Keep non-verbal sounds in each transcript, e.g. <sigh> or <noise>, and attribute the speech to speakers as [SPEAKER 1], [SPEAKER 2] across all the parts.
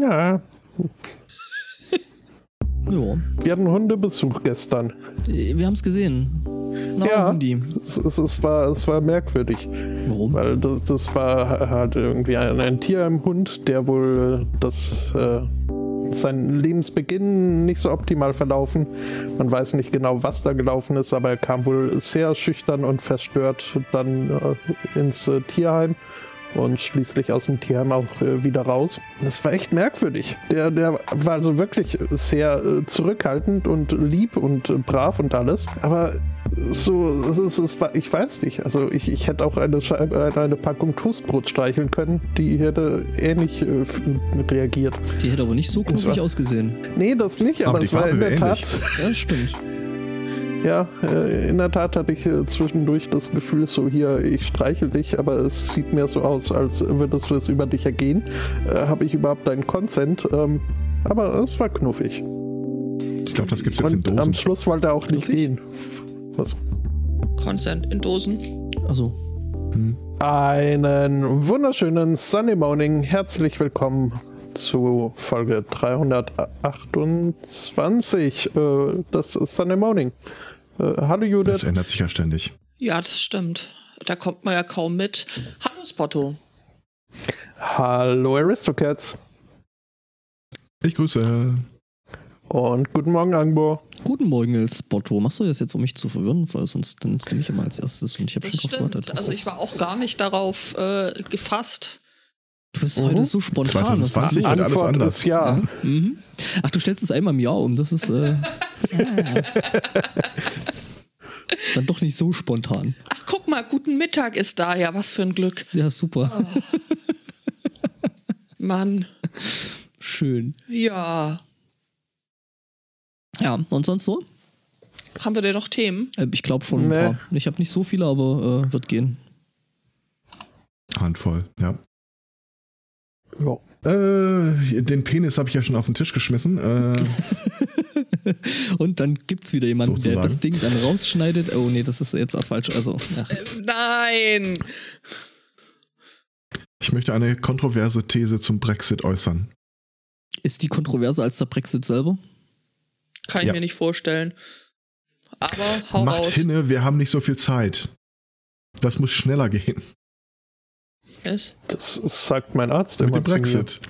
[SPEAKER 1] Ja,
[SPEAKER 2] Ja,
[SPEAKER 1] wir hatten Hundebesuch gestern.
[SPEAKER 2] wir haben es gesehen. Na,
[SPEAKER 1] Ja.
[SPEAKER 2] Hundi.
[SPEAKER 1] Es, es, es, war, es war merkwürdig,
[SPEAKER 2] Warum?
[SPEAKER 1] weil das, das war halt irgendwie ein, ein Tier im Hund, der wohl das, äh, sein Lebensbeginn nicht so optimal verlaufen. Man weiß nicht genau, was da gelaufen ist, aber er kam wohl sehr schüchtern und verstört dann äh, ins äh, Tierheim und schließlich aus dem Tierheim auch äh, wieder raus. Das war echt merkwürdig. Der, der war also wirklich sehr äh, zurückhaltend und lieb und äh, brav und alles. Aber so, es ist, es war, ich weiß nicht. Also ich, ich hätte auch eine, Scheibe, eine Packung Toastbrot streicheln können, die hätte ähnlich äh, reagiert.
[SPEAKER 2] Die hätte aber nicht so knuffig ausgesehen.
[SPEAKER 1] Nee, das nicht, aber,
[SPEAKER 3] Aber
[SPEAKER 1] es war in der
[SPEAKER 3] wäre
[SPEAKER 1] Tat.
[SPEAKER 3] ähnlich.
[SPEAKER 2] Ja, stimmt.
[SPEAKER 1] Ja, äh, in der Tat hatte ich äh, zwischendurch das Gefühl, so hier, ich streichel dich, aber es sieht mir so aus, als würdest du es über dich ergehen. Äh, Habe ich überhaupt deinen Consent? Ähm, aber es war knuffig.
[SPEAKER 3] Ich glaube, das gibt es jetzt in
[SPEAKER 1] Und am
[SPEAKER 3] Dosen.
[SPEAKER 1] Schluss wollte er auch nicht
[SPEAKER 2] Knuffig?
[SPEAKER 1] gehen. Was?
[SPEAKER 4] Consent in Dosen.
[SPEAKER 2] Also,
[SPEAKER 1] Einen wunderschönen Sunny Morning. Herzlich willkommen zu Folge 328. Äh, das ist Sunny Morning. Äh, hallo
[SPEAKER 3] Das
[SPEAKER 1] Judith.
[SPEAKER 3] ändert sich ja ständig.
[SPEAKER 4] Ja, das stimmt. Da kommt man ja kaum mit. Hallo Spotto.
[SPEAKER 1] Hallo Aristocats.
[SPEAKER 3] Ich grüße.
[SPEAKER 1] Und guten Morgen, Angbo.
[SPEAKER 2] guten Morgen, El Spotto. Machst du das jetzt, um mich zu verwirren? Weil sonst nennst du mich immer als erstes und ich habe
[SPEAKER 4] Das
[SPEAKER 2] schon drauf gewartet.
[SPEAKER 4] Also
[SPEAKER 2] das-
[SPEAKER 4] ich war auch gar nicht darauf äh, gefasst.
[SPEAKER 2] Du bist
[SPEAKER 1] Mhm.
[SPEAKER 2] heute so spontan. Was ist
[SPEAKER 3] 2020
[SPEAKER 2] los?
[SPEAKER 3] alles anders.
[SPEAKER 1] ist ja.
[SPEAKER 2] Mhm. Ach, du stellst es einmal im Jahr um. Das ist äh, <laughs> <laughs> dann doch nicht so spontan.
[SPEAKER 4] Ach, guck mal, guten Mittag ist da. Ja, was für ein Glück.
[SPEAKER 2] Ja, super.
[SPEAKER 4] Mann.
[SPEAKER 2] Schön.
[SPEAKER 4] Ja.
[SPEAKER 2] Ja, und sonst so?
[SPEAKER 4] Haben wir denn noch Themen?
[SPEAKER 2] Äh, ich glaube schon
[SPEAKER 1] Nee.
[SPEAKER 2] ein paar. Ich habe nicht so viele, aber äh, wird gehen.
[SPEAKER 3] Handvoll, ja.
[SPEAKER 1] Ja.
[SPEAKER 3] Äh, den Penis habe ich ja schon auf den Tisch geschmissen. Äh, <laughs>
[SPEAKER 2] Und dann gibt's wieder jemanden, der
[SPEAKER 3] Sozusagen.
[SPEAKER 2] das Ding dann rausschneidet. Oh nee, das ist jetzt auch falsch. Also, ja.
[SPEAKER 4] Nein.
[SPEAKER 3] ich möchte eine kontroverse These zum Brexit äußern.
[SPEAKER 2] ist die kontroverser als der Brexit selber?
[SPEAKER 4] Kann ich
[SPEAKER 3] Ja.
[SPEAKER 4] mir nicht vorstellen. Aber hau
[SPEAKER 3] Macht
[SPEAKER 4] raus.
[SPEAKER 3] hinne, wir haben nicht so viel Zeit. Das muss schneller gehen.
[SPEAKER 4] Yes.
[SPEAKER 1] Das sagt mein Arzt
[SPEAKER 3] Mit
[SPEAKER 1] immer
[SPEAKER 3] dem
[SPEAKER 1] zu mir.
[SPEAKER 3] Brexit.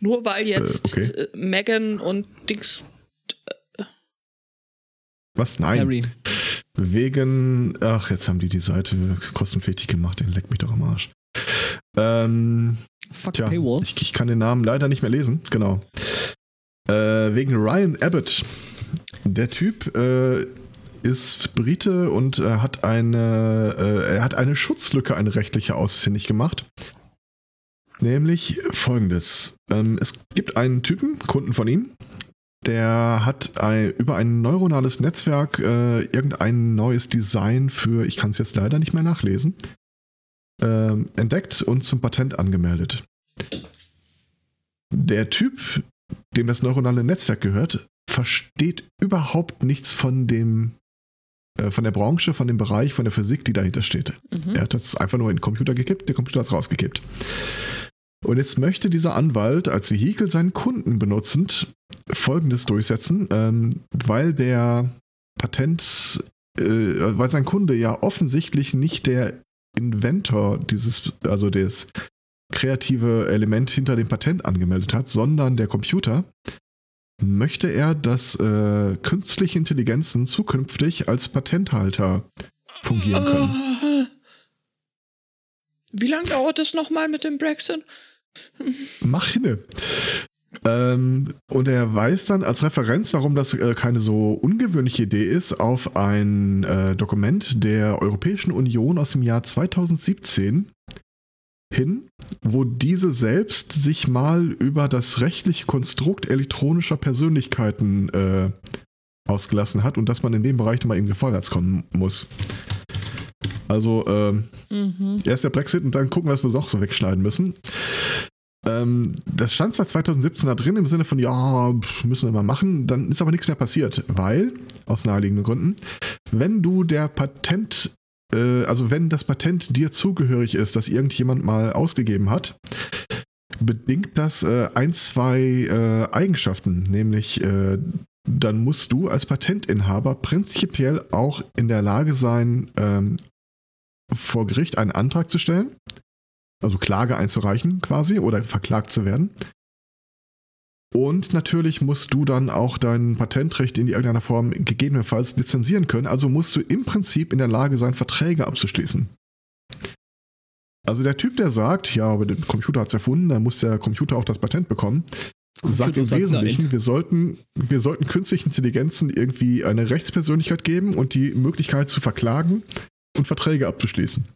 [SPEAKER 4] Nur weil jetzt
[SPEAKER 3] okay.
[SPEAKER 4] äh, Megan und Dings.
[SPEAKER 3] Was? Nein.
[SPEAKER 2] Harry.
[SPEAKER 3] Wegen, ach, jetzt haben die die Seite kostenpflichtig gemacht, den leckt mich doch am Arsch. Ähm,
[SPEAKER 2] Fuck
[SPEAKER 3] tja,
[SPEAKER 2] Paywalls.
[SPEAKER 3] ich, ich kann den Namen leider nicht mehr lesen, genau. Äh, wegen Ryan Abbott. Der Typ äh, ist Brite und äh, hat eine, äh, er hat eine Schutzlücke, eine rechtliche ausfindig gemacht. Nämlich folgendes. Ähm, es gibt einen Typen, Kunden von ihm, der hat ein, über ein neuronales Netzwerk äh, irgendein neues Design für, ich kann es jetzt leider nicht mehr nachlesen, ähm, entdeckt und zum Patent angemeldet. Der Typ, dem das neuronale Netzwerk gehört, versteht überhaupt nichts von dem von der Branche, von dem Bereich, von der Physik, die dahinter steht.
[SPEAKER 4] Mhm.
[SPEAKER 3] Er hat das einfach nur in den Computer gekippt, der Computer hat es rausgekippt. Und jetzt möchte dieser Anwalt als Vehikel seinen Kunden benutzend Folgendes durchsetzen, ähm, weil der Patent, äh, weil sein Kunde ja offensichtlich nicht der Inventor dieses, also das kreative Element hinter dem Patent angemeldet hat, sondern der Computer, möchte er, dass äh, künstliche Intelligenzen zukünftig als Patenthalter fungieren können.
[SPEAKER 4] Wie lange dauert es nochmal mit dem Brexit?
[SPEAKER 3] Mach hinne. Ähm, und er weist dann als Referenz, warum das äh, keine so ungewöhnliche Idee ist, auf ein äh, Dokument der Europäischen Union aus dem Jahr 2017 hin, wo diese selbst sich mal über das rechtliche Konstrukt elektronischer Persönlichkeiten äh, ausgelassen hat und dass man in dem Bereich mal irgendwie vorwärts kommen muss. Also, ähm,
[SPEAKER 4] Mhm.
[SPEAKER 3] Erst der Brexit und dann gucken, was wir noch so wegschneiden müssen. Ähm, das stand zwar 2017 da drin im Sinne von, ja, müssen wir mal machen, dann ist aber nichts mehr passiert, weil, aus naheliegenden Gründen, wenn du der Patent, äh, also wenn das Patent dir zugehörig ist, das irgendjemand mal ausgegeben hat, bedingt das äh, ein, zwei äh, Eigenschaften, nämlich äh, dann musst du als Patentinhaber prinzipiell auch in der Lage sein, ähm, vor Gericht einen Antrag zu stellen, also Klage einzureichen quasi oder verklagt zu werden. Und natürlich musst du dann auch dein Patentrecht in irgendeiner Form gegebenenfalls lizenzieren können. Also musst du im Prinzip in der Lage sein, Verträge abzuschließen. Also der Typ, der sagt, ja, aber der Computer hat es erfunden, dann muss der Computer auch das Patent bekommen,
[SPEAKER 2] Computer
[SPEAKER 3] sagt im
[SPEAKER 2] sagt
[SPEAKER 3] Wesentlichen,
[SPEAKER 2] nein.
[SPEAKER 3] wir sollten, wir sollten künstlichen Intelligenzen irgendwie eine Rechtspersönlichkeit geben und die Möglichkeit zu verklagen und Verträge abzuschließen.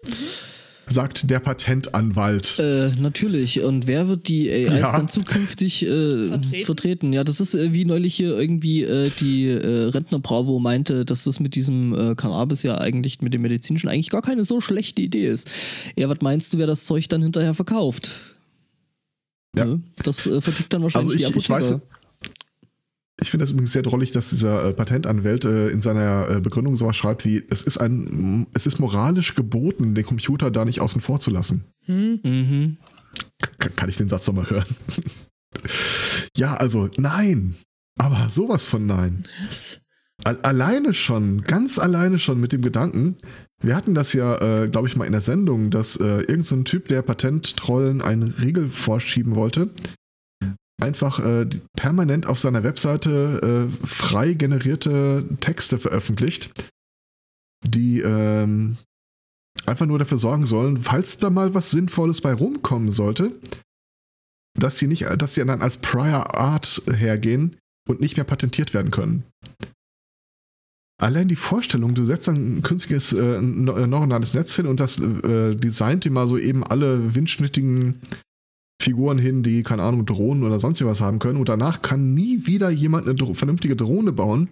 [SPEAKER 3] Sagt der Patentanwalt.
[SPEAKER 2] Äh, natürlich. Und wer wird die AIs
[SPEAKER 3] Ja.
[SPEAKER 2] dann zukünftig äh,
[SPEAKER 4] Vertreten?
[SPEAKER 2] vertreten? Ja, das ist äh, wie neulich hier irgendwie äh, die äh, Rentner Bravo meinte, dass das mit diesem äh, Cannabis ja eigentlich mit dem medizinischen eigentlich gar keine so schlechte Idee ist. Ja, was meinst du, wer das Zeug dann hinterher verkauft?
[SPEAKER 3] Ja.
[SPEAKER 2] Ne? Das äh, vertickt dann wahrscheinlich
[SPEAKER 3] Also ich,
[SPEAKER 2] die
[SPEAKER 3] ich
[SPEAKER 2] Apotheker.
[SPEAKER 3] weiß, ich finde das übrigens sehr drollig, dass dieser äh, Patentanwalt äh, in seiner äh, Begründung sowas schreibt wie, es ist ein, es ist moralisch geboten, den Computer da nicht außen vor zu lassen.
[SPEAKER 4] Hm?
[SPEAKER 2] Mhm.
[SPEAKER 3] K kann ich den Satz nochmal hören? <laughs> ja, also nein. Aber sowas von nein.
[SPEAKER 4] Was?
[SPEAKER 3] Al- Alleine schon, ganz alleine schon mit dem Gedanken, wir hatten das ja, äh, glaube ich, mal in der Sendung, dass äh, irgendein so Typ, der Patenttrollen einen Riegel vorschieben wollte, einfach äh, permanent auf seiner Webseite äh, frei generierte Texte veröffentlicht, die ähm, einfach nur dafür sorgen sollen, falls da mal was Sinnvolles bei rumkommen sollte, dass die nicht, dass die dann als Prior Art hergehen und nicht mehr patentiert werden können. Allein die Vorstellung, du setzt ein künstliches äh, äh, neuronales Netz hin und das äh, designt dir mal so eben alle windschnittigen Figuren hin, die, keine Ahnung, Drohnen oder sonst was haben können. Und danach kann nie wieder jemand eine Dro vernünftige Drohne bauen,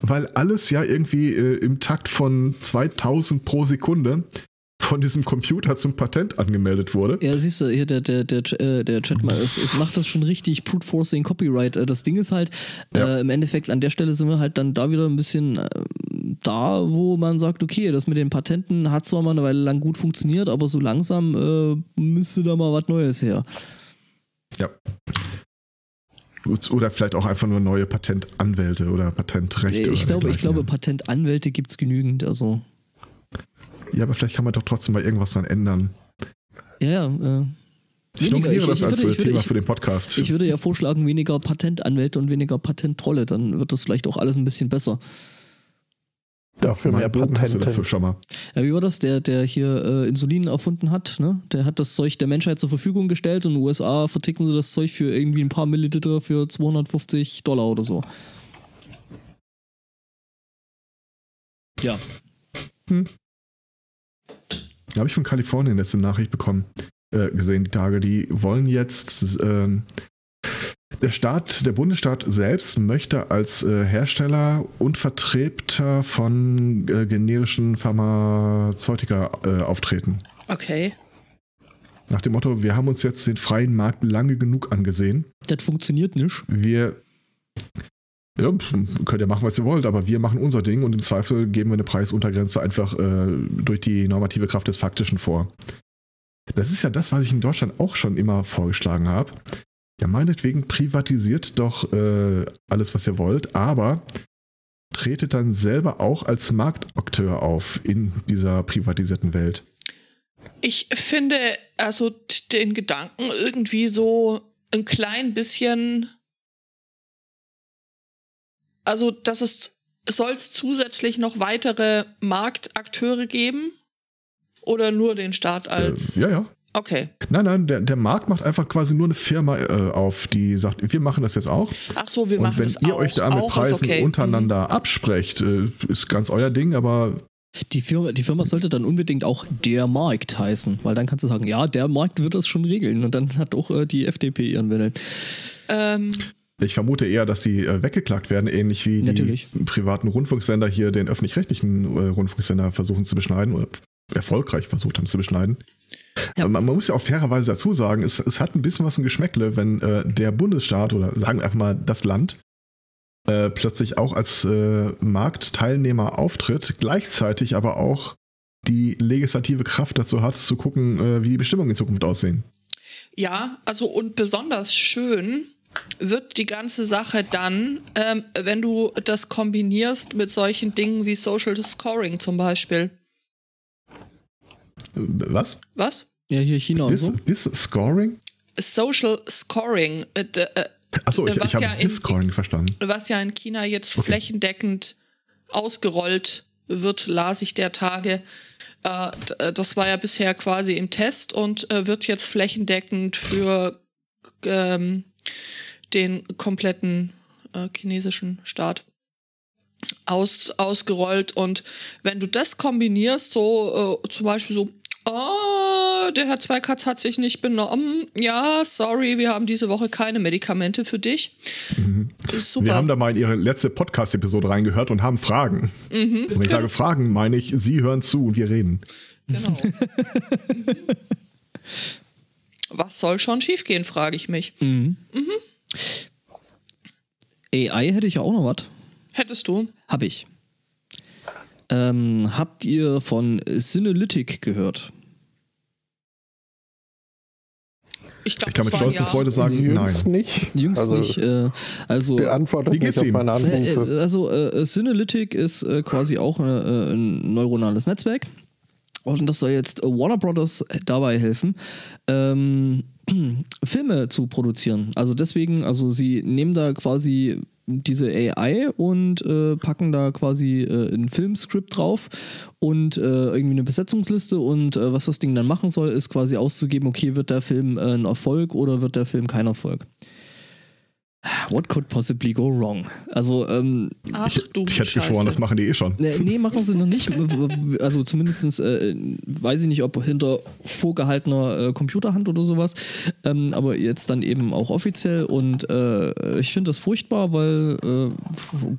[SPEAKER 3] weil alles ja irgendwie äh, im Takt von 2000 pro Sekunde von diesem Computer zum Patent angemeldet wurde.
[SPEAKER 2] Ja, siehst du, hier der, der, der, äh, der Chat mal, es, es macht das schon richtig, Brute Forcing Copyright. Äh, Das Ding ist halt,
[SPEAKER 3] Ja.
[SPEAKER 2] äh, im Endeffekt, an der Stelle sind wir halt dann da wieder ein bisschen äh, da, wo man sagt, okay, das mit den Patenten hat zwar mal eine Weile lang gut funktioniert, aber so langsam äh, müsste da mal was Neues her.
[SPEAKER 3] Ja. Oder vielleicht auch einfach nur neue Patentanwälte oder Patentrechte.
[SPEAKER 2] ich
[SPEAKER 3] oder
[SPEAKER 2] glaube, ich glaube. Patentanwälte gibt es genügend. Also,
[SPEAKER 3] Ja, aber vielleicht kann man doch trotzdem mal irgendwas dran ändern.
[SPEAKER 2] ja, ja. Äh,
[SPEAKER 3] Ich
[SPEAKER 2] Weniger,
[SPEAKER 3] nominiere
[SPEAKER 2] ich-
[SPEAKER 3] das
[SPEAKER 2] ich
[SPEAKER 3] als
[SPEAKER 2] würde-
[SPEAKER 3] äh,
[SPEAKER 2] würde-
[SPEAKER 3] Thema
[SPEAKER 2] ich-
[SPEAKER 3] für den Podcast.
[SPEAKER 2] ich würde ja vorschlagen, weniger Patentanwälte und weniger Patenttrolle. Dann wird das vielleicht auch alles ein bisschen besser.
[SPEAKER 1] Dafür mehr
[SPEAKER 3] Mein Bogen hast du dafür
[SPEAKER 1] Patente.
[SPEAKER 3] schon mal.
[SPEAKER 2] Ja, wie war das? Der, der hier äh, Insulin erfunden hat, ne? Der hat das Zeug der Menschheit zur Verfügung gestellt und in den USA verticken sie das Zeug für irgendwie ein paar Milliliter für 250 Dollar oder so. Ja.
[SPEAKER 3] Da habe ich von Kalifornien letzte Nachricht bekommen, äh, gesehen, die Tage. Die wollen jetzt, ähm, der Staat, der Bundesstaat selbst möchte als äh, Hersteller und Vertreter von äh, generischen Pharmazeutika äh, auftreten.
[SPEAKER 4] Okay.
[SPEAKER 3] Nach dem Motto, wir haben uns jetzt den freien Markt lange genug angesehen.
[SPEAKER 2] Das funktioniert nicht.
[SPEAKER 3] Wir ja, könnt ihr machen, was ihr wollt, aber wir machen unser Ding und im Zweifel geben wir eine Preisuntergrenze einfach äh, durch die normative Kraft des Faktischen vor. Das ist ja das, was ich in Deutschland auch schon immer vorgeschlagen habe. Ja, meinetwegen privatisiert doch äh, alles, was ihr wollt, aber tretet dann selber auch als Marktakteur auf in dieser privatisierten Welt.
[SPEAKER 4] Ich finde also den Gedanken irgendwie so ein klein bisschen. Also, dass es soll es zusätzlich noch weitere Marktakteure geben? Oder nur den Staat als.
[SPEAKER 3] Äh, ja, ja.
[SPEAKER 4] Okay.
[SPEAKER 3] Nein, nein, der, der Markt macht einfach quasi nur eine Firma äh, auf, die sagt, wir machen das jetzt auch.
[SPEAKER 4] Ach so, wir
[SPEAKER 3] und
[SPEAKER 4] machen
[SPEAKER 3] wenn
[SPEAKER 4] das
[SPEAKER 3] ihr
[SPEAKER 4] auch.
[SPEAKER 3] euch da mit Preisen
[SPEAKER 4] okay. Mhm.
[SPEAKER 3] untereinander absprecht, äh, ist ganz euer Ding, aber
[SPEAKER 2] Die Firma, die Firma sollte dann unbedingt auch der Markt heißen, weil dann kannst du sagen, ja, der Markt wird das schon regeln und dann hat auch äh, die FDP ihren Willen.
[SPEAKER 4] Ähm,
[SPEAKER 3] ich vermute eher, dass die äh, weggeklagt werden, ähnlich wie
[SPEAKER 2] Natürlich.
[SPEAKER 3] die privaten Rundfunksender hier den öffentlich-rechtlichen äh, Rundfunksender versuchen zu beschneiden oder erfolgreich versucht haben zu beschneiden.
[SPEAKER 2] Ja.
[SPEAKER 3] Man, man muss ja auch fairerweise dazu sagen, es, es hat ein bisschen was ein Geschmäckle, wenn äh, der Bundesstaat oder sagen wir einfach mal das Land äh, plötzlich auch als äh, Marktteilnehmer auftritt, gleichzeitig aber auch die legislative Kraft dazu hat, zu gucken, äh, wie die Bestimmungen in Zukunft aussehen.
[SPEAKER 4] Ja, also und besonders schön wird die ganze Sache dann, ähm, wenn du das kombinierst mit solchen Dingen wie Social Scoring zum Beispiel.
[SPEAKER 3] Was?
[SPEAKER 4] Was?
[SPEAKER 2] Ja, hier China und
[SPEAKER 3] Dis,
[SPEAKER 2] so.
[SPEAKER 3] Dis Scoring?
[SPEAKER 4] Social Scoring. Äh, äh,
[SPEAKER 3] Achso, ich,
[SPEAKER 4] Was
[SPEAKER 3] ich habe
[SPEAKER 4] ja in-
[SPEAKER 3] Discoring verstanden.
[SPEAKER 4] was ja in China jetzt
[SPEAKER 3] Okay.
[SPEAKER 4] flächendeckend ausgerollt wird, las ich der Tage. Äh, äh, das war ja bisher quasi im Test und äh, wird jetzt flächendeckend für ähm, den kompletten äh, chinesischen Staat aus, ausgerollt. Und wenn du das kombinierst, so äh, zum Beispiel so, oh, der Herr Zweikatz hat sich nicht benommen. Ja, sorry, wir haben diese Woche keine Medikamente für dich. Ist super.
[SPEAKER 3] Wir haben da mal in Ihre letzte Podcast-Episode reingehört und haben Fragen.
[SPEAKER 4] Mhm.
[SPEAKER 3] Und wenn ich sage Fragen, meine ich, Sie hören zu und wir reden.
[SPEAKER 4] Genau. <laughs> Was soll schon schiefgehen, frage ich mich.
[SPEAKER 2] AI hätte ich ja auch noch was.
[SPEAKER 4] Hättest du?
[SPEAKER 2] Hab ich. Ähm, habt ihr von Synalytic gehört?
[SPEAKER 4] Ich glaube,
[SPEAKER 3] Ich kann mit stolzer
[SPEAKER 4] Ja.
[SPEAKER 3] Freude sagen,
[SPEAKER 1] Jüngst
[SPEAKER 3] nein.
[SPEAKER 1] nicht.
[SPEAKER 2] Jüngst
[SPEAKER 1] also,
[SPEAKER 2] nicht. Äh, also
[SPEAKER 1] Beantwortet
[SPEAKER 3] Wie geht's
[SPEAKER 1] nicht auf
[SPEAKER 3] ihm?
[SPEAKER 1] meine
[SPEAKER 2] Äh,
[SPEAKER 1] Anrufe.
[SPEAKER 2] äh, Also äh, Synalytic ist äh, quasi auch äh, ein neuronales Netzwerk. Und das soll jetzt äh, Warner Brothers dabei helfen, ähm, <clears throat> Filme zu produzieren. Also deswegen, also sie nehmen da quasi diese AI und äh, packen da quasi äh, ein Filmskript drauf und äh, irgendwie eine Besetzungsliste und äh, was das Ding dann machen soll, ist quasi auszugeben, okay, wird der Film äh, ein Erfolg oder wird der Film kein Erfolg. What could possibly go wrong? Also, ähm,
[SPEAKER 4] Ach du
[SPEAKER 3] Ich hätte geschworen, das machen die eh schon.
[SPEAKER 2] Nee, nee, machen sie noch nicht. Also zumindest äh, weiß ich nicht, ob hinter vorgehaltener äh, Computerhand oder sowas. Ähm, aber jetzt dann eben auch offiziell. Und äh, ich finde das furchtbar, weil äh,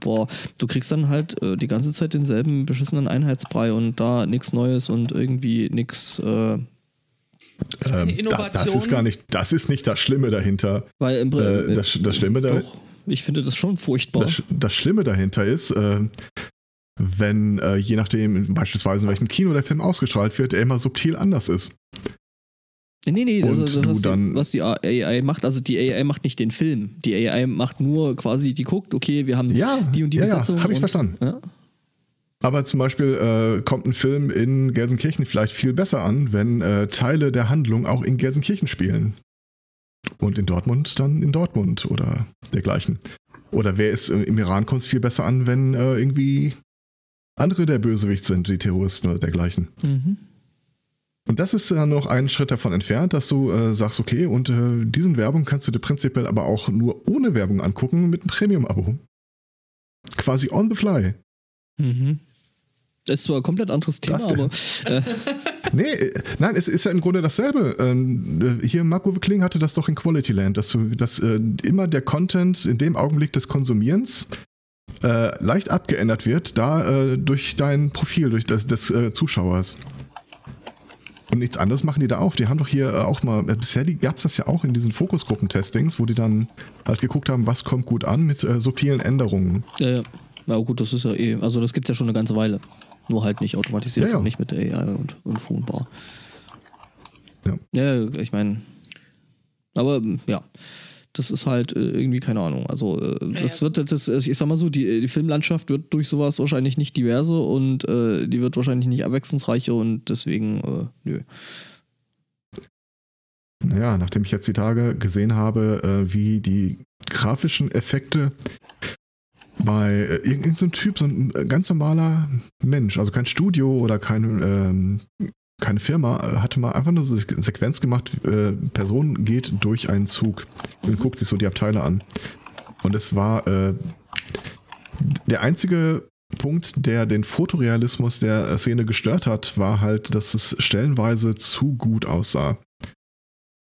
[SPEAKER 2] boah, du kriegst dann halt äh, die ganze Zeit denselben beschissenen Einheitsbrei und da nichts Neues und irgendwie nichts. Äh,
[SPEAKER 3] Ähm, da, das ist gar nicht, das ist nicht das Schlimme dahinter.
[SPEAKER 2] weil im
[SPEAKER 3] Äh, das, das Schlimme da,
[SPEAKER 2] doch, ich finde das schon furchtbar.
[SPEAKER 3] das, das Schlimme dahinter ist, äh, wenn äh, je nachdem beispielsweise in welchem Kino der Film ausgestrahlt wird, er immer subtil anders ist.
[SPEAKER 2] Nee, nee, also, was, die, was die AI macht, also die AI macht nicht den Film. Die AI macht nur quasi, die guckt, okay, wir haben
[SPEAKER 3] Ja,
[SPEAKER 2] die und die
[SPEAKER 3] ja, ja,
[SPEAKER 2] Besetzung.
[SPEAKER 3] hab ich
[SPEAKER 2] und,
[SPEAKER 3] verstanden.
[SPEAKER 2] Ja.
[SPEAKER 3] Aber zum Beispiel äh, kommt ein Film in Gelsenkirchen vielleicht viel besser an, wenn äh, Teile der Handlung auch in Gelsenkirchen spielen. Und in Dortmund dann in Dortmund oder dergleichen. Oder wer ist äh, im Iran kommt es viel besser an, wenn äh, irgendwie andere der Bösewicht sind, die Terroristen oder dergleichen.
[SPEAKER 2] Mhm.
[SPEAKER 3] Und das ist dann noch einen Schritt davon entfernt, dass du äh, sagst, okay, und äh, diesen Werbung kannst du dir prinzipiell aber auch nur ohne Werbung angucken mit einem Premium-Abo. Quasi on the fly.
[SPEAKER 2] Mhm. Das ist zwar ein komplett anderes Thema, aber äh, <laughs>
[SPEAKER 3] Nee, äh, nein, es ist ja im Grunde dasselbe. Ähm, äh, hier, Marco Kling hatte das doch in Quality Land, dass, du, dass äh, immer der Content in dem Augenblick des Konsumierens äh, leicht abgeändert wird, da durch dein Profil, durch das des Zuschauers. Und nichts anderes machen die da auch. Die haben doch hier auch mal, bisher gab es das ja auch in diesen Fokusgruppen-Testings, wo die dann halt geguckt haben, was kommt gut an mit subtilen Änderungen.
[SPEAKER 2] äh, ja gut, das ist ja eh, also das gibt's ja schon eine ganze Weile. Nur halt nicht automatisiert
[SPEAKER 3] Ja, ja.
[SPEAKER 2] und nicht mit der AI und, und Phonbar.
[SPEAKER 3] Ja.
[SPEAKER 2] Ja, ich meine, aber ja, das ist halt äh, irgendwie keine Ahnung. Also äh, das
[SPEAKER 4] Ja.
[SPEAKER 2] wird das, ich sag mal so, die, die Filmlandschaft wird durch sowas wahrscheinlich nicht diverser und äh, die wird wahrscheinlich nicht abwechslungsreicher und deswegen äh, nö.
[SPEAKER 3] Naja, nachdem ich jetzt die Tage gesehen habe, äh, wie die grafischen Effekte bei äh, irgendeinem so Typ, so ein äh, ganz normaler Mensch, also kein Studio oder kein, ähm, keine Firma, äh, hatte mal einfach eine Se Sequenz gemacht, äh, Person geht durch einen Zug und guckt sich so die Abteile an. Und es war äh, der einzige Punkt, der den Fotorealismus der Szene gestört hat, war halt, dass es stellenweise zu gut aussah.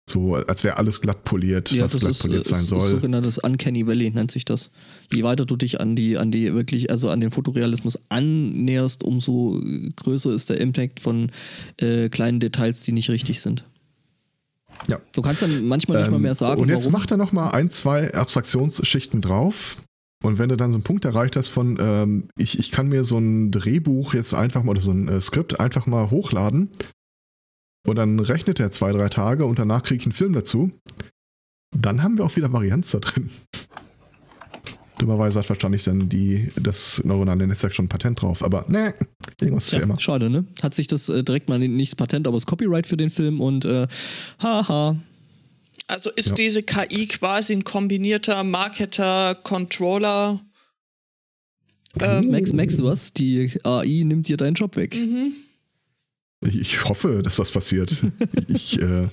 [SPEAKER 3] So, als wäre alles glatt poliert,
[SPEAKER 2] Ja,
[SPEAKER 3] was
[SPEAKER 2] das
[SPEAKER 3] glatt
[SPEAKER 2] ist,
[SPEAKER 3] poliert
[SPEAKER 2] ist,
[SPEAKER 3] sein
[SPEAKER 2] ist
[SPEAKER 3] soll.
[SPEAKER 2] sogenanntes Uncanny Valley nennt sich das. Je weiter du dich an die, an die wirklich, also an den Fotorealismus annäherst, umso größer ist der Impact von äh, kleinen Details, die nicht richtig sind.
[SPEAKER 3] Ja.
[SPEAKER 2] Du kannst dann manchmal nicht mal mehr sagen,
[SPEAKER 3] Ähm, Und jetzt
[SPEAKER 2] warum.
[SPEAKER 3] macht er noch mal ein, zwei Abstraktionsschichten drauf. Und wenn du dann so einen Punkt erreicht hast von, ähm, ich, ich kann mir so ein Drehbuch jetzt einfach mal oder so ein äh, Skript einfach mal hochladen, und dann rechnet er zwei, drei Tage und danach kriege ich einen Film dazu, dann haben wir auch wieder Varianz da drin. Dummerweise hat wahrscheinlich dann die, das neuronale Netzwerk schon ein Patent drauf, aber ne, irgendwas ist ja,
[SPEAKER 2] Ja,
[SPEAKER 3] immer.
[SPEAKER 2] schade, ne? Hat sich das äh, direkt mal nicht das Patent, aber das Copyright für den Film und äh, haha.
[SPEAKER 4] Also ist
[SPEAKER 3] Ja.
[SPEAKER 4] diese KI quasi ein kombinierter Marketer, Controller. Ähm,
[SPEAKER 2] Max, Max, was? Die AI nimmt dir deinen Job weg.
[SPEAKER 4] mhm.
[SPEAKER 3] Ich, hoffe, dass das passiert. <laughs> ich, äh,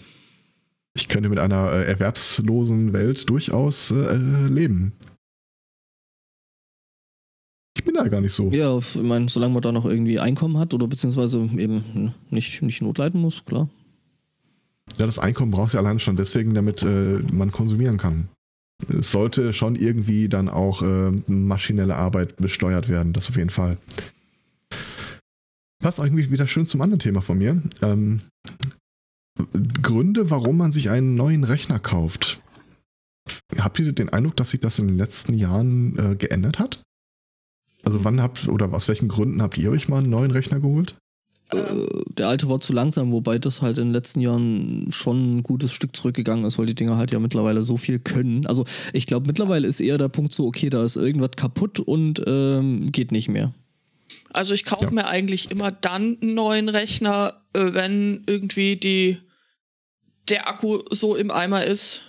[SPEAKER 3] ich könnte mit einer äh, erwerbslosen Welt durchaus äh, leben. Ich bin da gar nicht so.
[SPEAKER 2] Ja, ich meine, solange man da noch irgendwie Einkommen hat oder beziehungsweise eben nicht, nicht notleiden muss, klar.
[SPEAKER 3] Ja, das Einkommen brauchst du ja allein schon deswegen, damit äh, man konsumieren kann. Es sollte schon irgendwie dann auch äh, maschinelle Arbeit besteuert werden, das auf jeden Fall. Passt irgendwie wieder schön zum anderen Thema von mir. Ähm, Gründe, warum man sich einen neuen Rechner kauft. Habt ihr den Eindruck, dass sich das in den letzten Jahren äh, geändert hat? Also wann habt oder aus welchen Gründen habt ihr euch mal einen neuen Rechner geholt?
[SPEAKER 2] Äh, der alte war zu langsam, wobei das halt in den letzten Jahren schon ein gutes Stück zurückgegangen ist, weil die Dinger halt ja mittlerweile so viel können. Also ich glaube, mittlerweile ist eher der Punkt so, okay, da ist irgendwas kaputt und ähm, geht nicht mehr.
[SPEAKER 4] Also ich kaufe
[SPEAKER 3] Ja.
[SPEAKER 4] mir eigentlich immer dann einen neuen Rechner, äh, wenn irgendwie die der Akku so im Eimer ist.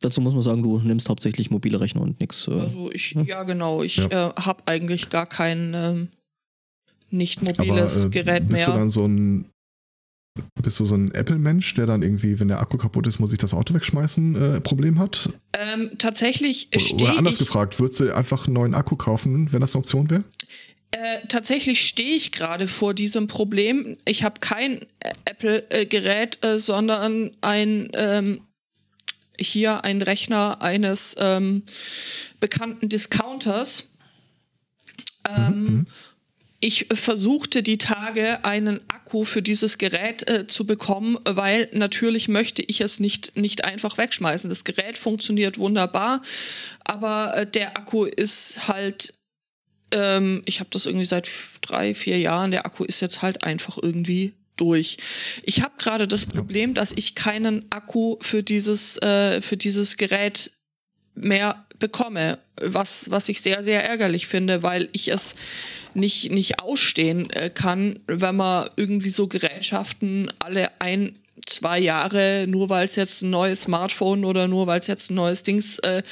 [SPEAKER 2] Dazu muss man sagen, du nimmst hauptsächlich mobile Rechner und nix. Äh,
[SPEAKER 4] Also ich,
[SPEAKER 2] Ja.
[SPEAKER 4] ja genau, ich
[SPEAKER 3] Ja.
[SPEAKER 4] äh, habe eigentlich gar kein ähm, nicht
[SPEAKER 3] Aber,
[SPEAKER 4] mobiles
[SPEAKER 3] äh,
[SPEAKER 4] Gerät
[SPEAKER 3] bist du
[SPEAKER 4] mehr.
[SPEAKER 3] dann so ein bist du so ein Apple-Mensch, der dann irgendwie, wenn der Akku kaputt ist, muss ich das Auto wegschmeißen, äh, Problem hat?
[SPEAKER 4] Ähm, tatsächlich stehe
[SPEAKER 3] oder anders
[SPEAKER 4] ich,
[SPEAKER 3] gefragt, würdest du einfach einen neuen Akku kaufen, wenn das eine Option wäre?
[SPEAKER 4] Äh, tatsächlich stehe ich gerade vor diesem Problem. Ich habe kein äh, Apple-Gerät, äh, sondern ein ähm, hier ein Rechner eines ähm, bekannten Discounters. Ähm, ich versuchte die Tage einen Akku für dieses Gerät äh, zu bekommen, weil natürlich möchte ich es nicht, nicht einfach wegschmeißen. Das Gerät funktioniert wunderbar, aber äh, der Akku ist halt, ähm, ich habe das irgendwie seit drei, vier Jahren, der Akku ist jetzt halt einfach irgendwie durch. Ich habe gerade das Problem, dass ich keinen Akku für dieses, äh, für dieses Gerät mehr bekomme, was, was ich sehr, sehr ärgerlich finde, weil ich es nicht, nicht ausstehen äh, kann, wenn man irgendwie so Gerätschaften alle ein, zwei Jahre, nur weil es jetzt ein neues Smartphone oder nur weil es jetzt ein neues Dings äh,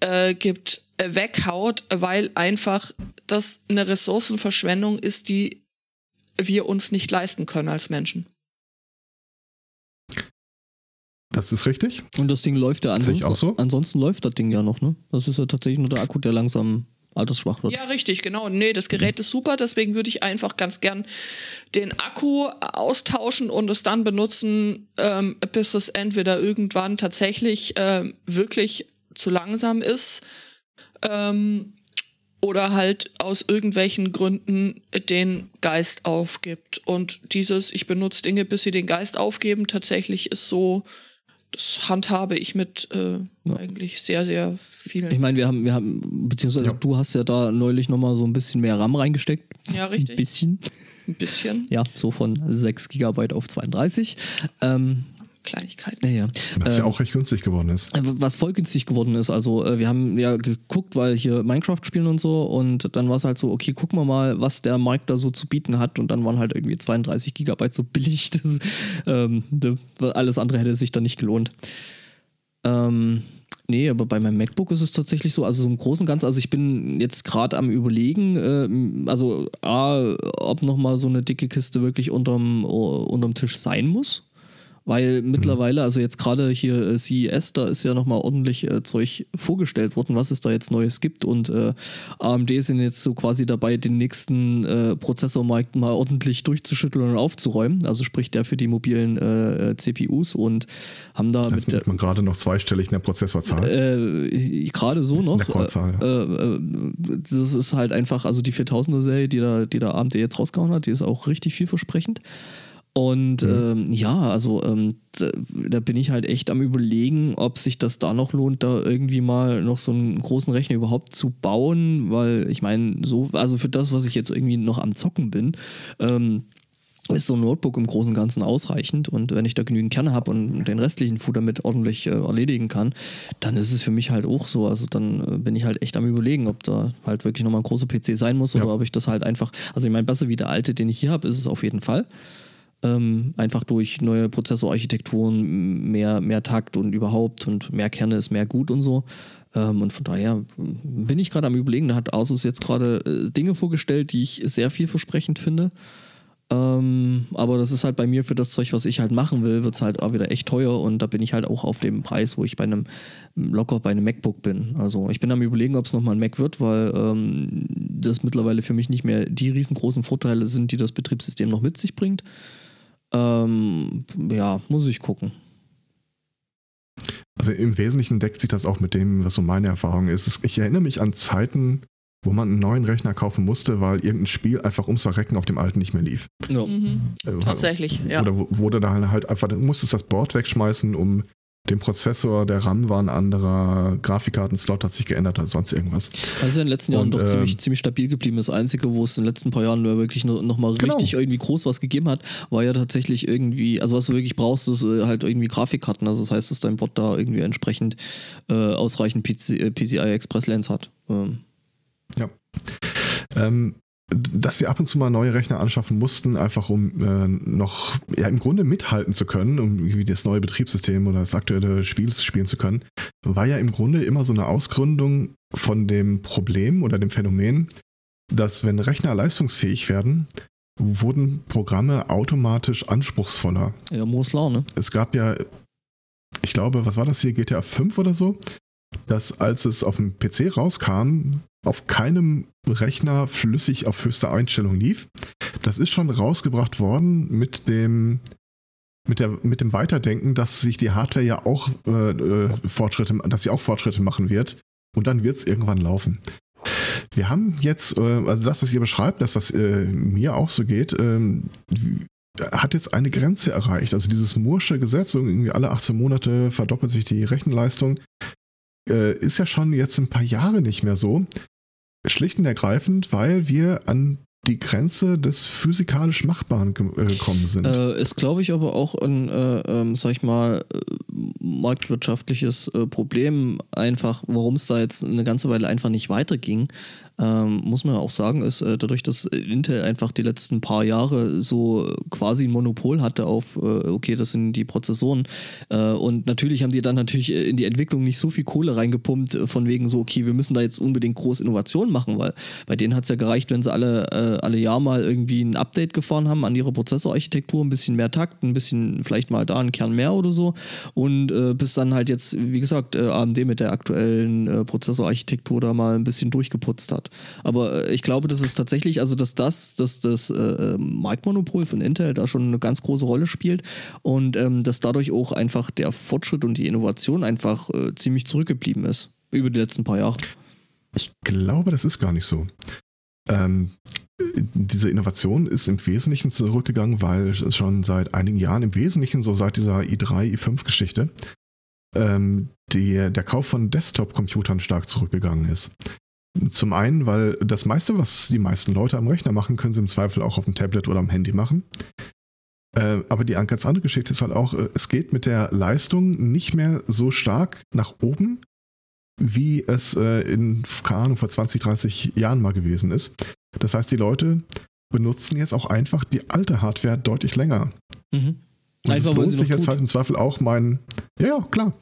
[SPEAKER 4] äh, gibt, weghaut, weil einfach das eine Ressourcenverschwendung ist, die wir uns nicht leisten können als Menschen.
[SPEAKER 3] Das ist richtig.
[SPEAKER 2] Und das Ding läuft ja ansonsten.
[SPEAKER 3] auch so.
[SPEAKER 2] Ansonsten läuft das Ding ja noch, ne? Das ist ja tatsächlich nur der Akku, der langsam altersschwach wird.
[SPEAKER 4] Ja, richtig, genau. Nee, das Gerät ist super, deswegen würde ich einfach ganz gern den Akku austauschen und es dann benutzen, ähm, bis es entweder irgendwann tatsächlich ähm, wirklich zu langsam ist ähm, oder halt aus irgendwelchen Gründen den Geist aufgibt. Und dieses, ich benutze Dinge, bis sie den Geist aufgeben, tatsächlich ist so, das handhabe ich mit äh,
[SPEAKER 2] Ja.
[SPEAKER 4] eigentlich sehr, sehr vielen.
[SPEAKER 2] Ich meine, wir haben, wir haben, beziehungsweise
[SPEAKER 3] Ja.
[SPEAKER 2] du hast ja da neulich nochmal so ein bisschen mehr RAM reingesteckt.
[SPEAKER 4] ja,
[SPEAKER 2] Ein
[SPEAKER 4] richtig.
[SPEAKER 2] bisschen.
[SPEAKER 4] Ein bisschen.
[SPEAKER 2] Ja, so von 6 GB auf 32. Ähm,
[SPEAKER 4] Kleinigkeiten.
[SPEAKER 2] naja.
[SPEAKER 3] Was ja
[SPEAKER 2] Ähm,
[SPEAKER 3] auch recht günstig geworden ist.
[SPEAKER 2] Äh, Was voll günstig geworden ist. Also, äh, wir haben ja geguckt, weil hier Minecraft spielen und so. Und dann war es halt so, okay, gucken wir mal, was der Markt da so zu bieten hat. Und dann waren halt irgendwie 32 Gigabyte so billig. <laughs> Das, ähm, alles andere hätte sich dann nicht gelohnt. Ähm, nee, aber bei meinem MacBook ist es tatsächlich so, also so im Großen und Ganzen, also ich bin jetzt gerade am überlegen, ähm, also A, ob nochmal so eine dicke Kiste wirklich unterm, unterm Tisch sein muss. Weil mittlerweile, also jetzt gerade hier äh, CES, da ist ja nochmal ordentlich äh, Zeug vorgestellt worden, was es da jetzt Neues gibt. Und äh, AMD sind jetzt so quasi dabei, den nächsten äh, Prozessormarkt mal ordentlich durchzuschütteln und aufzuräumen. Also sprich der für die mobilen äh, äh, CPUs und haben da
[SPEAKER 3] Da
[SPEAKER 2] mit der
[SPEAKER 3] man gerade noch zweistellig in der Prozessorzahl.
[SPEAKER 2] gerade so noch. Das ist halt einfach, also die 4000er Serie, die da, die da AMD jetzt rausgehauen hat, die ist auch richtig vielversprechend. Und ähm, ja, also ähm, da, da bin ich halt echt am überlegen, ob sich das da noch lohnt, da irgendwie mal noch so einen großen Rechner überhaupt zu bauen, weil ich meine, so, also für das, was ich jetzt irgendwie noch am Zocken bin, ähm, ist so ein Notebook im Großen und Ganzen ausreichend. Und wenn ich da genügend Kerne habe und den restlichen Food damit ordentlich äh, erledigen kann, dann ist es für mich halt auch so. Also dann äh, bin ich halt echt am überlegen, ob da halt wirklich nochmal ein großer PC sein muss oder
[SPEAKER 3] Ja.
[SPEAKER 2] ob ich das halt einfach, also ich meine, besser wie der alte, den ich hier habe, ist es auf jeden Fall. Ähm, einfach durch neue Prozessorarchitekturen, mehr, mehr Takt und überhaupt und mehr Kerne ist mehr gut und so. Ähm, und von daher bin ich gerade am überlegen, da hat Asus jetzt gerade äh, Dinge vorgestellt, die ich sehr vielversprechend finde. Ähm, aber das ist halt bei mir für das Zeug, was ich halt machen will, wird es halt auch wieder echt teuer und da bin ich halt auch auf dem Preis, wo ich bei einem locker bei einem MacBook bin. Also ich bin am überlegen, ob es nochmal ein Mac wird, weil ähm, das mittlerweile für mich nicht mehr die riesengroßen Vorteile sind, die das Betriebssystem noch mit sich bringt. Ähm, ja, muss ich gucken.
[SPEAKER 3] Also im Wesentlichen deckt sich das auch mit dem, was so meine Erfahrung ist. Ich erinnere mich an Zeiten, wo man einen neuen Rechner kaufen musste, weil irgendein Spiel einfach ums Verrecken auf dem alten nicht mehr lief.
[SPEAKER 2] Ja.
[SPEAKER 4] Mhm.
[SPEAKER 3] Äh,
[SPEAKER 4] Tatsächlich, ja.
[SPEAKER 3] Oder wurde da halt einfach, du musstest das Board wegschmeißen, um den Prozessor, der RAM war ein anderer, Grafikkartenslot hat sich geändert oder sonst irgendwas.
[SPEAKER 2] Ja in den letzten Jahren
[SPEAKER 3] Und,
[SPEAKER 2] doch
[SPEAKER 3] ähm,
[SPEAKER 2] ziemlich, ziemlich stabil geblieben. Das Einzige, wo es in den letzten paar Jahren wirklich noch, noch mal
[SPEAKER 3] Genau.
[SPEAKER 2] richtig irgendwie groß was gegeben hat, war ja tatsächlich irgendwie, also was du wirklich brauchst, ist äh, halt irgendwie Grafikkarten. Also das heißt, dass dein Bot da irgendwie entsprechend äh, ausreichend PC, äh, PCI Express Lens hat. Ähm,
[SPEAKER 3] Ähm, d- dass wir ab und zu mal neue Rechner anschaffen mussten, einfach um äh, noch ja, im Grunde mithalten zu können, um irgendwie das neue Betriebssystem oder das aktuelle Spiel spielen zu können, war ja im Grunde immer so eine Ausgründung von dem Problem oder dem Phänomen, dass wenn Rechner leistungsfähig werden, wurden Programme automatisch anspruchsvoller.
[SPEAKER 2] ja, Law, ne?
[SPEAKER 3] Es gab ja, ich glaube, was war das hier, GTA 5 oder so, dass als es auf dem PC rauskam, auf keinem Rechner flüssig auf höchster Einstellung lief. Das ist schon rausgebracht worden mit dem mit, der, mit dem Weiterdenken, dass sich die Hardware ja auch äh, äh, Fortschritte, dass sie auch Fortschritte machen wird und dann wird es irgendwann laufen. Wir haben jetzt, äh, also das, was ihr beschreibt, das, was äh, mir auch so geht, ähm, hat jetzt eine Grenze erreicht. Also dieses Moore'sche Gesetz, irgendwie alle 18 Monate verdoppelt sich die Rechenleistung, äh, ist ja schon jetzt ein paar Jahre nicht mehr so. Schlicht und ergreifend, weil wir an die Grenze des physikalisch Machbaren äh, gekommen sind.
[SPEAKER 2] Äh, ist, glaube ich, aber auch ein, äh, ähm, sag ich mal, äh, marktwirtschaftliches äh, Problem, einfach, warum es da jetzt eine ganze Weile einfach nicht weiterging. Ähm, muss man ja auch sagen, ist äh, dadurch, dass Intel einfach die letzten paar Jahre so quasi ein Monopol hatte auf, äh, okay, das sind die Prozessoren. Äh, und natürlich haben die dann natürlich in die Entwicklung nicht so viel Kohle reingepumpt, äh, von wegen so, okay, wir müssen da jetzt unbedingt groß Innovationen machen, weil bei denen hat es ja gereicht, wenn sie alle, äh, alle Jahr mal irgendwie ein Update gefahren haben an ihrer Prozessorarchitektur, ein bisschen mehr Takt, ein bisschen vielleicht mal da einen Kern mehr oder so. Und äh, bis dann halt jetzt, wie gesagt, äh, AMD mit der aktuellen äh, Prozessorarchitektur da mal ein bisschen durchgeputzt hat. Aber äh, ich glaube, das ist tatsächlich, also dass das, dass das äh, Marktmonopol von Intel da schon eine ganz große Rolle spielt und ähm, dass dadurch auch einfach der Fortschritt und die Innovation einfach äh, ziemlich zurückgeblieben ist über die letzten paar Jahre.
[SPEAKER 3] Ich glaube, das ist gar nicht so. Ähm, diese Innovation ist im Wesentlichen zurückgegangen, weil es schon seit einigen Jahren, im Wesentlichen so seit dieser i3, i5-Geschichte, ähm, die, der Kauf von Desktop-Computern stark zurückgegangen ist. Zum einen, weil das meiste, was die meisten Leute am Rechner machen, können sie im Zweifel auch auf dem Tablet oder am Handy machen. Äh, aber die ganz andere Geschichte ist halt auch, äh, es geht mit der Leistung nicht mehr so stark nach oben, wie es äh, in, keine Ahnung, vor 20, 30 Jahren mal gewesen ist. Das heißt, die Leute benutzen jetzt auch einfach die alte Hardware deutlich länger.
[SPEAKER 2] Mhm.
[SPEAKER 3] Und es lohnt sich jetzt
[SPEAKER 2] tut.
[SPEAKER 3] halt im Zweifel auch mein, ja, ja, klar.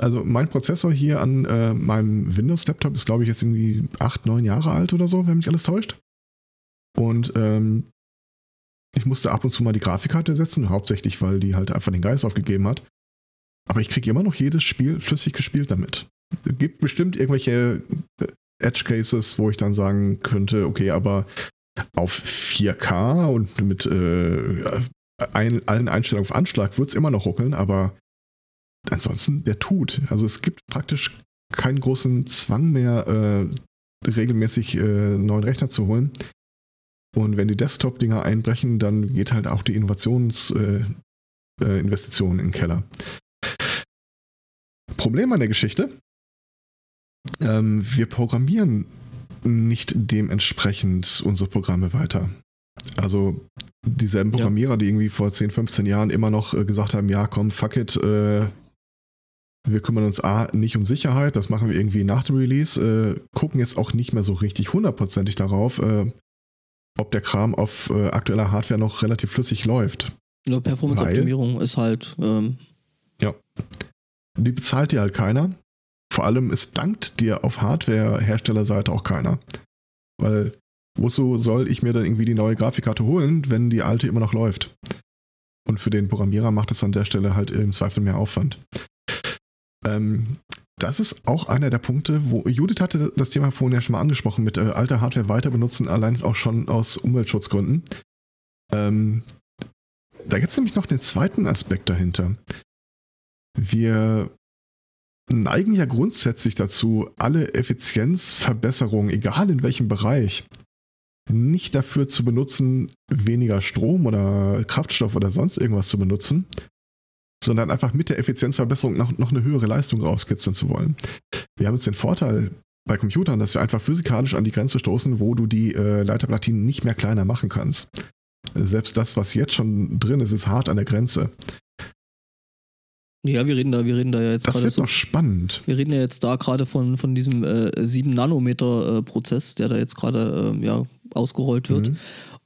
[SPEAKER 3] Also mein Prozessor hier an äh, meinem Windows-Laptop ist, glaube ich, jetzt irgendwie acht, neun Jahre alt oder so, wenn mich alles täuscht. Und ähm, ich musste ab und zu mal die Grafikkarte setzen, hauptsächlich, weil die halt einfach den Geist aufgegeben hat. Aber ich kriege immer noch jedes Spiel flüssig gespielt damit. Es gibt bestimmt irgendwelche äh, Edge Cases, wo ich dann sagen könnte, okay, aber auf 4K und mit äh, ein, allen Einstellungen auf Anschlag wird es immer noch ruckeln, aber ansonsten, der tut. Also es gibt praktisch keinen großen Zwang mehr, äh, regelmäßig äh, neuen Rechner zu holen. Und wenn die Desktop-Dinger einbrechen, dann geht halt auch die Innovationsinvestition äh, äh, Investition in den Keller. Problem an der Geschichte, ähm, wir programmieren nicht dementsprechend unsere Programme weiter. Also dieselben Programmierer, ja. die irgendwie vor 10, 15 Jahren immer noch äh, gesagt haben, ja komm, fuck it, äh, wir kümmern uns A, nicht um Sicherheit, das machen wir irgendwie nach dem Release, äh, gucken jetzt auch nicht mehr so richtig hundertprozentig darauf, äh, ob der Kram auf äh, aktueller Hardware noch relativ flüssig läuft.
[SPEAKER 2] Ja, Performance-Optimierung ist halt. Ähm
[SPEAKER 3] ja. Die bezahlt dir halt keiner. Vor allem, es dankt dir auf Hardware-Herstellerseite auch keiner. Weil, wozu soll ich mir dann irgendwie die neue Grafikkarte holen, wenn die alte immer noch läuft? Und für den Programmierer macht es an der Stelle halt im Zweifel mehr Aufwand. Ähm, das ist auch einer der Punkte, wo Judith hatte das Thema vorhin ja schon mal angesprochen, mit äh, alter Hardware weiter benutzen, allein auch schon aus Umweltschutzgründen. Ähm, da gibt es nämlich noch den zweiten Aspekt dahinter. Wir neigen ja grundsätzlich dazu, alle Effizienzverbesserungen, egal in welchem Bereich, nicht dafür zu benutzen, weniger Strom oder Kraftstoff oder sonst irgendwas zu benutzen, sondern einfach mit der Effizienzverbesserung noch, noch eine höhere Leistung rauskitzeln zu wollen. Wir haben jetzt den Vorteil bei Computern, dass wir einfach physikalisch an die Grenze stoßen, wo du die äh, Leiterplatinen nicht mehr kleiner machen kannst. Selbst das, was jetzt schon drin ist, ist hart an der Grenze.
[SPEAKER 2] Ja, wir reden da, wir reden da ja jetzt
[SPEAKER 3] gerade. Das wird so, noch spannend.
[SPEAKER 2] Wir reden ja jetzt da gerade von, von diesem äh, 7 Nanometer äh, Prozess, der da jetzt gerade äh, ja, ausgerollt wird. Mhm.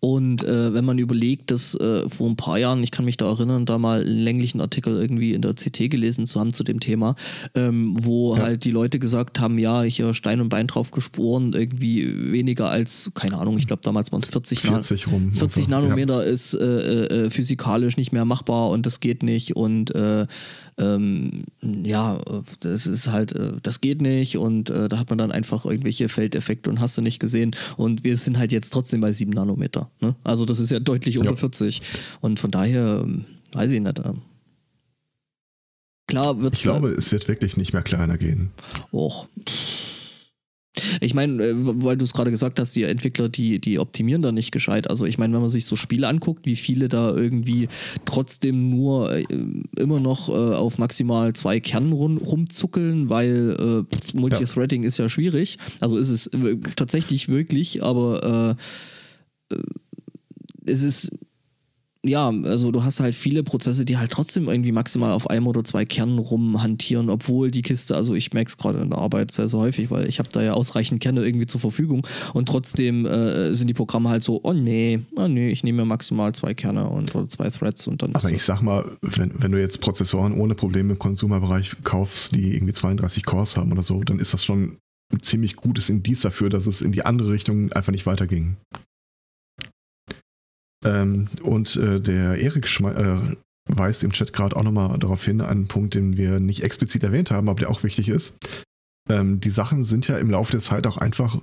[SPEAKER 2] Und äh, wenn man überlegt, dass äh, vor ein paar Jahren, ich kann mich da erinnern, da mal einen länglichen Artikel irgendwie in der CT gelesen zu haben zu dem Thema, ähm, wo ja. halt die Leute gesagt haben, ja, ich habe Stein und Bein drauf geschworen, irgendwie weniger als, keine Ahnung, ich glaube damals waren es 40,
[SPEAKER 3] 40, rum,
[SPEAKER 2] 40 Nanometer ja. ist äh, äh, physikalisch nicht mehr machbar und das geht nicht und äh, ähm, ja, das ist halt, äh, das geht nicht und äh, da hat man dann einfach irgendwelche Feldeffekte und hast du nicht gesehen und wir sind halt jetzt trotzdem bei 7 Nanometer. Ne? Also das ist ja deutlich unter ja. 40 und von daher ähm, weiß ich nicht. Ähm, klar wird
[SPEAKER 3] Ich glaube, es wird wirklich nicht mehr kleiner gehen.
[SPEAKER 2] Och. Ich meine, äh, weil du es gerade gesagt hast, die Entwickler, die, die optimieren da nicht gescheit. Also ich meine, wenn man sich so Spiele anguckt, wie viele da irgendwie trotzdem nur äh, immer noch äh, auf maximal zwei Kernen rum, rumzuckeln, weil äh, Multithreading ja. ist ja schwierig. Also ist es äh, tatsächlich wirklich, aber äh, es ist ja, also du hast halt viele Prozesse, die halt trotzdem irgendwie maximal auf einem oder zwei Kernen rumhantieren, obwohl die Kiste, also ich merke es gerade in der Arbeit sehr, sehr häufig, weil ich habe da ja ausreichend Kerne irgendwie zur Verfügung und trotzdem äh, sind die Programme halt so, oh nee, oh nee, ich nehme mir maximal zwei Kerne und oder zwei Threads und dann.
[SPEAKER 3] Aber ich sag mal, wenn, wenn du jetzt Prozessoren ohne Probleme im Konsumerbereich kaufst, die irgendwie 32 Cores haben oder so, dann ist das schon ein ziemlich gutes Indiz dafür, dass es in die andere Richtung einfach nicht weiterging. Ähm, und äh, der Erik äh, weist im Chat gerade auch nochmal darauf hin, einen Punkt, den wir nicht explizit erwähnt haben, aber der auch wichtig ist. Ähm, die Sachen sind ja im Laufe der Zeit auch einfach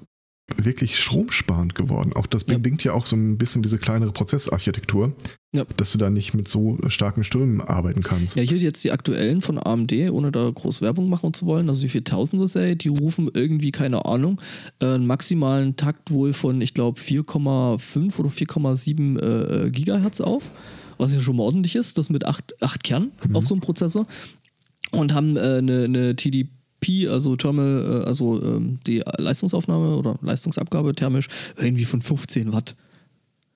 [SPEAKER 3] wirklich stromsparend geworden. Auch das ja. bedingt ja auch so ein bisschen diese kleinere Prozessarchitektur, ja. dass du da nicht mit so starken Strömen arbeiten kannst.
[SPEAKER 2] Ja, hier jetzt die aktuellen von AMD, ohne da groß Werbung machen zu wollen, also die 4000er Serie, die rufen irgendwie, keine Ahnung, äh, einen maximalen Takt wohl von, ich glaube, 4,5 oder 4,7 äh, Gigahertz auf, was ja schon mal ordentlich ist, das mit 8, 8 Kernen mhm. auf so einem Prozessor und haben äh, eine, eine TDP Pi, also Thermal, äh, also ähm, die Leistungsaufnahme oder Leistungsabgabe thermisch, irgendwie von 15 Watt.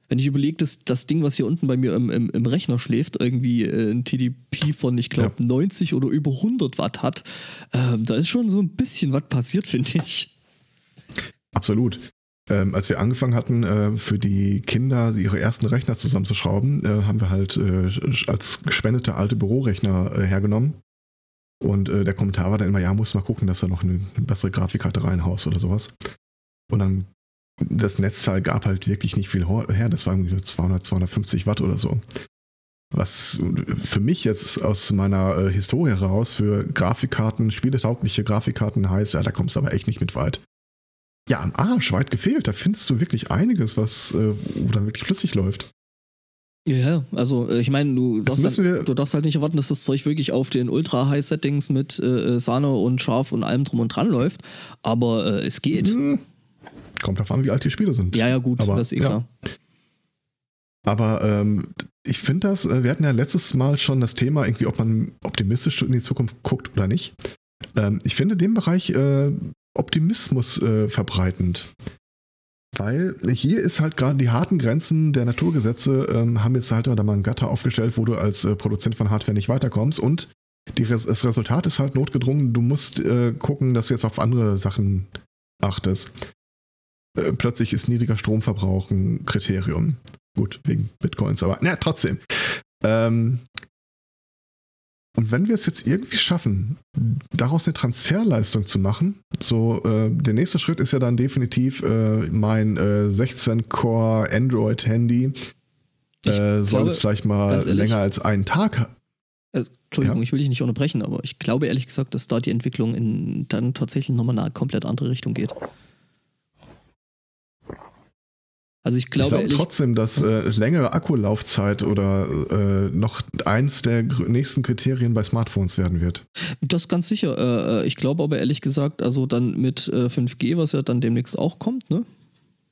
[SPEAKER 2] Wenn ich überlege, dass das Ding, was hier unten bei mir im, im, im Rechner schläft, irgendwie äh, ein TDP von, ich glaube, ja. 90 oder über 100 Watt hat, ähm, da ist schon so ein bisschen was passiert, finde ich.
[SPEAKER 3] Absolut. Ähm, als wir angefangen hatten, äh, für die Kinder ihre ersten Rechner zusammenzuschrauben, äh, haben wir halt äh, als gespendete alte Bürorechner äh, hergenommen und äh, der Kommentar war dann immer, ja, muss mal gucken, dass er noch eine, bessere Grafikkarte reinhaust oder sowas. Und dann, das Netzteil gab halt wirklich nicht viel her. Das war irgendwie 200, 250 Watt oder so. Was für mich jetzt aus meiner äh, Historie heraus für Grafikkarten, spieletaugliche Grafikkarten heißt, ja, da kommst du aber echt nicht mit weit. Ja, am Arsch, weit gefehlt. Da findest du wirklich einiges, was, äh, wo dann wirklich flüssig läuft.
[SPEAKER 2] Ja, also äh, ich meine, du, darfst halt, du darfst halt nicht erwarten, dass das Zeug wirklich auf den Ultra-High-Settings mit äh, Sahne und Scharf und allem drum und dran läuft, aber äh, es geht. Hm.
[SPEAKER 3] Kommt davon, wie alt die Spiele sind.
[SPEAKER 2] Ja, ja, gut, aber, das ist eh ja. klar.
[SPEAKER 3] Aber ähm, ich finde das, äh, wir hatten ja letztes Mal schon das Thema, irgendwie, ob man optimistisch in die Zukunft guckt oder nicht. Ähm, ich finde den Bereich äh, Optimismus äh, verbreitend. Weil hier ist halt gerade die harten Grenzen der Naturgesetze, ähm, haben jetzt halt da mal ein Gatter aufgestellt, wo du als äh, Produzent von Hardware nicht weiterkommst. Und Res das Resultat ist halt notgedrungen. Du musst äh, gucken, dass du jetzt auf andere Sachen achtest. Äh, plötzlich ist niedriger Stromverbrauch ein Kriterium. Gut, wegen Bitcoins, aber na, trotzdem. Ähm, und wenn wir es jetzt irgendwie schaffen, daraus eine Transferleistung zu machen, so äh, der nächste Schritt ist ja dann definitiv äh, mein äh, 16-Core Android-Handy. Äh, soll glaube, es vielleicht mal ehrlich, länger als einen Tag.
[SPEAKER 2] Äh, Entschuldigung, ja. ich will dich nicht unterbrechen, aber ich glaube ehrlich gesagt, dass da die Entwicklung in dann tatsächlich nochmal eine komplett andere Richtung geht. Also ich glaube, ich
[SPEAKER 3] glaube trotzdem, dass äh, längere Akkulaufzeit oder äh, noch eins der nächsten Kriterien bei Smartphones werden wird.
[SPEAKER 2] Das ganz sicher. Äh, äh ich glaube aber ehrlich gesagt, also dann mit 5G, äh, was ja dann demnächst auch kommt, ne?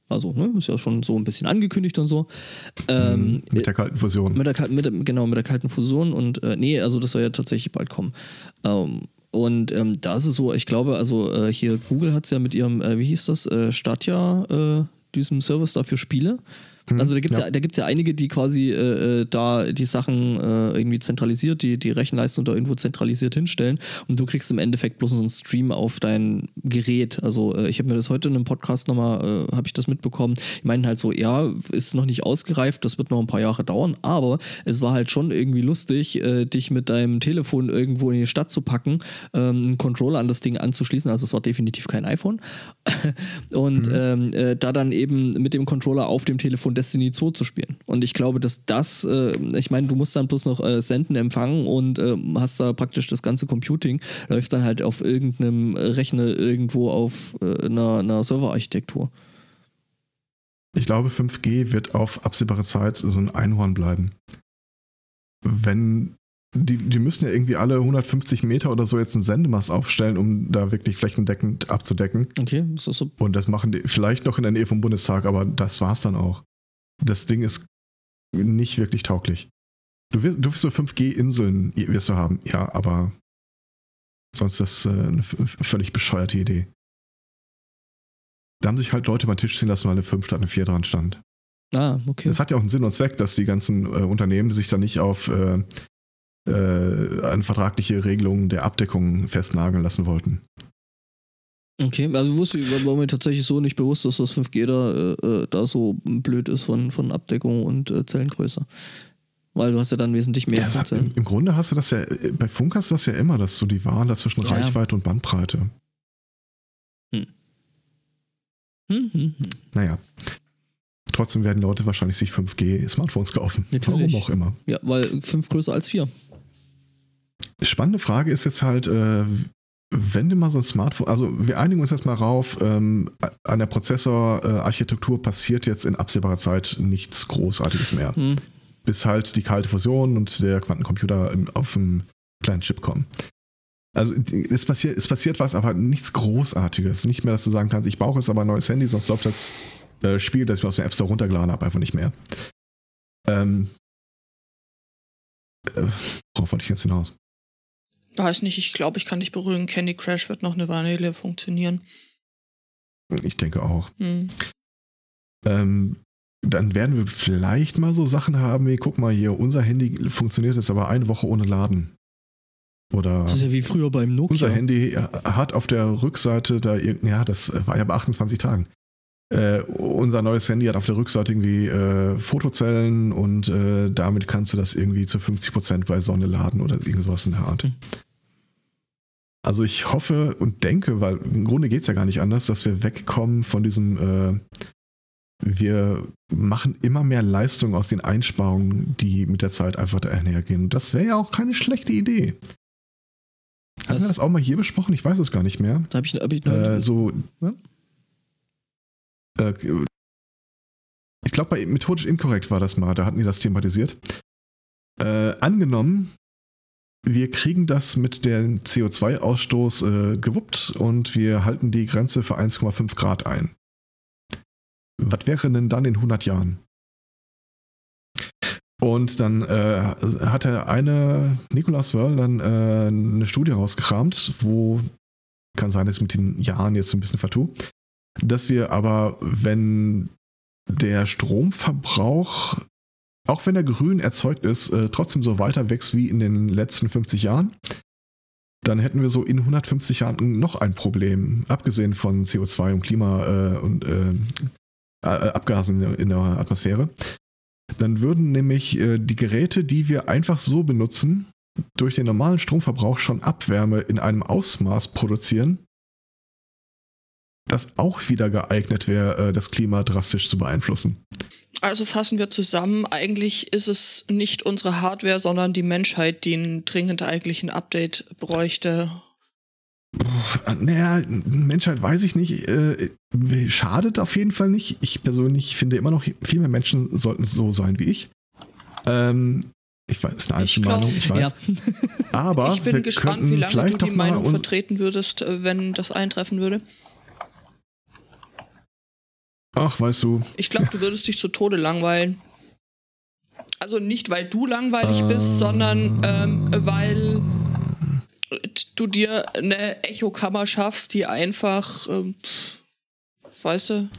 [SPEAKER 2] Also, ne, ist ja schon so ein bisschen angekündigt und so.
[SPEAKER 3] Ähm, mhm. mit der kalten Fusion.
[SPEAKER 2] Mit der, mit, genau, mit der kalten Fusion und äh, nee, also das soll ja tatsächlich bald kommen. Ähm, und ähm, da ist es so, ich glaube, also hier Google hat es ja mit ihrem, äh, wie hieß das, Stadia, diesem Service dafür Spiele. Mhm. Also da gibt es ja. ja. ja einige, die quasi äh, äh, da die Sachen äh, irgendwie zentralisiert, die, die Rechenleistung da irgendwo zentralisiert hinstellen und du kriegst im Endeffekt bloß so einen Stream auf dein Gerät. Also äh, ich habe mir das heute in einem Podcast nochmal, äh, habe ich das mitbekommen. Die meinen halt so, ja, ist noch nicht ausgereift, das wird noch ein paar Jahre dauern, aber es war halt schon irgendwie lustig, äh, dich mit deinem Telefon irgendwo in die Stadt zu packen, ähm, einen Controller an das Ding anzuschließen. Also es war definitiv kein iPhone. <laughs> und mhm. ähm, da dann eben mit dem Controller auf dem Telefon Destiny 2 zu spielen. Und ich glaube, dass das, äh, ich meine, du musst dann bloß noch äh, senden, empfangen und äh, hast da praktisch das ganze Computing, läuft dann halt auf irgendeinem Rechner irgendwo auf äh, einer, einer Serverarchitektur.
[SPEAKER 3] Ich glaube, 5G wird auf absehbare Zeit so ein Einhorn bleiben. Wenn die, die müssen ja irgendwie alle 150 Meter oder so jetzt einen Sendemast aufstellen, um da wirklich flächendeckend abzudecken.
[SPEAKER 2] Okay, ist das so?
[SPEAKER 3] Und das machen die vielleicht noch in der Nähe vom Bundestag, aber das war's dann auch das Ding ist nicht wirklich tauglich. Du wirst, du wirst so 5G-Inseln wirst du haben, ja, aber sonst ist das äh, eine völlig bescheuerte Idee. Da haben sich halt Leute beim Tisch ziehen lassen, weil eine 5 statt eine 4 dran stand.
[SPEAKER 2] Ah, okay.
[SPEAKER 3] Es hat ja auch einen Sinn und Zweck, dass die ganzen äh, Unternehmen sich da nicht auf äh, äh, eine vertragliche Regelung der Abdeckung festnageln lassen wollten.
[SPEAKER 2] Okay, also wusste ich, war mir tatsächlich so nicht bewusst, dass das 5G da, äh, äh, da so blöd ist von, von Abdeckung und äh, Zellengröße. Weil du hast ja dann wesentlich mehr
[SPEAKER 3] ja, Zellen. Im, Im Grunde hast du das ja, bei Funk hast du das ja immer, dass du die Wahl zwischen ja. Reichweite und Bandbreite. Hm. Hm, hm, hm. Naja. Trotzdem werden Leute wahrscheinlich sich 5G-Smartphones kaufen.
[SPEAKER 2] Natürlich.
[SPEAKER 3] Warum auch immer.
[SPEAKER 2] Ja, weil 5 größer als 4.
[SPEAKER 3] Spannende Frage ist jetzt halt, äh, wenn du mal so ein Smartphone, also wir einigen uns jetzt mal rauf, ähm, an der Prozessorarchitektur passiert jetzt in absehbarer Zeit nichts Großartiges mehr. Hm. Bis halt die kalte Fusion und der Quantencomputer im, auf dem kleinen Chip kommen. Also es passiert, es passiert was, aber nichts Großartiges. Nicht mehr, dass du sagen kannst, ich brauche jetzt aber ein neues Handy, sonst läuft das äh, Spiel, das ich mir aus dem App Store runtergeladen habe, einfach nicht mehr. Ähm, äh, worauf wollte ich jetzt hinaus?
[SPEAKER 4] Weiß nicht, ich glaube, ich kann dich beruhigen. Candy Crush wird noch eine Weile funktionieren.
[SPEAKER 3] Ich denke auch. Hm. Ähm, dann werden wir vielleicht mal so Sachen haben wie, guck mal hier, unser Handy funktioniert jetzt aber eine Woche ohne Laden. Oder
[SPEAKER 2] das ist ja wie früher beim Nokia.
[SPEAKER 3] Unser Handy hat auf der Rückseite da ja, das war ja bei 28 Tagen. Äh, unser neues Handy hat auf der Rückseite irgendwie äh, Fotozellen und äh, damit kannst du das irgendwie zu 50% bei Sonne laden oder irgendwas in der Art. Mhm. Also ich hoffe und denke, weil im Grunde geht es ja gar nicht anders, dass wir wegkommen von diesem, äh, wir machen immer mehr Leistung aus den Einsparungen, die mit der Zeit einfach einhergehen. Und das wäre ja auch keine schlechte Idee. Haben wir das auch mal hier besprochen? Ich weiß es gar nicht mehr.
[SPEAKER 2] Da habe ich, hab ich
[SPEAKER 3] äh, so. Ja? Äh, ich glaube, bei methodisch inkorrekt war das mal. Da hatten die das thematisiert. Äh, angenommen, wir kriegen das mit dem CO2-Ausstoß äh, gewuppt und wir halten die Grenze für 1,5 Grad ein. Was wäre denn dann in 100 Jahren? Und dann äh, hat er eine, Nicolas Wörl, dann äh, eine Studie rausgekramt, wo, kann sein, dass ich mit den Jahren jetzt ein bisschen vertue, dass wir aber, wenn der Stromverbrauch, auch wenn er grün erzeugt ist, äh, trotzdem so weiter wächst wie in den letzten 50 Jahren, dann hätten wir so in 150 Jahren noch ein Problem, abgesehen von CO2 und Klima äh, und äh, äh, Abgasen in der Atmosphäre. Dann würden nämlich äh, die Geräte, die wir einfach so benutzen, durch den normalen Stromverbrauch schon Abwärme in einem Ausmaß produzieren, das auch wieder geeignet wäre, äh, das Klima drastisch zu beeinflussen.
[SPEAKER 4] Also fassen wir zusammen, eigentlich ist es nicht unsere Hardware, sondern die Menschheit, die ein dringend eigentlich ein Update bräuchte.
[SPEAKER 3] Naja, Menschheit weiß ich nicht. Äh, schadet auf jeden Fall nicht. Ich persönlich finde immer noch, viel mehr Menschen sollten so sein wie ich. Ähm, ich weiß, ist eine Einzelmeinung, ich weiß. Ja. Aber
[SPEAKER 4] ich bin gespannt, wie lange du die Meinung vertreten würdest, äh, wenn das eintreffen würde.
[SPEAKER 3] Ach, weißt du.
[SPEAKER 4] Ich glaube, du würdest dich zu Tode langweilen. Also nicht, weil du langweilig äh, bist, sondern ähm, weil du dir eine Echokammer schaffst, die einfach, ähm, weißt du,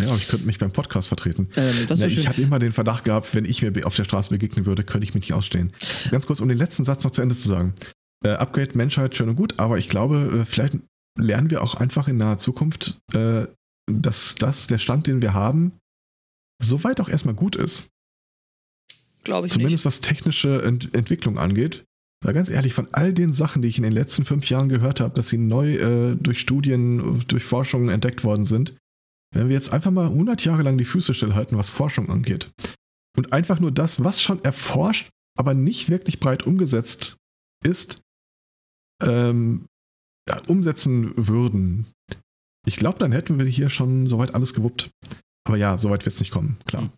[SPEAKER 3] Ja, ich könnte mich beim Podcast vertreten. Ähm, ja, ich habe immer den Verdacht gehabt, wenn ich mir auf der Straße begegnen würde, könnte ich mich nicht ausstehen. Ganz kurz, um den letzten Satz noch zu Ende zu sagen. Äh, Upgrade Menschheit schön und gut, aber ich glaube, äh, vielleicht lernen wir auch einfach in naher Zukunft, äh, dass das, der Stand, den wir haben, soweit auch erstmal gut ist.
[SPEAKER 4] Glaube ich
[SPEAKER 3] Zumindest
[SPEAKER 4] nicht.
[SPEAKER 3] was technische Ent Entwicklung angeht. Weil ganz ehrlich, von all den Sachen, die ich in den letzten fünf Jahren gehört habe, dass sie neu äh, durch Studien, durch Forschungen entdeckt worden sind, wenn wir jetzt einfach mal 100 Jahre lang die Füße stillhalten, was Forschung angeht, und einfach nur das, was schon erforscht, aber nicht wirklich breit umgesetzt ist, ähm, ja, umsetzen würden, ich glaube, dann hätten wir hier schon soweit alles gewuppt. Aber ja, soweit wird es nicht kommen, klar.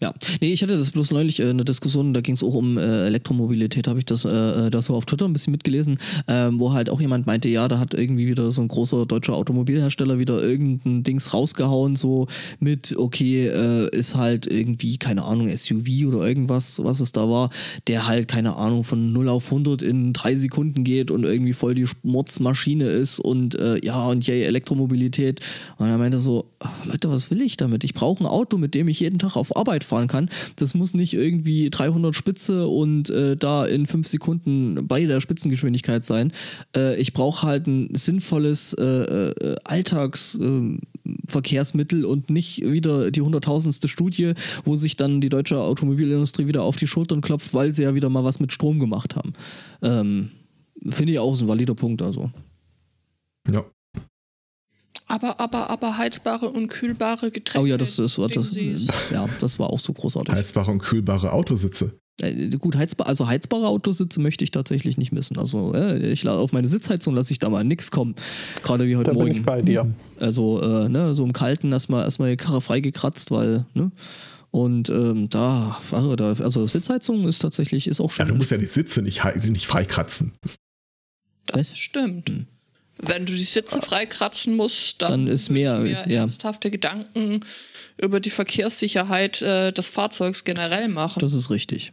[SPEAKER 2] Ja, nee, ich hatte das bloß neulich äh, eine Diskussion, da ging es auch um äh, Elektromobilität, habe ich das, äh, äh, das so auf Twitter ein bisschen mitgelesen, ähm, wo halt auch jemand meinte, ja, da hat irgendwie wieder so ein großer deutscher Automobilhersteller wieder irgendein Dings rausgehauen, so mit, okay, äh, ist halt irgendwie, keine Ahnung, SUV oder irgendwas, was es da war, der halt, keine Ahnung, von 0 auf 100 in drei Sekunden geht und irgendwie voll die Mordsmaschine ist und äh, ja, und yay, Elektromobilität. Und er meinte so, Leute, was will ich damit? Ich brauche ein Auto, mit dem ich jeden Tag auf Arbeit fahren kann. Das muss nicht irgendwie 300 Spitze und äh, da in fünf Sekunden bei der Spitzengeschwindigkeit sein. Äh, ich brauche halt ein sinnvolles äh, äh Alltagsverkehrsmittel und nicht wieder die hunderttausendste Studie, wo sich dann die deutsche Automobilindustrie wieder auf die Schultern klopft, weil sie ja wieder mal was mit Strom gemacht haben. Ähm, Finde ich auch ein valider Punkt, also.
[SPEAKER 3] Ja.
[SPEAKER 4] Aber, aber, aber heizbare und kühlbare Getränke.
[SPEAKER 2] Oh ja, das, das, war, das, ja, das war auch so großartig.
[SPEAKER 3] Heizbare und kühlbare Autositze.
[SPEAKER 2] Äh, gut, heizbar, also heizbare Autositze möchte ich tatsächlich nicht missen. Also äh, ich auf meine Sitzheizung lasse ich da mal nichts kommen. Gerade wie heute
[SPEAKER 1] da
[SPEAKER 2] Morgen.
[SPEAKER 1] Bin ich bei dir.
[SPEAKER 2] Also äh, ne, so im Kalten erstmal erstmal die Karre freigekratzt, weil, ne? Und ähm, da, also Sitzheizung ist tatsächlich, ist auch schon.
[SPEAKER 3] Ja, du musst ja die Sitze nicht, nicht freikratzen.
[SPEAKER 4] Das stimmt. Wenn du die Sitze freikratzen musst, dann,
[SPEAKER 2] dann ist mehr,
[SPEAKER 4] mehr ja. ernsthafte Gedanken über die Verkehrssicherheit äh, des Fahrzeugs generell machen.
[SPEAKER 2] Das ist richtig.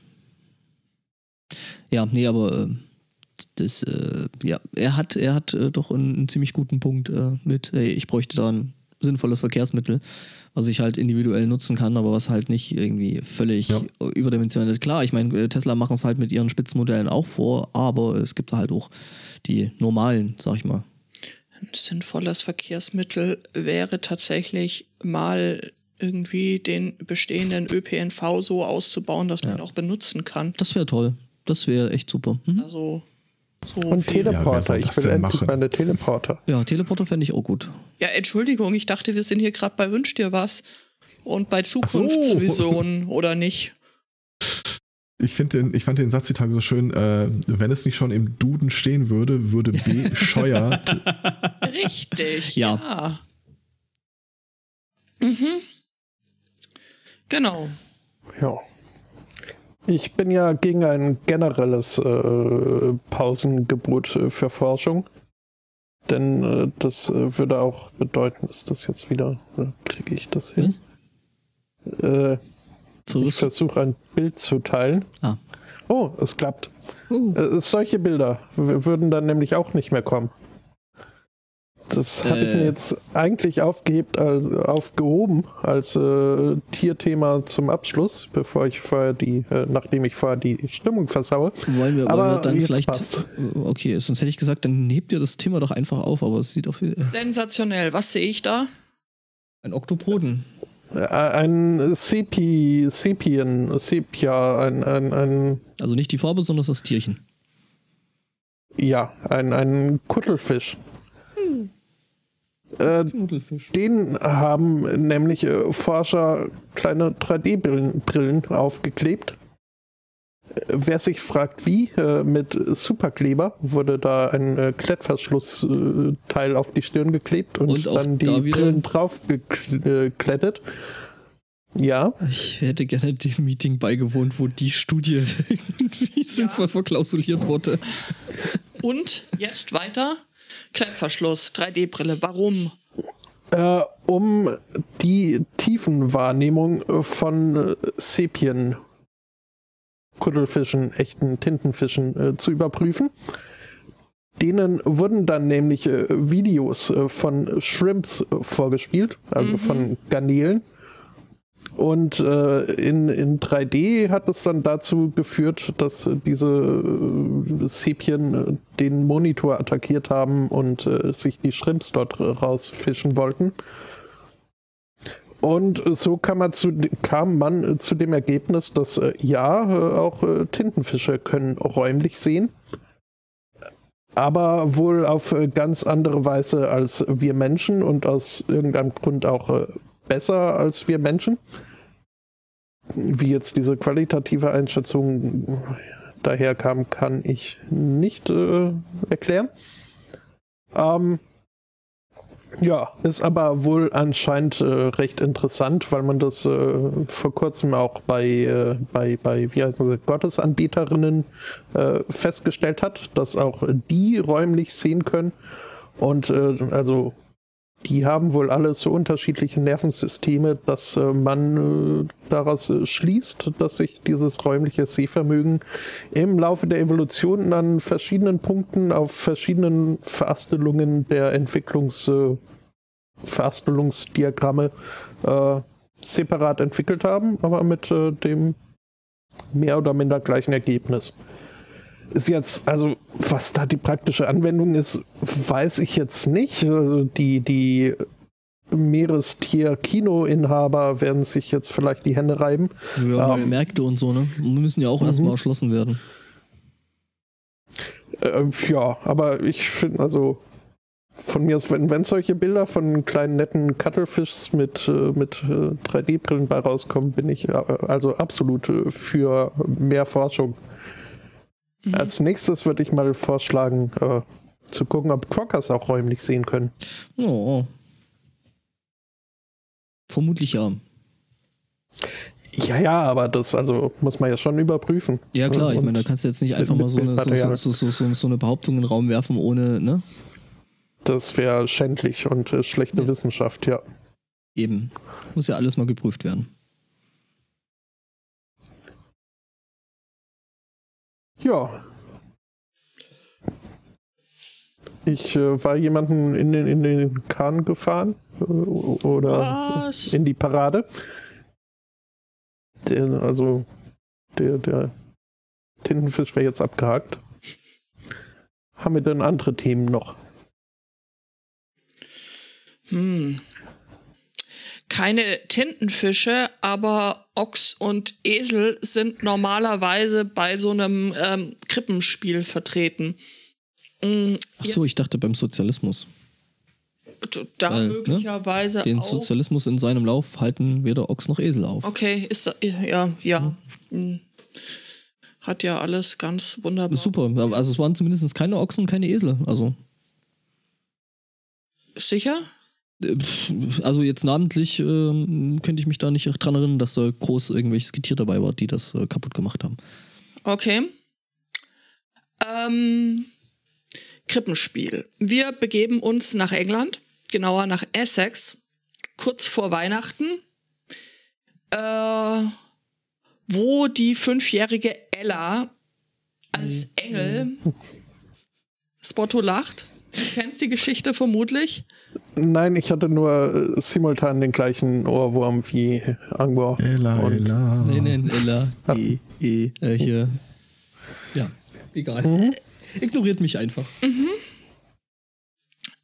[SPEAKER 2] Ja, nee, aber äh, das, äh, ja, er hat, er hat äh, doch einen, einen, ziemlich guten Punkt äh, mit, hey, ich bräuchte da ein sinnvolles Verkehrsmittel, was ich halt individuell nutzen kann, aber was halt nicht irgendwie völlig ja. überdimensional ist. Klar, ich meine, äh, Tesla machen es halt mit ihren Spitzenmodellen auch vor, aber es gibt halt auch die normalen, sag ich mal,
[SPEAKER 4] ein sinnvolles Verkehrsmittel wäre tatsächlich mal irgendwie den bestehenden ÖPNV so auszubauen, dass man ja. auch benutzen kann.
[SPEAKER 2] Das wäre toll. Das wäre echt super.
[SPEAKER 4] Mhm. Also
[SPEAKER 1] so Und Teleporter. Ja, ich will endlich machen? meine Teleporter.
[SPEAKER 2] Ja, Teleporter fände ich auch gut.
[SPEAKER 4] Ja, Entschuldigung, ich dachte, wir sind hier gerade bei Wünsch dir was und bei Zukunftsvisionen so. oder nicht.
[SPEAKER 3] Ich, den, ich fand den Satz die Tage so schön, äh, wenn es nicht schon im Duden stehen würde, würde <laughs> bescheuert.
[SPEAKER 4] Richtig, ja. ja. Mhm. Genau.
[SPEAKER 1] Ja. Ich bin ja gegen ein generelles äh, Pausengebot für Forschung. Denn äh, das äh, würde auch bedeuten, ist das jetzt wieder, äh, kriege ich das hin? Hm? Versuchst ich versuche ein Bild zu teilen.
[SPEAKER 2] Ah.
[SPEAKER 1] Oh, es klappt. Uh. Äh, solche Bilder würden dann nämlich auch nicht mehr kommen. Das hatte ich mir jetzt eigentlich aufgehebt, als, aufgehoben als äh, Tierthema zum Abschluss, bevor ich vorher die, äh, nachdem ich vorher die Stimmung versaue.
[SPEAKER 2] Wollen wir,
[SPEAKER 1] Aber
[SPEAKER 2] wollen wir dann vielleicht.
[SPEAKER 1] passt.
[SPEAKER 2] Okay, sonst hätte ich gesagt, dann hebt ihr das Thema doch einfach auf, aber es sieht auf
[SPEAKER 4] Sensationell. Was sehe ich da?
[SPEAKER 2] ein Oktopoden.
[SPEAKER 1] Äh, Ein Sepi, Sepien, Sepia, ein, ein, ein,
[SPEAKER 2] Also nicht die Farbe, sondern das Tierchen.
[SPEAKER 1] ja, ein, ein Kuttelfisch. Äh,
[SPEAKER 2] Nudelfisch.
[SPEAKER 1] Den haben nämlich äh, Forscher kleine 3D-Brillen Brillen aufgeklebt. Äh, Wer sich fragt, wie, äh, mit Superkleber wurde da ein äh, Klettverschlussteil auf die Stirn geklebt und,
[SPEAKER 2] Und
[SPEAKER 1] dann die Brillen drauf geklettet. Ja,
[SPEAKER 2] Ich hätte gerne dem Meeting beigewohnt, wo die Studie <laughs> irgendwie sinnvoll verklausuliert wurde.
[SPEAKER 4] Und jetzt weiter. Klettverschluss, 3D-Brille. Warum?
[SPEAKER 1] äh, um die Tiefenwahrnehmung äh, von äh, Sepien, Kuddelfischen, echten Tintenfischen äh, zu überprüfen. Denen wurden dann nämlich äh, Videos äh, von Shrimps vorgespielt, also
[SPEAKER 4] Mhm.
[SPEAKER 1] von Garnelen. Und äh, in, in 3D hat es dann dazu geführt, dass diese äh, Sepien den Monitor attackiert haben und äh, sich die Shrimps dort rausfischen wollten. Und so kam man zu, kam man zu dem Ergebnis, dass äh, ja, äh, auch äh, Tintenfische können räumlich sehen, aber wohl auf äh, ganz andere Weise als wir Menschen und aus irgendeinem Grund auch äh, besser als wir Menschen. Wie jetzt diese qualitative Einschätzung daherkam, kann ich nicht erklären. Ähm, ja, ist aber wohl anscheinend äh, recht interessant, weil man das äh, vor kurzem auch bei, äh, bei, bei wie heißen sie, Gottesanbeterinnen äh, festgestellt hat, dass auch die räumlich sehen können. Und äh, also die haben wohl alle so unterschiedliche Nervensysteme, dass äh, man äh, daraus äh, schließt, dass sich dieses räumliche Sehvermögen im Laufe der Evolution an verschiedenen Punkten auf verschiedenen Verastelungen der Entwicklungs äh, Verastelungsdiagramme äh, separat entwickelt haben, aber mit äh, dem mehr oder minder gleichen Ergebnis. Ist jetzt, also was da die praktische Anwendung ist, weiß ich jetzt nicht. Also die, die Meerestier-Kinoinhaber werden sich jetzt vielleicht die Hände reiben.
[SPEAKER 2] Ja, neue
[SPEAKER 1] Ähm.
[SPEAKER 2] Märkte und so, ne? Müssen ja auch
[SPEAKER 1] Mhm.
[SPEAKER 2] erstmal erschlossen werden.
[SPEAKER 1] Äh, ja, aber ich finde, also von mir aus, wenn, wenn solche Bilder von kleinen netten Cuttlefish mit, äh, mit äh, 3D-Brillen bei rauskommen, bin ich äh, also absolut äh, für mehr Forschung.
[SPEAKER 4] Mhm.
[SPEAKER 1] Als nächstes würde ich mal vorschlagen, äh, zu gucken, ob Quokkas auch räumlich sehen können.
[SPEAKER 2] Oh. Vermutlich ja.
[SPEAKER 1] Ja, ja, aber das also muss man ja schon überprüfen.
[SPEAKER 2] Ja klar, ich meine, da kannst du jetzt nicht einfach mal so eine, so, so, so eine Behauptung in den Raum werfen, ohne, ne?
[SPEAKER 1] Das wäre schändlich und äh, schlechte
[SPEAKER 2] Ja.
[SPEAKER 1] Wissenschaft, ja.
[SPEAKER 2] Eben. Muss ja alles mal geprüft werden.
[SPEAKER 1] Ja. Ich äh, war jemanden in den, in den Kahn gefahren äh, oder
[SPEAKER 4] Was?
[SPEAKER 1] in die Parade. Der, also der, der Tintenfisch wäre jetzt abgehakt. Haben wir denn andere Themen noch?
[SPEAKER 4] Hm. Keine Tintenfische, aber Ochs und Esel sind normalerweise bei so einem ähm, Krippenspiel vertreten. Mm,
[SPEAKER 2] Ach so, ich dachte beim Sozialismus.
[SPEAKER 4] Da
[SPEAKER 2] Weil, ne,
[SPEAKER 4] möglicherweise
[SPEAKER 2] Den
[SPEAKER 4] auch.
[SPEAKER 2] Sozialismus in seinem Lauf halten weder Ochs noch Esel auf.
[SPEAKER 4] Okay, ist da, ja, ja. Hm. Hat ja alles ganz wunderbar.
[SPEAKER 2] Super, also es waren zumindest keine Ochsen, keine Esel. Also,
[SPEAKER 4] Sicher?
[SPEAKER 2] Äh, also jetzt namentlich ähm, könnte ich mich da nicht dran erinnern, dass da groß irgendwelches Getier dabei war, die das äh, kaputt gemacht haben.
[SPEAKER 4] Okay. Ähm, Krippenspiel. Wir begeben uns nach England, genauer nach Essex, kurz vor Weihnachten, äh, wo die fünfjährige Ella als Engel. <laughs> Spotto lacht. Du kennst die Geschichte vermutlich?
[SPEAKER 1] Nein, ich hatte nur äh, simultan den gleichen Ohrwurm wie Angor.
[SPEAKER 3] Ella,
[SPEAKER 1] Und-
[SPEAKER 3] Ella.
[SPEAKER 2] Nee, nee, Ella. E, E, äh, hier. Ja, egal. Ignoriert mich einfach.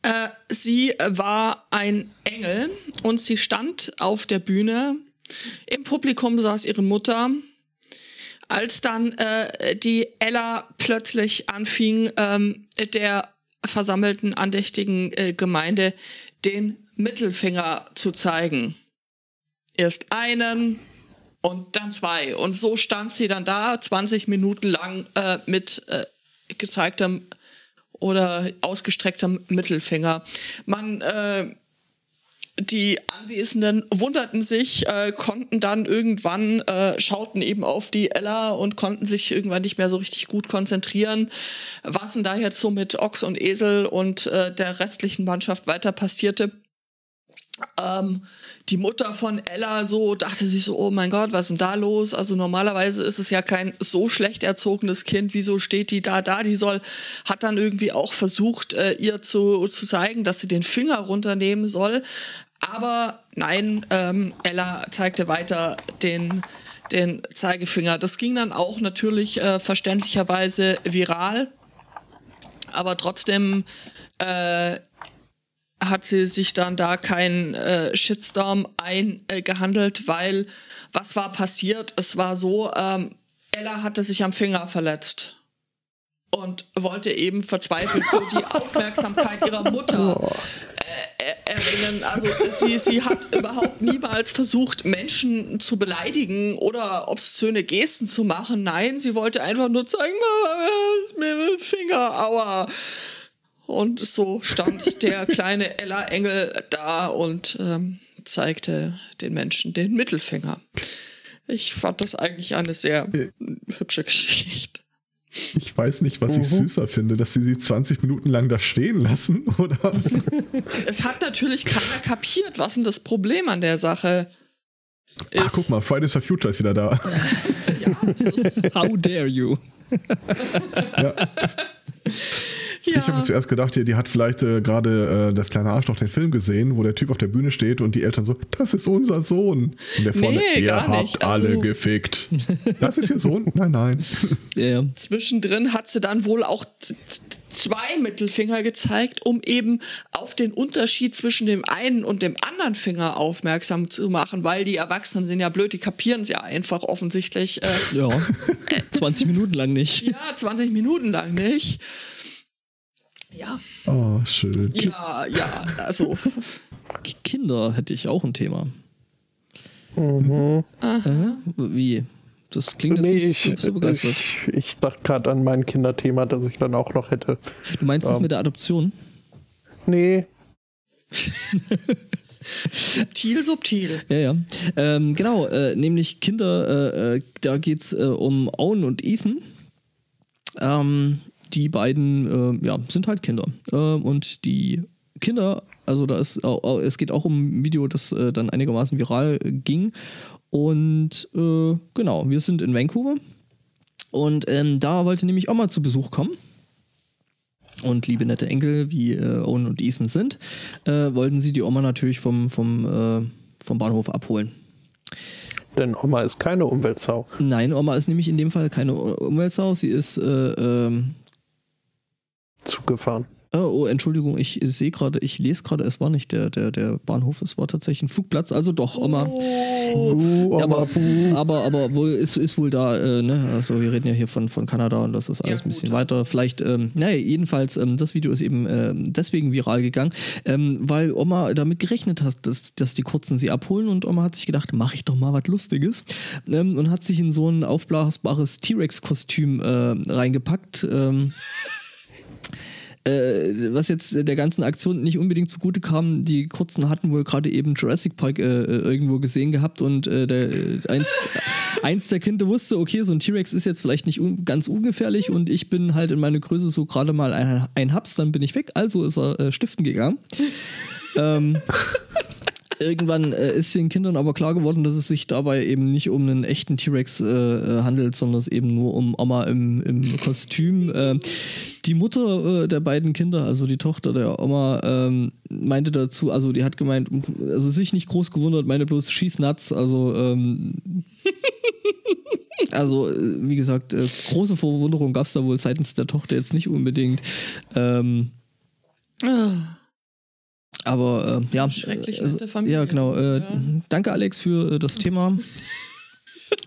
[SPEAKER 4] Äh, sie war ein Engel und sie stand auf der Bühne. Im Publikum saß ihre Mutter. Als dann äh, die Ella plötzlich anfing, ähm, der versammelten andächtigen äh, Gemeinde den Mittelfinger zu zeigen. Erst einen und dann zwei. Und so stand sie dann da, 20 Minuten lang äh, mit äh, gezeigtem oder ausgestrecktem Mittelfinger. Man, äh, die Anwesenden wunderten sich, äh, konnten dann irgendwann, äh, schauten eben auf die Ella und konnten sich irgendwann nicht mehr so richtig gut konzentrieren, was denn da jetzt so mit Ochs und Esel und äh, der restlichen Mannschaft weiter passierte. Ähm, die Mutter von Ella so dachte sich so, oh mein Gott, was ist denn da los? Also normalerweise ist es ja kein so schlecht erzogenes Kind, wieso steht die da da? Die soll, hat dann irgendwie auch versucht, äh, ihr zu, zu zeigen, dass sie den Finger runternehmen soll. Aber nein, ähm, Ella zeigte weiter den, den Zeigefinger. Das ging dann auch natürlich äh, verständlicherweise viral. Aber trotzdem äh, hat sie sich dann da keinen äh, Shitstorm eingehandelt, weil was war passiert? Es war so, ähm, Ella hatte sich am Finger verletzt und wollte eben verzweifelt so die <laughs> Aufmerksamkeit ihrer Mutter äh, erringen. Also sie, sie hat überhaupt niemals versucht, Menschen zu beleidigen oder obszöne Gesten zu machen. Nein, sie wollte einfach nur zeigen, Mama, ist mir mit dem Finger, aua. Und so stand der kleine Ella Engel da und ähm, zeigte den Menschen den Mittelfinger. Ich fand das eigentlich eine sehr hübsche Geschichte.
[SPEAKER 3] Ich weiß nicht, was ich süßer finde, dass sie sie 20 Minuten lang da stehen lassen, <laughs> oder?
[SPEAKER 4] Es hat natürlich keiner kapiert, was denn das Problem an der Sache ist.
[SPEAKER 3] Ach, guck mal, Fridays for Future ist wieder da. <laughs>
[SPEAKER 2] How dare you? <laughs>
[SPEAKER 3] Ich habe zuerst gedacht, die, die hat vielleicht äh, gerade äh, das kleine Arschloch den Film gesehen, wo der Typ auf der Bühne steht und die Eltern so, das ist unser Sohn. Und der vorne,
[SPEAKER 4] Nee,
[SPEAKER 3] ihr
[SPEAKER 4] gar
[SPEAKER 3] habt
[SPEAKER 4] nicht.
[SPEAKER 3] alle
[SPEAKER 4] Also-
[SPEAKER 3] gefickt. Das ist ihr Sohn? Nein, nein.
[SPEAKER 2] Ja, <laughs> ja.
[SPEAKER 4] Zwischendrin hat sie dann wohl auch zwei Mittelfinger gezeigt, um eben auf den Unterschied zwischen dem einen und dem anderen Finger aufmerksam zu machen, weil die Erwachsenen sind ja blöd, die kapieren es ja einfach offensichtlich. Äh,
[SPEAKER 2] ja. <laughs> 20 Minuten lang nicht.
[SPEAKER 4] ja, 20 Minuten lang nicht. Ja,
[SPEAKER 3] Oh, schön.
[SPEAKER 4] ja, ja, also
[SPEAKER 2] Kinder hätte ich auch ein Thema.
[SPEAKER 1] Mhm.
[SPEAKER 2] Äh, wie? Das klingt jetzt
[SPEAKER 1] Nee,
[SPEAKER 2] nicht
[SPEAKER 1] ich,
[SPEAKER 2] so begeistert.
[SPEAKER 1] ich, ich dachte gerade an mein Kinderthema, das ich dann auch noch hätte.
[SPEAKER 2] Du meinst das
[SPEAKER 1] ähm,
[SPEAKER 2] mit der Adoption?
[SPEAKER 1] Nee, <laughs>
[SPEAKER 4] subtil, subtil.
[SPEAKER 2] Ja, ja. Ähm, genau, äh, nämlich Kinder, äh, äh, da geht es äh, um Owen und Ethan. Ähm, die beiden, äh, ja, sind halt Kinder. Äh, und die Kinder, also da ist, es geht auch um ein Video, das äh, dann einigermaßen viral ging. Und äh, genau, wir sind in Vancouver. Und ähm, da wollte nämlich Oma zu Besuch kommen. Und liebe nette Enkel, wie äh, Owen und Ethan sind, äh, wollten sie die Oma natürlich vom, vom, äh, vom Bahnhof abholen.
[SPEAKER 1] denn Oma ist keine Umweltsau.
[SPEAKER 2] Nein, Oma ist nämlich in dem Fall keine Umweltsau, sie ist, äh, ähm,
[SPEAKER 1] Zugefahren.
[SPEAKER 2] oh, oh, Entschuldigung, ich sehe gerade, ich lese gerade, es war nicht der, der, der Bahnhof, es war tatsächlich ein Flugplatz, also doch, Oma.
[SPEAKER 1] Buh, Oma,
[SPEAKER 2] aber, aber, aber wohl ist, ist wohl da, äh, ne? Also wir reden ja hier von, von Kanada und das ist alles
[SPEAKER 4] Ja,
[SPEAKER 2] ein bisschen
[SPEAKER 4] gut.
[SPEAKER 2] weiter. Vielleicht, ähm, naja, jedenfalls, ähm, das Video ist eben ähm, deswegen viral gegangen, ähm, weil Oma damit gerechnet hat, dass, dass die Kurzen sie abholen und Oma hat sich gedacht, mache ich doch mal was Lustiges ähm, und hat sich in so ein aufblasbares T-Rex-Kostüm äh, reingepackt. <laughs> Äh, was jetzt der ganzen Aktion nicht unbedingt zugute kam, die Kurzen hatten wohl gerade eben Jurassic Park äh, äh, irgendwo gesehen gehabt und äh, der, äh, eins, <laughs> eins der Kinder wusste, okay, so ein T-Rex ist jetzt vielleicht nicht un ganz ungefährlich und ich bin halt in meine Größe so gerade mal ein, ein Haps, dann bin ich weg. Also ist er äh, stiften gegangen. <laughs> ähm, <laughs> Irgendwann äh, ist den Kindern aber klar geworden, dass es sich dabei eben nicht um einen echten T-Rex äh, äh handelt, sondern es eben nur um Oma im, im Kostüm. Äh, die Mutter äh, der beiden Kinder, also die Tochter der Oma, ähm, meinte dazu, also die hat gemeint, also sich nicht groß gewundert, meine bloß schieß nuts, also ähm, <laughs> also äh, wie gesagt, große Verwunderung gab es da wohl seitens der Tochter jetzt nicht unbedingt. Ähm, ah. Aber äh, ja,
[SPEAKER 4] schrecklich
[SPEAKER 2] äh, Familie. Ja, genau. Äh, ja. Danke, Alex, für äh, das <laughs> Thema.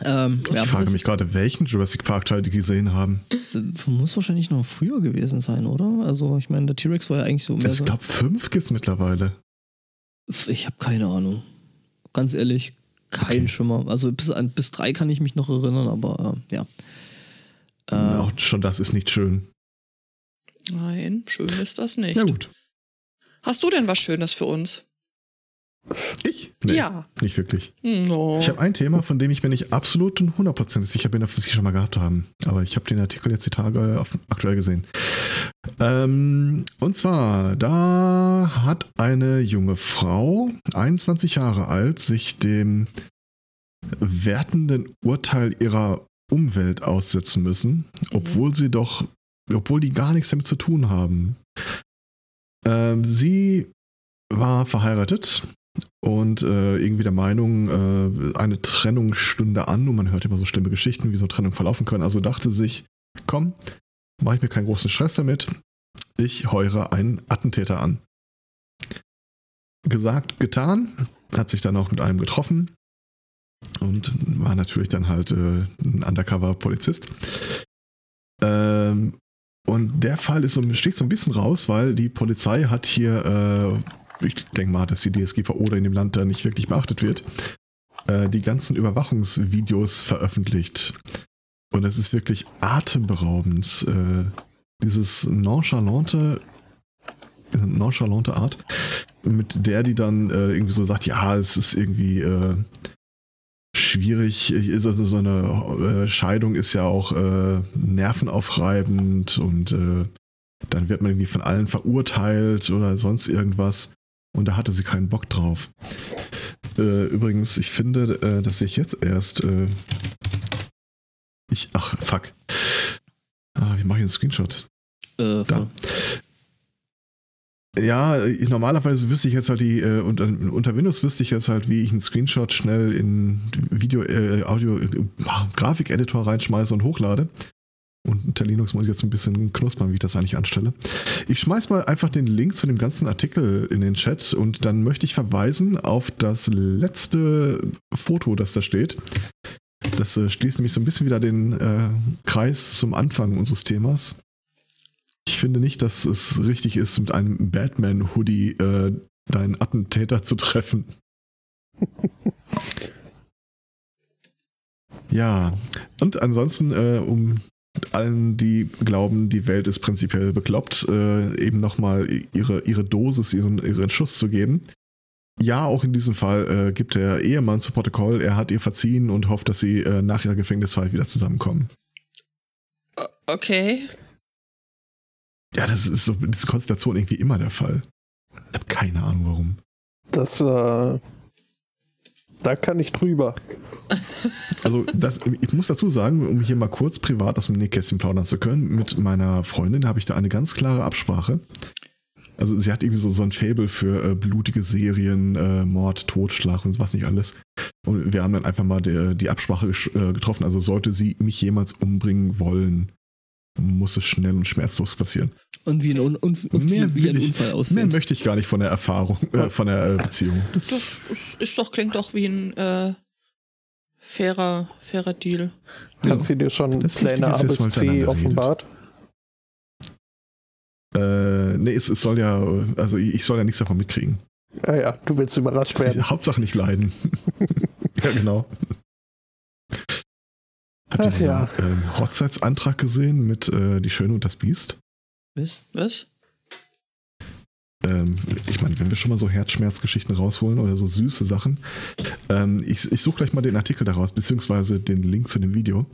[SPEAKER 3] ähm, ich ja, frage mich gerade, welchen Jurassic Park Teil die gesehen haben.
[SPEAKER 2] Äh, muss wahrscheinlich noch früher gewesen sein, oder? Also, ich meine, der T-Rex war ja eigentlich so
[SPEAKER 3] mehr. Ich glaube, fünf gibt es mittlerweile.
[SPEAKER 2] Ich habe keine Ahnung. Ganz ehrlich, kein okay. Schimmer. Also bis, bis drei kann ich mich noch erinnern, aber äh, ja.
[SPEAKER 3] Äh, Auch schon das ist nicht schön.
[SPEAKER 4] Nein, schön ist das nicht.
[SPEAKER 3] Ja, gut.
[SPEAKER 4] Hast du denn was Schönes für uns?
[SPEAKER 3] Ich? Nee,
[SPEAKER 4] ja.
[SPEAKER 3] Nicht wirklich.
[SPEAKER 4] No.
[SPEAKER 3] Ich habe ein Thema, von dem ich mir nicht absolut 100% sicher bin, ob wir es schon mal gehabt haben. Aber ich habe den Artikel jetzt die Tage auf, aktuell gesehen. Ähm, und zwar, da hat eine junge Frau, 21 Jahre alt, sich dem wertenden Urteil ihrer Umwelt aussetzen müssen, mhm. obwohl sie doch, obwohl die gar nichts damit zu tun haben. Ähm, sie war verheiratet und äh, irgendwie der Meinung, äh, eine Trennung stünde an und man hört immer so schlimme Geschichten, wie so Trennung verlaufen können. Also dachte sich, komm, mache ich mir keinen großen Stress damit. Ich heure einen Attentäter an. Gesagt, getan, hat sich dann auch mit einem getroffen und war natürlich dann halt äh, ein Undercover-Polizist. Ähm, und der Fall ist so, sticht so ein bisschen raus, weil die Polizei hat hier, äh, ich denke mal, dass die DSGVO oder in dem Land da nicht wirklich beachtet wird, äh, die ganzen Überwachungsvideos veröffentlicht. Und es ist wirklich atemberaubend. Äh, dieses nonchalante, nonchalante Art, mit der die dann äh, irgendwie so sagt, ja, es ist irgendwie äh, schwierig ist. Also so eine äh, Scheidung ist ja auch äh, nervenaufreibend und äh, dann wird man irgendwie von allen verurteilt oder sonst irgendwas. Und da hatte sie keinen Bock drauf. Äh, übrigens, ich finde, äh, dass ich jetzt erst. Äh, ich, ach, fuck. Ah, wie mache ich einen Screenshot?
[SPEAKER 2] Da.
[SPEAKER 3] Ja, normalerweise wüsste ich jetzt halt die, äh, unter, unter Windows wüsste ich jetzt halt, wie ich einen Screenshot schnell in Video, äh, Audio, äh, Grafikeditor reinschmeiße und hochlade. Und unter Linux muss ich jetzt ein bisschen knuspern, wie ich das eigentlich anstelle. Ich schmeiß mal einfach den Link zu dem ganzen Artikel in den Chat und dann möchte ich verweisen auf das letzte Foto, das da steht. Das äh, schließt nämlich so ein bisschen wieder den äh, Kreis zum Anfang unseres Themas. Ich finde nicht, dass es richtig ist, mit einem Batman-Hoodie äh, deinen Attentäter zu treffen. <laughs> ja, und ansonsten, äh, um allen, die glauben, die Welt ist prinzipiell bekloppt, äh, eben nochmal ihre, ihre Dosis, ihren, ihren Schuss zu geben. Ja, auch in diesem Fall äh, gibt der Ehemann zu Protokoll, er hat ihr verziehen und hofft, dass sie äh, nach ihrer Gefängniszeit wieder zusammenkommen.
[SPEAKER 4] Okay.
[SPEAKER 3] Ja, das ist so diese Konstellation irgendwie immer der Fall. Ich habe keine Ahnung warum.
[SPEAKER 1] Das, äh, da kann ich drüber.
[SPEAKER 3] Also, das, ich muss dazu sagen, um hier mal kurz privat aus dem Nähkästchen plaudern zu können, mit meiner Freundin habe ich da eine ganz klare Absprache. Also, sie hat irgendwie so, so ein Fable für äh, blutige Serien, äh, Mord, Totschlag und was nicht alles. Und wir haben dann einfach mal die, die Absprache äh, getroffen. Also, sollte sie mich jemals umbringen wollen, muss es schnell und schmerzlos passieren.
[SPEAKER 2] Und wie ein, Un Un
[SPEAKER 3] mehr
[SPEAKER 2] wie
[SPEAKER 3] ein Unfall aussieht. Mehr möchte ich gar nicht von der Erfahrung, äh, von der äh, Beziehung.
[SPEAKER 4] Das, das ist doch, klingt doch wie ein äh, fairer, fairer Deal.
[SPEAKER 1] Hat sie dir schon das Pläne A bis C offenbart?
[SPEAKER 3] Äh, nee, es, es, soll ja, also ich soll ja nichts davon mitkriegen.
[SPEAKER 1] Ja, ja, du willst überrascht werden.
[SPEAKER 3] Ich, Hauptsache nicht leiden. <laughs> ja, genau. Habt ihr diesen ja. ähm, Hochzeitsantrag gesehen mit äh, Die Schöne und das Biest?
[SPEAKER 4] Was? Was?
[SPEAKER 3] Ähm, ich meine, wenn wir schon mal so Herzschmerzgeschichten rausholen oder so süße Sachen, ähm, ich, ich suche gleich mal den Artikel daraus, beziehungsweise den Link zu dem Video.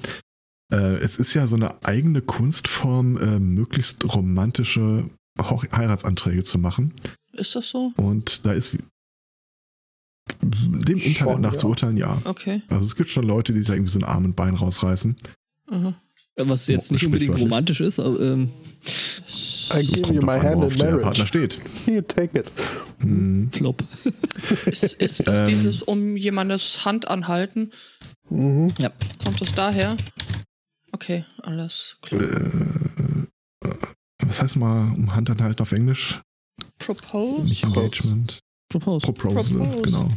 [SPEAKER 3] Äh, es ist ja so eine eigene Kunstform, äh, möglichst romantische Heiratsanträge zu machen.
[SPEAKER 4] Ist das so?
[SPEAKER 3] Und da ist, dem Internet
[SPEAKER 1] Schon,
[SPEAKER 3] nach
[SPEAKER 1] ja.
[SPEAKER 3] zu urteilen, ja.
[SPEAKER 4] Okay.
[SPEAKER 3] Also es gibt schon Leute, die sich irgendwie so ein Arm und Bein rausreißen.
[SPEAKER 4] Aha.
[SPEAKER 2] Was jetzt nicht unbedingt romantisch ist, aber ähm,
[SPEAKER 1] I give you my
[SPEAKER 3] an,
[SPEAKER 1] hand in
[SPEAKER 3] der
[SPEAKER 1] marriage.
[SPEAKER 3] Partner steht.
[SPEAKER 1] You take it.
[SPEAKER 2] Flop. <laughs>
[SPEAKER 4] Ist, ist das
[SPEAKER 3] Ähm.
[SPEAKER 4] dieses um jemandes Hand anhalten?
[SPEAKER 1] Mhm.
[SPEAKER 2] Ja.
[SPEAKER 4] Kommt das daher? Okay, alles klar.
[SPEAKER 3] Was heißt mal um Hand anhalten auf Englisch?
[SPEAKER 4] Propose?
[SPEAKER 3] Nicht Engagement.
[SPEAKER 2] Propose.
[SPEAKER 3] Proposal,
[SPEAKER 4] Propose.
[SPEAKER 3] genau.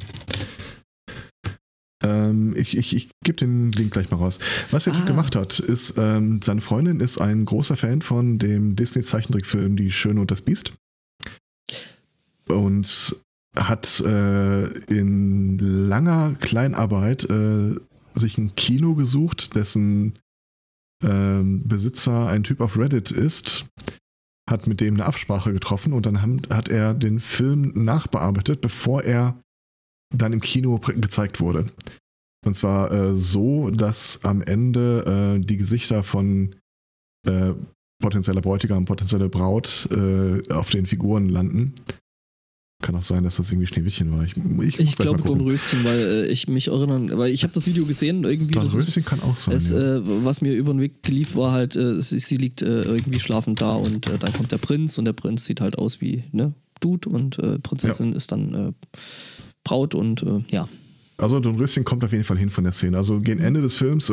[SPEAKER 3] Ähm, ich ich, ich gebe den Link gleich mal raus. Was der Typ
[SPEAKER 2] Ah.
[SPEAKER 3] gemacht hat, ist, ähm, seine Freundin ist ein großer Fan von dem Disney-Zeichentrickfilm Die Schöne und das Biest. Und hat äh, in langer Kleinarbeit äh, sich ein Kino gesucht, dessen ähm, Besitzer ein Typ auf Reddit ist, hat mit dem eine Absprache getroffen und dann hat er den Film nachbearbeitet, bevor er dann im Kino gezeigt wurde. Und zwar äh, so, dass am Ende äh, die Gesichter von äh, potenzieller Bräutigam, potenzieller Braut äh, auf den Figuren landen. Kann auch sein, dass das irgendwie Schneewittchen war. Ich, ich,
[SPEAKER 2] Ich glaube. Dornröschen, weil äh, ich mich erinnern, weil ich habe das Video gesehen, irgendwie
[SPEAKER 3] Dornröschen kann auch sein.
[SPEAKER 2] es,
[SPEAKER 3] ja.
[SPEAKER 2] äh, was mir über den Weg lief, war halt, äh, sie, sie liegt äh, irgendwie schlafend da und äh, dann kommt der Prinz und der Prinz sieht halt aus wie ne Dude und äh, Prinzessin ist dann Braut und ja.
[SPEAKER 3] Also Dornröschen kommt auf jeden Fall hin von der Szene. Also gegen Ende des Films,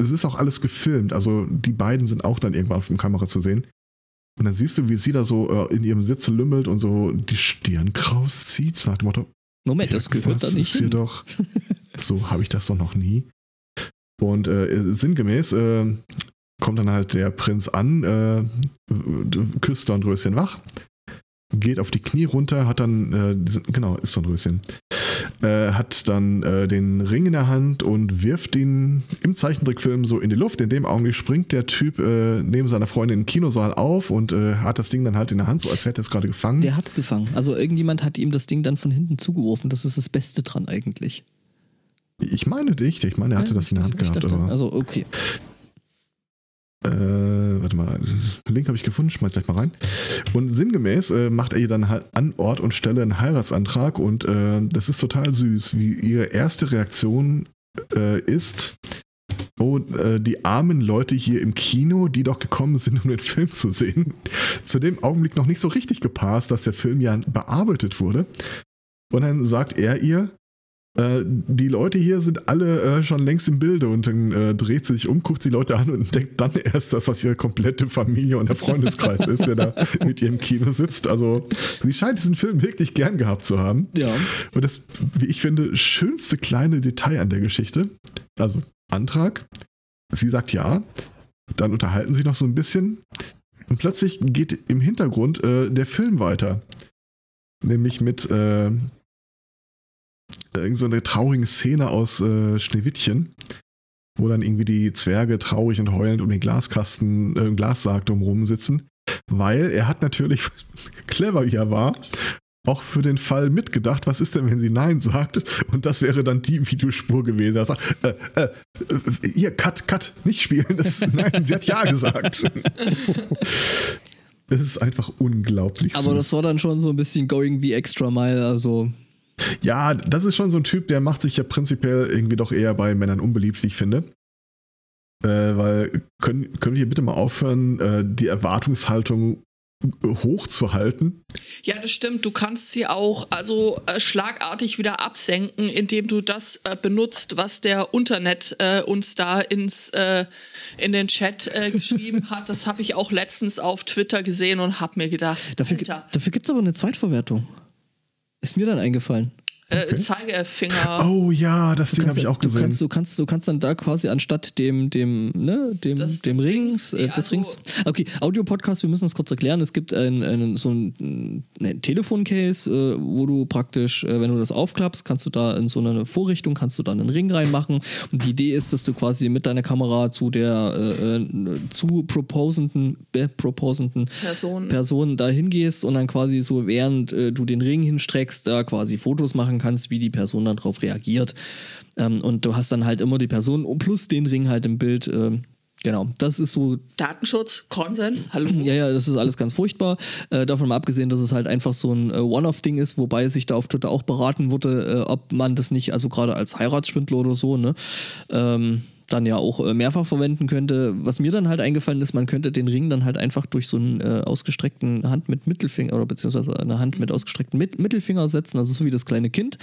[SPEAKER 3] es ist auch alles gefilmt. Also die beiden sind auch dann irgendwann auf der Kamera zu sehen. Und dann siehst du, wie sie da so äh, in ihrem Sitz lümmelt und so die Stirn kraus zieht. Nach dem Motto,
[SPEAKER 2] Moment, das gehört da nicht
[SPEAKER 3] ist hier
[SPEAKER 2] hin.
[SPEAKER 3] doch. So habe ich das doch noch nie. Und äh, sinngemäß äh, kommt dann halt der Prinz an, äh, küsst Dornröschen wach, geht auf die Knie runter, hat dann, äh, genau, ist Dornröschen, äh, hat dann äh, den Ring in der Hand und wirft ihn im Zeichentrickfilm so in die Luft. In dem Augenblick springt der Typ äh, neben seiner Freundin im Kinosaal auf und äh, hat das Ding dann halt in der Hand, so als hätte er es gerade gefangen.
[SPEAKER 2] Der hat's gefangen. Also irgendjemand hat ihm das Ding dann von hinten zugeworfen. Das ist das Beste dran eigentlich.
[SPEAKER 3] ich meine nicht, ich meine, er hatte
[SPEAKER 2] Ja,
[SPEAKER 3] das in der Hand gehabt.
[SPEAKER 2] dachte, Also okay.
[SPEAKER 3] Äh, warte mal, Link habe ich gefunden, schmeiß gleich mal rein. Und sinngemäß äh, macht er ihr dann halt an Ort und Stelle einen Heiratsantrag und äh, das ist total süß, wie ihre erste Reaktion äh, ist. Oh, äh, die armen Leute hier im Kino, die doch gekommen sind, um den Film zu sehen. <laughs> Zu dem Augenblick noch nicht so richtig gepasst, dass der Film ja bearbeitet wurde. Und dann sagt er ihr, äh, die Leute hier sind alle äh, schon längst im Bilde und dann äh, dreht sie sich um, guckt die Leute an und entdeckt dann erst, dass das ihre komplette Familie und der Freundeskreis <laughs> ist, der da mit ihr im Kino sitzt. Also sie scheint diesen Film wirklich gern gehabt zu haben.
[SPEAKER 2] Ja.
[SPEAKER 3] Und das, wie ich finde, schönste kleine Detail an der Geschichte, also Antrag, sie sagt ja, dann unterhalten sie noch so ein bisschen und plötzlich geht im Hintergrund äh, der Film weiter. Nämlich mit äh, irgend so eine traurige Szene aus äh, Schneewittchen, wo dann irgendwie die Zwerge traurig und heulend um den Glaskasten, äh, Glassarg drumherum sitzen. Weil er hat natürlich, <laughs> clever wie er war, auch für den Fall mitgedacht, was ist denn, wenn sie Nein sagt? Und das wäre dann die Videospur gewesen. Er sagt, äh, äh, äh, hier, cut, cut, nicht spielen. Das, <laughs> nein, sie hat Ja gesagt. <laughs> Das ist einfach unglaublich
[SPEAKER 2] Aber
[SPEAKER 3] süß.
[SPEAKER 2] das war dann schon so ein bisschen going the extra mile. Also
[SPEAKER 3] Ja, das ist schon so ein Typ, der macht sich ja prinzipiell irgendwie doch eher bei Männern unbeliebt, wie ich finde. Äh, weil können, können wir bitte mal aufhören, äh, die Erwartungshaltung hochzuhalten?
[SPEAKER 4] Ja, das stimmt. Du kannst sie auch also äh, schlagartig wieder absenken, indem du das äh, benutzt, was der Internet äh, uns da ins äh, in den Chat äh, <laughs> geschrieben hat. Das habe ich auch letztens auf Twitter gesehen und habe mir gedacht,
[SPEAKER 2] dafür,
[SPEAKER 4] Alter,
[SPEAKER 2] dafür gibt es aber eine Zweitverwertung. Ist mir dann eingefallen.
[SPEAKER 4] Äh,
[SPEAKER 3] Okay.
[SPEAKER 4] Zeigefinger.
[SPEAKER 3] Oh ja, das Ding habe ich auch
[SPEAKER 2] du
[SPEAKER 3] gesehen.
[SPEAKER 2] kannst, du kannst, du kannst dann da quasi anstatt dem, dem, ne, dem,
[SPEAKER 4] Des-
[SPEAKER 2] dem
[SPEAKER 4] des
[SPEAKER 2] Rings,
[SPEAKER 4] Rings,
[SPEAKER 2] äh, des
[SPEAKER 4] also-
[SPEAKER 2] Rings. Okay, Audio-Podcast, wir müssen das kurz erklären. Es gibt ein, ein, so ein, ein Telefoncase, äh, wo du praktisch, äh, wenn du das aufklappst, kannst du da in so eine Vorrichtung, kannst du dann einen Ring reinmachen. Und die Idee ist, dass du quasi mit deiner Kamera zu der äh, äh, zu proposenden, äh, proposenden
[SPEAKER 4] Person.
[SPEAKER 2] Person da hingehst und dann quasi so, während äh, du den Ring hinstreckst, da quasi Fotos machen kannst, wie die Person dann darauf reagiert. Ähm, und du hast dann halt immer die Person plus den Ring halt im Bild. Ähm, Genau, das ist so
[SPEAKER 4] Datenschutz, Consent, hallo. <clears throat>
[SPEAKER 2] Ja, ja, das ist alles ganz furchtbar. Äh, davon mal abgesehen, dass es halt einfach so ein äh, One-Off-Ding ist, wobei sich da auf Twitter auch beraten wurde, äh, ob man das nicht, also gerade als Heiratsschwindler oder so, ne, ähm, dann ja auch äh, mehrfach verwenden könnte. Was mir dann halt eingefallen ist, man könnte den Ring dann halt einfach durch so einen äh, ausgestreckten Hand mit Mittelfinger oder beziehungsweise eine Hand mit ausgestreckten mit Mittelfinger setzen, also so wie das kleine Kind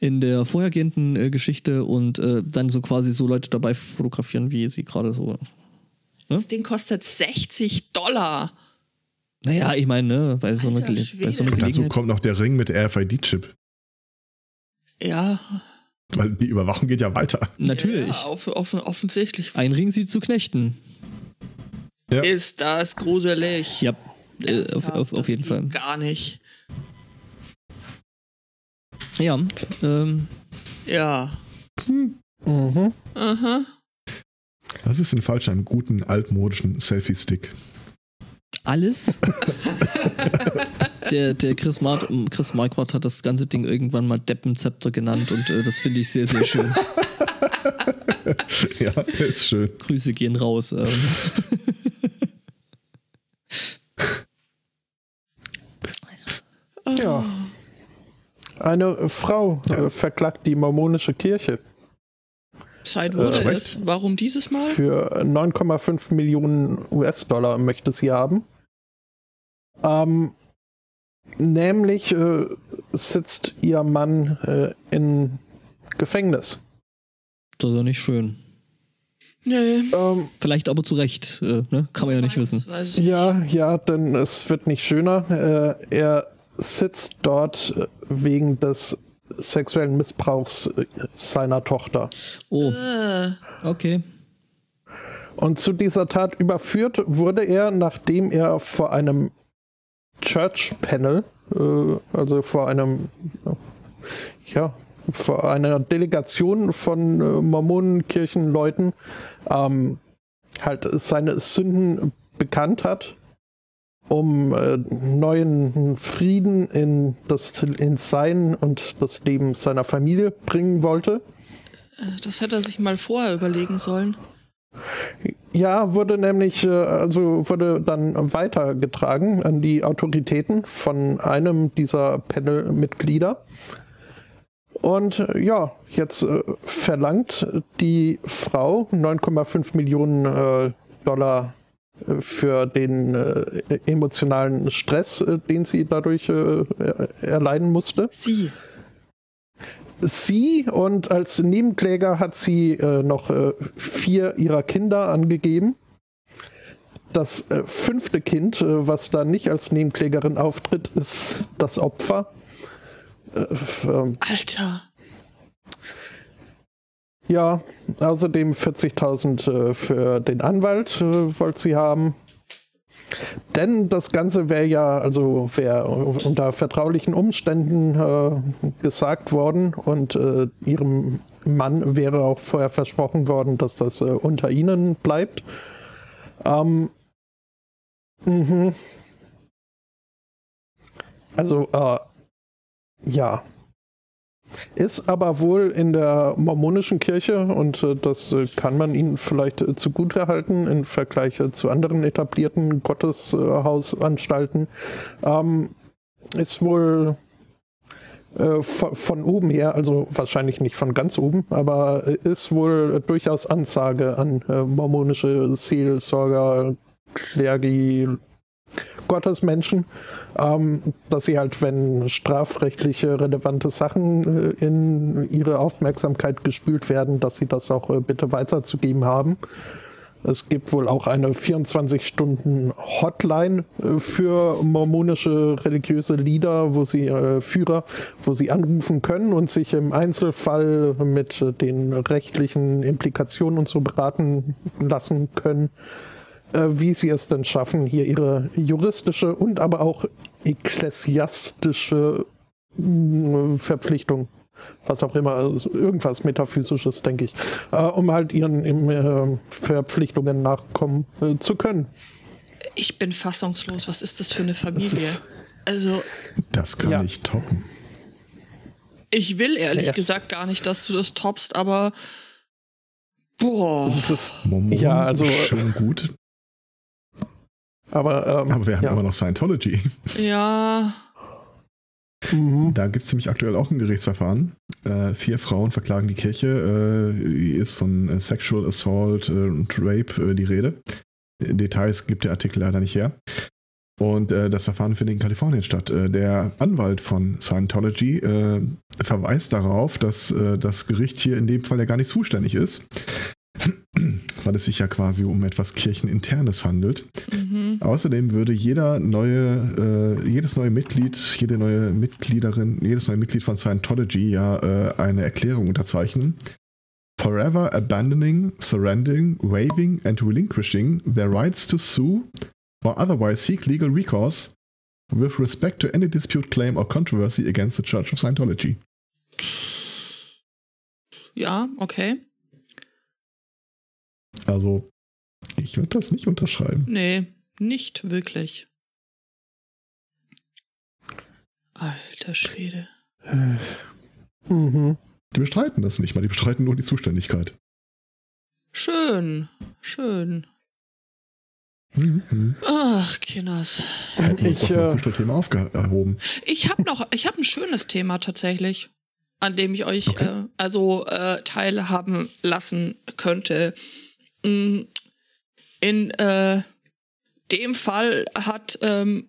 [SPEAKER 2] in der vorhergehenden äh, Geschichte und äh, dann so quasi so Leute dabei fotografieren, wie sie gerade so.
[SPEAKER 4] Das Ding kostet 60 Dollar.
[SPEAKER 2] Naja, ich meine, ne, bei so einer,
[SPEAKER 4] Alter
[SPEAKER 2] Gele
[SPEAKER 4] Schwede.
[SPEAKER 2] bei so einer
[SPEAKER 3] Und dazu
[SPEAKER 2] Gelegenheit.
[SPEAKER 3] kommt noch der Ring mit RFID-Chip.
[SPEAKER 4] Ja,
[SPEAKER 3] Weil die Überwachung geht ja weiter.
[SPEAKER 2] Natürlich.
[SPEAKER 4] Ja, off off offensichtlich.
[SPEAKER 2] Ein Ring sie zu knechten.
[SPEAKER 3] Ja.
[SPEAKER 4] Ist das gruselig.
[SPEAKER 2] Ja, äh, auf, auf, auf
[SPEAKER 4] das
[SPEAKER 2] jeden
[SPEAKER 4] geht
[SPEAKER 2] Fall.
[SPEAKER 4] Gar nicht.
[SPEAKER 2] Ja, ähm,
[SPEAKER 4] Ja.
[SPEAKER 1] Mhm.
[SPEAKER 4] Aha.
[SPEAKER 3] Was ist denn falsch an einem guten altmodischen Selfie-Stick?
[SPEAKER 2] alles. <laughs> der der Chris, Mart Chris Marquardt hat das ganze Ding irgendwann mal Deppenzepter genannt und äh, das finde ich sehr, sehr schön. <laughs>
[SPEAKER 3] ja, ist schön.
[SPEAKER 2] Grüße gehen raus. Ähm.
[SPEAKER 1] Ja. Eine Frau äh, verklagt die mormonische Kirche
[SPEAKER 4] Zeit
[SPEAKER 3] Äh,
[SPEAKER 4] wurde
[SPEAKER 3] Recht.
[SPEAKER 4] es. Warum dieses Mal?
[SPEAKER 1] für 9,5 Millionen US-Dollar möchte sie haben. Ähm, nämlich äh, sitzt ihr Mann äh, in Gefängnis.
[SPEAKER 2] Das ist ja nicht schön.
[SPEAKER 4] Nee.
[SPEAKER 1] Ähm,
[SPEAKER 2] Vielleicht aber zu Recht, äh, ne? kann man ja nicht
[SPEAKER 4] Weiß-
[SPEAKER 2] wissen.
[SPEAKER 4] weiß ich nicht.
[SPEAKER 1] ja, ja, denn es wird nicht schöner. Äh, er sitzt dort äh, wegen des sexuellen Missbrauchs äh, seiner Tochter.
[SPEAKER 2] Oh,
[SPEAKER 4] Äh,
[SPEAKER 2] okay.
[SPEAKER 1] Und zu dieser Tat überführt wurde er, nachdem er vor einem Church Panel, äh, also vor einem, äh, ja, vor einer Delegation von äh, Mormonenkirchenleuten, ähm, halt seine Sünden bekannt hat, um äh, neuen Frieden in das in sein und das Leben seiner Familie bringen wollte.
[SPEAKER 4] das hätte er sich mal vorher überlegen sollen.
[SPEAKER 1] Ja, wurde nämlich, äh, also wurde dann weitergetragen an die Autoritäten von einem dieser Panel-Mitglieder. Und äh, ja, jetzt äh, verlangt die Frau 9,5 Millionen Dollar für den emotionalen Stress, den sie dadurch erleiden musste
[SPEAKER 4] Sie.
[SPEAKER 1] Sie und als Nebenkläger hat sie äh, noch äh, vier ihrer Kinder angegeben. Das äh, fünfte Kind, äh, was da nicht als Nebenklägerin auftritt, ist das Opfer. Äh, ähm,
[SPEAKER 4] Alter.
[SPEAKER 1] ja, außerdem 40.000 äh, für den Anwalt wollte sie haben. Denn das Ganze wäre ja, also wäre unter vertraulichen Umständen äh, gesagt worden und äh, ihrem Mann wäre auch vorher versprochen worden, dass das äh, unter ihnen bleibt. Ähm, mhm. Also, äh, ja. Ist aber wohl in der mormonischen Kirche, und äh, das äh, kann man ihnen vielleicht äh, zugutehalten im Vergleich zu anderen etablierten Gotteshausanstalten, ähm, ist wohl von, oben her, also wahrscheinlich nicht von ganz oben, aber ist wohl durchaus Ansage an mormonische Seelsorger, Klergi, Gottesmenschen, ähm, dass sie halt, wenn strafrechtliche relevante Sachen äh, in ihre Aufmerksamkeit gespült werden, dass sie das auch äh, bitte weiterzugeben haben. Es gibt wohl auch eine 24-Stunden-Hotline äh, für mormonische religiöse Lieder, wo sie äh, Führer, wo sie anrufen können und sich im Einzelfall mit äh, den rechtlichen Implikationen und so beraten lassen können wie sie es denn schaffen, hier ihre juristische und aber auch ekklesiastische mh, Verpflichtung, was auch immer, also irgendwas Metaphysisches, denke ich, äh, um halt ihren äh, Verpflichtungen nachkommen äh, zu können.
[SPEAKER 4] Ich bin fassungslos. Was ist das für eine Familie?
[SPEAKER 1] ist-
[SPEAKER 4] Also,
[SPEAKER 3] Das kann
[SPEAKER 1] Ja.
[SPEAKER 3] ich toppen.
[SPEAKER 4] ich will ehrlich
[SPEAKER 1] Ja.
[SPEAKER 4] gesagt gar nicht, dass du das toppst, aber Boah.
[SPEAKER 1] Das ist, Ja, also-
[SPEAKER 3] schon gut,
[SPEAKER 1] aber, ähm,
[SPEAKER 3] aber wir haben
[SPEAKER 1] ja.
[SPEAKER 3] immer noch Scientology.
[SPEAKER 4] Ja.
[SPEAKER 1] Mhm.
[SPEAKER 3] Da gibt es nämlich aktuell auch ein Gerichtsverfahren. Äh, vier Frauen verklagen die Kirche. Äh, hier ist von äh, Sexual Assault äh, und Rape äh, die Rede. Details gibt der Artikel leider nicht her. Und äh, das Verfahren findet in Kalifornien statt. Äh, der Anwalt von Scientology äh, verweist darauf, dass äh, das Gericht hier in dem Fall ja gar nicht zuständig ist, weil es sich ja quasi um etwas Kircheninternes handelt.
[SPEAKER 4] Mhm.
[SPEAKER 3] Außerdem würde jeder neue, äh, jedes neue Mitglied, jede neue Mitgliederin, jedes neue Mitglied von Scientology ja äh, eine Erklärung unterzeichnen. Forever abandoning, surrendering, waiving and relinquishing their rights to sue or otherwise seek legal recourse with respect to any dispute, claim or controversy against the Church of Scientology.
[SPEAKER 4] Ja, okay.
[SPEAKER 3] Also, ich würde das nicht unterschreiben.
[SPEAKER 4] Nee, nicht wirklich. Alter Schwede.
[SPEAKER 1] Mhm.
[SPEAKER 3] Die bestreiten das nicht mal, die bestreiten nur die Zuständigkeit.
[SPEAKER 4] Schön, schön.
[SPEAKER 3] Mhm.
[SPEAKER 4] Ach, Kinders.
[SPEAKER 1] Ich,
[SPEAKER 3] mal
[SPEAKER 1] äh,
[SPEAKER 3] Kuschelthema aufgehoben.
[SPEAKER 4] Ich habe noch, ich habe ein schönes Thema tatsächlich, an dem ich euch
[SPEAKER 3] Okay.
[SPEAKER 4] äh, also äh, teilhaben lassen könnte. Mm, In äh, dem Fall hat ähm,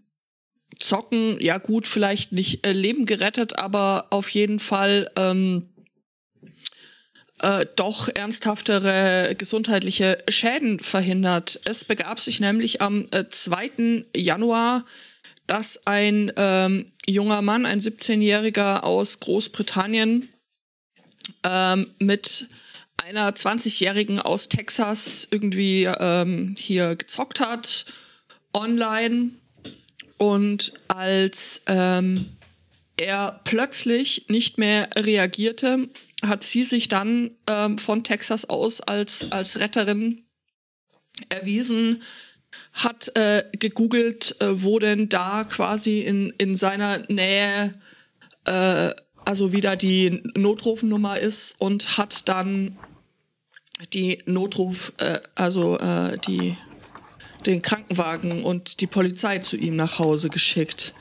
[SPEAKER 4] Zocken ja gut vielleicht nicht äh, Leben gerettet, aber auf jeden Fall ähm, äh, doch ernsthaftere gesundheitliche Schäden verhindert. Es begab sich nämlich am äh, 2. Januar, dass ein ähm, junger Mann, ein 17-Jähriger aus Großbritannien, ähm, mit einer 20-Jährigen aus Texas irgendwie ähm, hier gezockt hat, online. Und als ähm, er plötzlich nicht mehr reagierte, hat sie sich dann ähm, von Texas aus als, als Retterin erwiesen, hat äh, gegoogelt, äh, wo denn da quasi in, in seiner Nähe äh, also wieder die Notrufnummer ist und hat dann die Notruf, äh, also äh, die den Krankenwagen und die Polizei zu ihm nach Hause geschickt.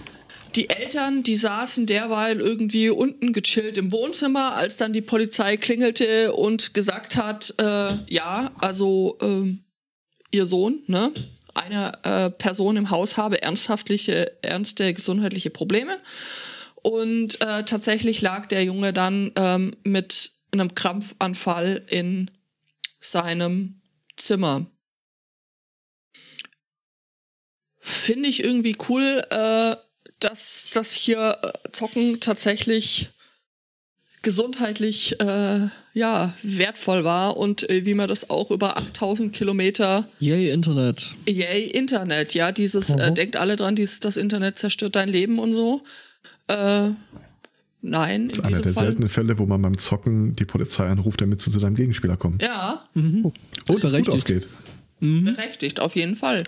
[SPEAKER 4] Die Eltern, die saßen derweil irgendwie unten gechillt im Wohnzimmer, als dann die Polizei klingelte und gesagt hat, äh, ja, also ähm, ihr Sohn, ne, eine äh, Person im Haus habe ernsthaftliche, ernste gesundheitliche Probleme. Und äh, tatsächlich lag der Junge dann ähm, mit einem Krampfanfall in seinem Zimmer. Finde ich irgendwie cool, äh, dass das hier äh, Zocken tatsächlich gesundheitlich äh, ja wertvoll war und äh, wie man das auch über 8000 Kilometer
[SPEAKER 2] Yay, Internet.
[SPEAKER 4] Yay, Internet, ja, dieses, äh,
[SPEAKER 1] Mhm.
[SPEAKER 4] denkt alle dran, dieses, das Internet zerstört dein Leben und so. Nein,
[SPEAKER 3] Das ist einer der
[SPEAKER 4] Fall.
[SPEAKER 3] seltenen Fälle, wo man beim Zocken die Polizei anruft, damit sie zu deinem Gegenspieler kommen.
[SPEAKER 4] Ja,
[SPEAKER 2] Mhm.
[SPEAKER 3] Und es gut
[SPEAKER 2] berechtigt.
[SPEAKER 3] ausgeht.
[SPEAKER 2] Mhm.
[SPEAKER 4] berechtigt, auf jeden Fall.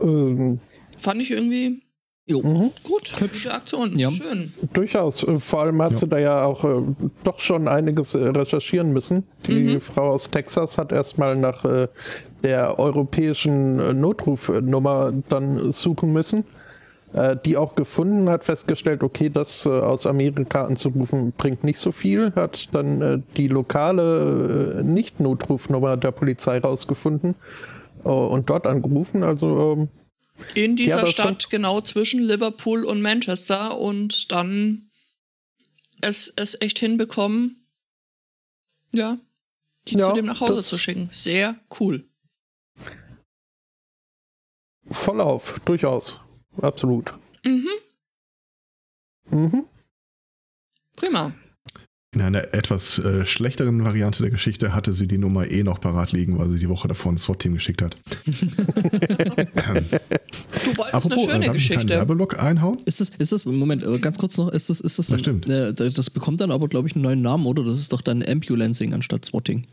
[SPEAKER 1] Ähm,
[SPEAKER 4] Fand ich irgendwie
[SPEAKER 2] Jo.
[SPEAKER 1] mhm.
[SPEAKER 4] gut. Hübsche Aktion.
[SPEAKER 2] Ja.
[SPEAKER 4] Schön.
[SPEAKER 1] Durchaus. Äh, Vor allem hat
[SPEAKER 3] Ja.
[SPEAKER 1] sie da ja auch äh, doch schon einiges äh, recherchieren müssen. Die
[SPEAKER 4] Mhm.
[SPEAKER 1] Frau aus Texas hat erstmal nach äh, der europäischen äh, Notrufnummer dann suchen müssen. Äh, die auch gefunden hat, festgestellt, okay, das äh, aus Amerika anzurufen bringt nicht so viel, hat dann äh, die lokale Nicht-Notrufnummer der Polizei rausgefunden und dort angerufen. Also ähm,
[SPEAKER 4] In dieser
[SPEAKER 1] das
[SPEAKER 4] Stadt, genau zwischen Liverpool und Manchester und dann es, es echt hinbekommen, ja, die
[SPEAKER 1] Ja,
[SPEAKER 4] zu dem nach Hause zu schicken. Sehr cool.
[SPEAKER 1] voll auf, durchaus. Absolut.
[SPEAKER 4] Mhm.
[SPEAKER 1] Mhm.
[SPEAKER 4] Prima.
[SPEAKER 3] In einer etwas äh, schlechteren Variante der Geschichte hatte sie die Nummer eh noch parat liegen, weil sie die Woche davor ein SWAT-Team geschickt hat. <laughs>
[SPEAKER 4] Du wolltest
[SPEAKER 3] apropos,
[SPEAKER 4] eine
[SPEAKER 3] äh,
[SPEAKER 4] schöne
[SPEAKER 3] kleinen
[SPEAKER 4] Geschichte.
[SPEAKER 3] Werbeblock einhauen?
[SPEAKER 2] Ist das, ist das, Moment, äh, ganz kurz noch, ist das, ist das
[SPEAKER 3] Das
[SPEAKER 2] dann,
[SPEAKER 3] stimmt.
[SPEAKER 2] Äh, das das bekommt dann aber, glaube ich, einen neuen Namen, oder? Das ist doch dann Ambulancing anstatt Swatting.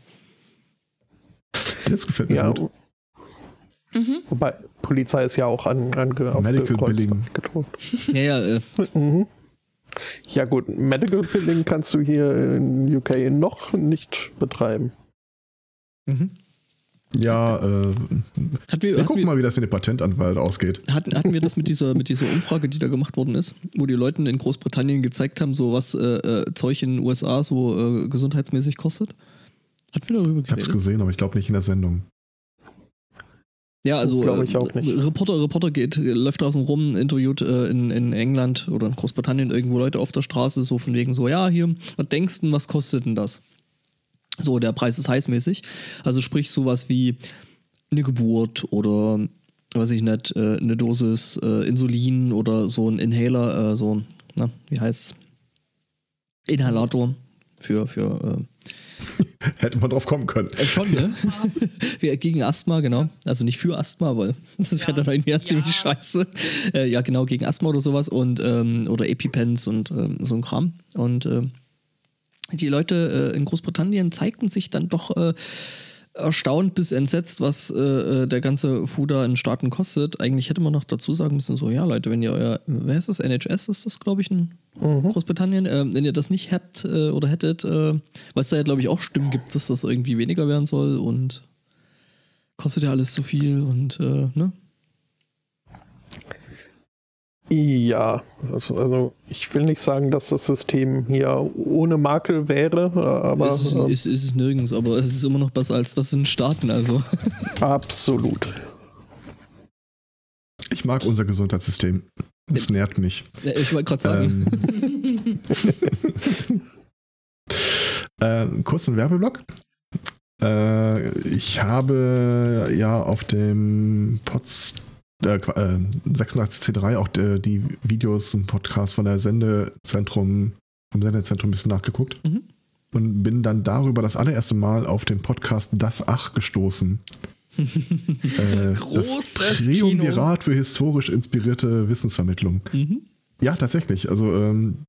[SPEAKER 3] Das gefällt mir
[SPEAKER 1] Ja,
[SPEAKER 3] gut.
[SPEAKER 4] Mhm.
[SPEAKER 1] wobei Polizei ist ja auch an, an
[SPEAKER 3] Medical Billing.
[SPEAKER 1] gedroht. <laughs>
[SPEAKER 2] Ja, ja, äh,
[SPEAKER 1] Mhm. Ja gut, Medical Billing kannst du hier in UK noch nicht betreiben.
[SPEAKER 2] Mhm.
[SPEAKER 3] Ja, äh,
[SPEAKER 2] Hatten wir,
[SPEAKER 3] wir gucken
[SPEAKER 2] wir,
[SPEAKER 3] mal, wie das mit dem Patentanwalt ausgeht.
[SPEAKER 2] hatten, hatten wir das mit dieser, mit dieser Umfrage, die da gemacht worden ist, wo die Leuten in Großbritannien gezeigt haben, so was äh, äh, Zeug in den USA so äh, gesundheitsmäßig kostet? Hatten wir darüber
[SPEAKER 3] Ich habe es
[SPEAKER 2] geredet?
[SPEAKER 3] gesehen, aber ich glaube nicht in der Sendung.
[SPEAKER 2] Ja, also äh,
[SPEAKER 1] ich auch nicht.
[SPEAKER 2] Reporter, Reporter geht, läuft draußen rum, interviewt äh, in, in England oder in Großbritannien irgendwo Leute auf der Straße, so von wegen so, ja, hier, was denkst du, was kostet denn das? So, der Preis ist heißmäßig. Also sprich sowas wie eine Geburt oder weiß ich nicht, äh, eine Dosis äh, Insulin oder so ein Inhaler, äh, so, na, wie heißt's? Inhalator für, für äh, <laughs>
[SPEAKER 3] Hätte man drauf kommen können.
[SPEAKER 2] äh, schon, ne? Wie- gegen Asthma, genau. Also nicht für Asthma, weil <laughs> das wäre
[SPEAKER 4] Ja.
[SPEAKER 2] dann irgendwie ja.
[SPEAKER 4] Ja.
[SPEAKER 2] ziemlich scheiße. Äh, ja, genau, gegen Asthma oder sowas und ähm, oder EpiPens und ähm, so ein Kram. Und ähm, die Leute äh, in Großbritannien zeigten sich dann doch äh, erstaunt bis entsetzt, was äh, äh, der ganze Fuder in Staaten kostet. Eigentlich hätte man noch dazu sagen müssen, so, ja Leute, wenn ihr euer, wer ist das, NHS ist das, glaube ich, in Großbritannien, ähm, wenn ihr das nicht habt äh, oder hättet, äh, weil es da ja, glaube ich, auch Stimmen gibt, dass das irgendwie weniger werden soll und kostet ja alles zu viel und, äh, ne?
[SPEAKER 1] Ja, also, also ich will nicht sagen, dass das System hier ohne Makel wäre, aber
[SPEAKER 2] es ist,
[SPEAKER 1] äh,
[SPEAKER 2] ist, ist es nirgends, aber es ist immer noch besser als das in Staaten, also.
[SPEAKER 1] absolut.
[SPEAKER 3] Ich mag unser Gesundheitssystem. Es nährt mich.
[SPEAKER 2] Ja, Ich wollte gerade sagen,
[SPEAKER 3] Ähm, <laughs> äh, kurzen Werbeblock. Äh, ich habe ja auf dem Pods, äh, Qua- äh, 86C3 auch die, die Videos und Podcasts von der Sendezentrum, vom Sendezentrum ein bisschen nachgeguckt.
[SPEAKER 2] Mhm.
[SPEAKER 3] Und bin dann darüber das allererste Mal auf den Podcast Das Ach gestoßen. <laughs> äh,
[SPEAKER 4] Großes
[SPEAKER 3] das Triumvirat für historisch inspirierte Wissensvermittlung.
[SPEAKER 2] mhm.
[SPEAKER 3] Ja, tatsächlich. Also ähm,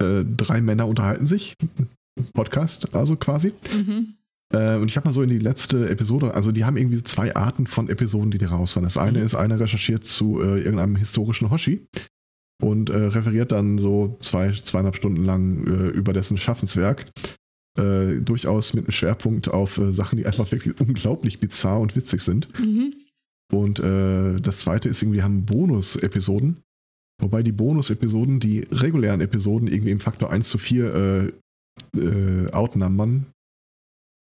[SPEAKER 3] äh, drei Männer unterhalten sich. Podcast, also quasi.
[SPEAKER 4] Mhm.
[SPEAKER 3] Äh, und ich habe mal so in die letzte Episode, also die haben irgendwie zwei Arten von Episoden, die die rausfahren. Das eine
[SPEAKER 2] Mhm.
[SPEAKER 3] ist, einer recherchiert zu äh, irgendeinem historischen Hoshi und äh, referiert dann so zwei, zweieinhalb Stunden lang äh, über dessen Schaffenswerk. Äh, durchaus mit einem Schwerpunkt auf äh, Sachen, die einfach wirklich <laughs> unglaublich bizarr und witzig sind.
[SPEAKER 4] Mhm.
[SPEAKER 3] Und das zweite ist irgendwie, haben Bonus-Episoden. Wobei die Bonus-Episoden, die regulären Episoden irgendwie im Faktor 1 zu 4 äh, äh, outnumbern.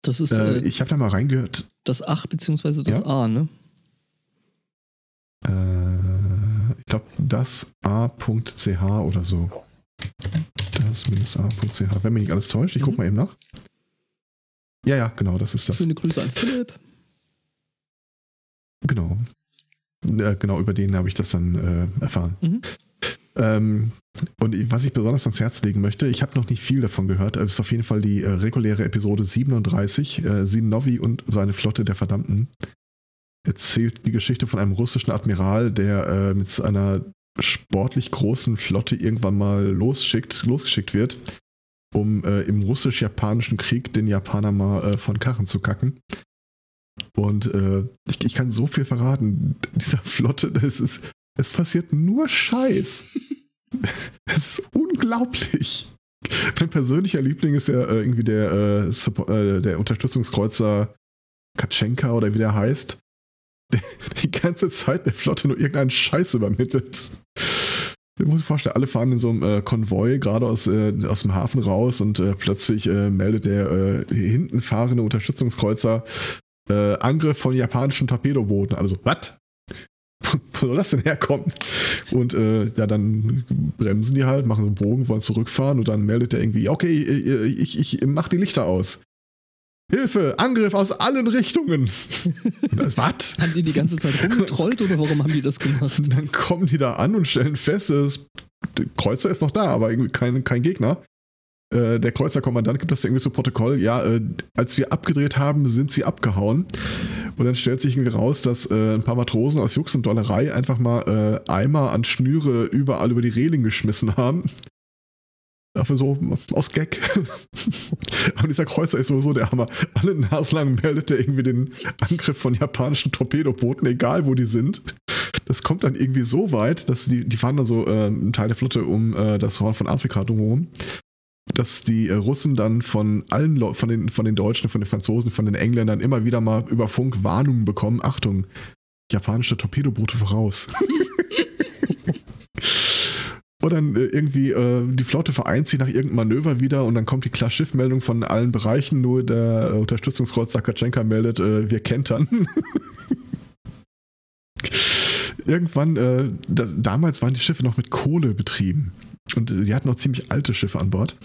[SPEAKER 2] Das ist
[SPEAKER 3] Äh,
[SPEAKER 2] äh,
[SPEAKER 3] ich habe da mal reingehört.
[SPEAKER 2] das Ach beziehungsweise das
[SPEAKER 3] Ja.
[SPEAKER 2] A, ne?
[SPEAKER 3] Äh, ich glaube, das a.ch oder so. Das minus a.ch. Wenn mich nicht alles täuscht, ich guck
[SPEAKER 2] Mhm.
[SPEAKER 3] mal eben nach. Ja, ja, genau, das ist das.
[SPEAKER 2] Schöne Grüße an Philipp.
[SPEAKER 3] Genau. Äh, genau, über den habe ich das dann äh, erfahren.
[SPEAKER 2] Mhm.
[SPEAKER 3] Ähm, und was ich besonders ans Herz legen möchte, ich habe noch nicht viel davon gehört, ist auf jeden Fall die äh, reguläre Episode 37, äh, Sinovi und seine Flotte der Verdammten. Erzählt die Geschichte von einem russischen Admiral, der äh, mit einer sportlich großen Flotte irgendwann mal losschickt, losgeschickt wird, um äh, im russisch-japanischen Krieg den Japaner mal äh, von Karren zu kacken. Und äh, ich, ich kann so viel verraten. <laughs> Dieser Flotte, das ist, es passiert nur Scheiß. <laughs> Es ist unglaublich. Mein persönlicher Liebling ist ja äh, irgendwie der, äh, äh, der Unterstützungskreuzer Katschenka oder wie der heißt. Der <laughs> die ganze Zeit der Flotte nur irgendeinen Scheiß übermittelt. Ich muss mir vorstellen, alle fahren in so einem äh, Konvoi gerade aus, aus dem Hafen raus und plötzlich meldet der hinten fahrende Unterstützungskreuzer Angriff von japanischen Torpedobooten. Also, was? <laughs> Wo soll das denn herkommen? Und äh, ja, dann bremsen die halt, machen so einen Bogen, wollen zurückfahren und dann meldet er irgendwie, okay, äh, ich, ich, ich mach die Lichter aus. Hilfe, Angriff aus allen Richtungen. Das, was? <laughs>
[SPEAKER 2] Haben die die ganze Zeit rumgetrollt oder warum haben die das gemacht?
[SPEAKER 3] Dann kommen die da an und stellen fest, das, der Kreuzer ist noch da, aber irgendwie kein, kein Gegner. Äh, der Kreuzerkommandant gibt das irgendwie zu Protokoll. Ja, äh, als wir abgedreht haben, sind sie abgehauen. Und dann stellt sich irgendwie raus, dass äh, ein paar Matrosen aus Jux und Dollerei einfach mal äh, Eimer an Schnüre überall über die Reling geschmissen haben. Dafür so aus Gag. <laughs> Aber dieser Kreuzer ist sowieso der Hammer. Alle naslang meldet er irgendwie den Angriff von japanischen Torpedobooten, egal wo die sind. Das kommt dann irgendwie so weit, dass die, die fahren dann so äh, einen Teil der Flotte um äh, das Horn von Afrika drumherum. Dass die äh, Russen dann von allen Leu von den, von den Deutschen, von den Franzosen, von den Engländern immer wieder mal über Funk Warnungen bekommen. Achtung, japanische Torpedoboote voraus. <laughs> Und dann äh, irgendwie äh, die Flotte vereint sich nach irgendeinem Manöver wieder und dann kommt die Klar-Schiff-Meldung von allen Bereichen, nur der äh, Unterstützungskreuz Sakatschenka meldet, äh, wir kentern. <laughs> Irgendwann, äh, das, damals waren die Schiffe noch mit Kohle betrieben und äh, die hatten noch ziemlich alte Schiffe an Bord.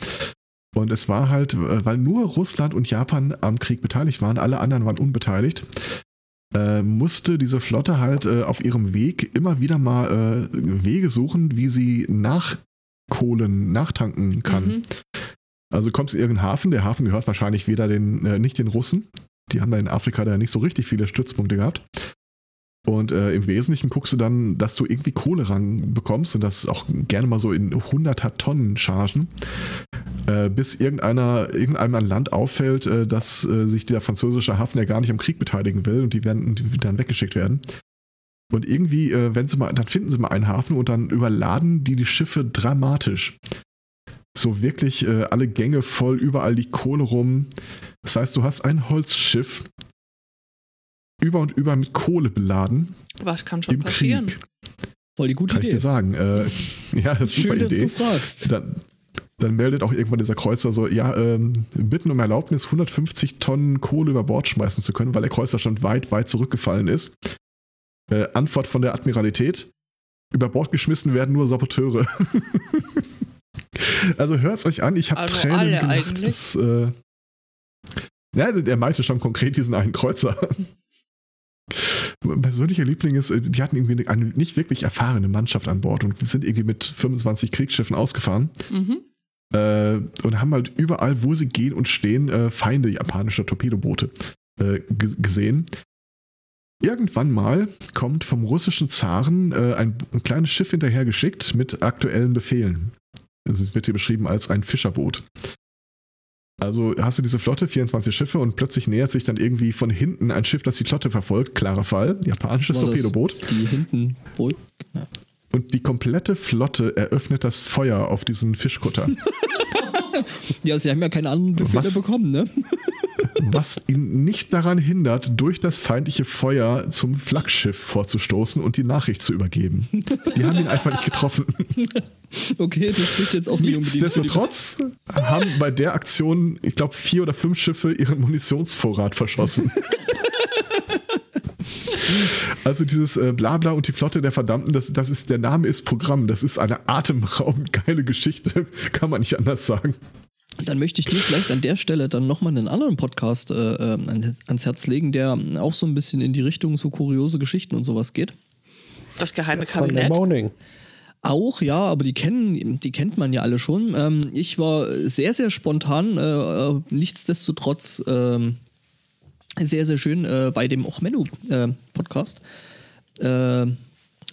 [SPEAKER 3] Und es war halt, äh, weil nur Russland und Japan am Krieg beteiligt waren, alle anderen waren unbeteiligt, äh, musste diese Flotte halt äh, auf ihrem Weg immer wieder mal äh, Wege suchen, wie sie Nachkohlen nachtanken kann.
[SPEAKER 4] Mhm.
[SPEAKER 3] Also du kommst in irgendeinen Hafen, der Hafen gehört wahrscheinlich weder den, äh, nicht den Russen, die haben da in Afrika da nicht so richtig viele Stützpunkte gehabt. Und äh, im Wesentlichen guckst du dann, dass du irgendwie Kohle ran bekommst und das auch gerne mal so in 100er Tonnen Chargen, äh, bis irgendeiner, irgendeinem an Land auffällt, äh, dass äh, sich der französische Hafen ja gar nicht am Krieg beteiligen will und die werden die dann weggeschickt werden. Und irgendwie, äh, wenn sie mal, dann finden sie mal einen Hafen und dann überladen die die Schiffe dramatisch. So wirklich äh, alle Gänge voll, überall die Kohle rum. Das heißt, du hast ein Holzschiff über und über mit Kohle beladen
[SPEAKER 4] Was kann schon passieren?
[SPEAKER 3] Krieg.
[SPEAKER 2] Voll die gute
[SPEAKER 3] Kann ich
[SPEAKER 2] Idee.
[SPEAKER 3] dir sagen. Äh, <laughs> ja, das ist eine
[SPEAKER 2] Schön,
[SPEAKER 3] super
[SPEAKER 2] dass
[SPEAKER 3] Idee.
[SPEAKER 2] du fragst.
[SPEAKER 3] Dann, dann meldet auch irgendwann dieser Kreuzer so, ja, ähm, bitten um Erlaubnis, 150 Tonnen Kohle über Bord schmeißen zu können, weil der Kreuzer schon weit, weit zurückgefallen ist. Äh, Antwort von der Admiralität. Über Bord geschmissen werden nur Saboteure. <laughs> also hört's euch an, ich habe
[SPEAKER 4] Also
[SPEAKER 3] Tränen
[SPEAKER 4] alle
[SPEAKER 3] gelacht.
[SPEAKER 4] eigentlich.
[SPEAKER 3] Das, äh, ja, er meinte schon konkret diesen einen Kreuzer. Mein persönlicher Liebling ist, äh, die hatten irgendwie eine nicht wirklich erfahrene Mannschaft an Bord und sind irgendwie mit 25 Kriegsschiffen ausgefahren
[SPEAKER 4] Mhm.
[SPEAKER 3] äh, und haben halt überall, wo sie gehen und stehen, äh, Feinde japanischer Torpedoboote äh, ge- gesehen. Irgendwann mal kommt vom russischen Zaren äh, ein, ein kleines Schiff hinterhergeschickt mit aktuellen Befehlen. Also es wird hier beschrieben als ein Fischerboot. Also hast du diese Flotte, 24 Schiffe und plötzlich nähert sich dann irgendwie von hinten ein Schiff, das die Flotte verfolgt. Klarer Fall, japanisches Torpedoboot.
[SPEAKER 2] Die hinten Boot. Ja.
[SPEAKER 3] Und die komplette Flotte eröffnet das Feuer auf diesen Fischkutter. <laughs>
[SPEAKER 2] ja, sie haben ja keine anderen Befehle
[SPEAKER 3] Was?
[SPEAKER 2] bekommen, ne?
[SPEAKER 3] Was ihn nicht daran hindert, durch das feindliche Feuer zum Flaggschiff vorzustoßen und die Nachricht zu übergeben. Die haben ihn einfach nicht getroffen.
[SPEAKER 2] Okay, das spricht jetzt auch nicht unbedingt.
[SPEAKER 3] Nichtsdestotrotz haben bei der Aktion, ich glaube, vier oder fünf Schiffe ihren Munitionsvorrat verschossen. Also dieses äh, Blabla und die Flotte der Verdammten, das, das ist, der Name ist Programm, das ist eine atemberaubend geile Geschichte, kann man nicht anders sagen.
[SPEAKER 2] Dann möchte ich dir vielleicht an der Stelle dann nochmal einen anderen Podcast äh, äh, an- ans Herz legen, der auch so ein bisschen in die Richtung so kuriose Geschichten und sowas geht.
[SPEAKER 4] Das geheime
[SPEAKER 1] Sunday
[SPEAKER 4] Kabinett.
[SPEAKER 1] Morning.
[SPEAKER 2] Auch, ja, aber die kennen, die kennt man ja alle schon. Ähm, ich war sehr, sehr spontan, äh, äh, nichtsdestotrotz ähm, sehr, sehr schön äh, bei dem Ochmenu äh, Podcast. Äh,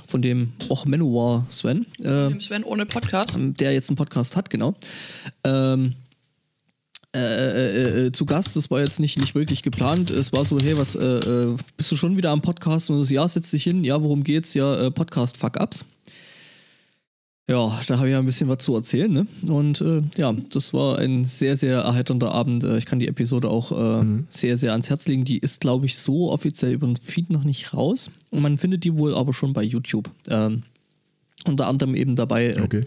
[SPEAKER 2] von dem Ochmenu war Sven. Äh,
[SPEAKER 4] Dem Sven ohne Podcast.
[SPEAKER 2] der jetzt einen Podcast hat, genau. Ähm, äh, äh, äh, zu Gast, das war jetzt nicht, nicht wirklich geplant. Es war so, hey, was, äh, äh, bist du schon wieder am Podcast? Und so, ja, setz dich hin, ja, worum geht's? Ja, äh, Podcast Fuck-Ups. Ja, da habe ich ja ein bisschen was zu erzählen, ne? Und ja, das war ein sehr, sehr erheiternder Abend. Ich kann die Episode auch äh, sehr, sehr ans Herz legen. Die ist, glaube ich, so offiziell über den Feed noch nicht raus. Und man findet die wohl aber schon bei YouTube. Ähm, unter anderem eben dabei äh,
[SPEAKER 3] Okay.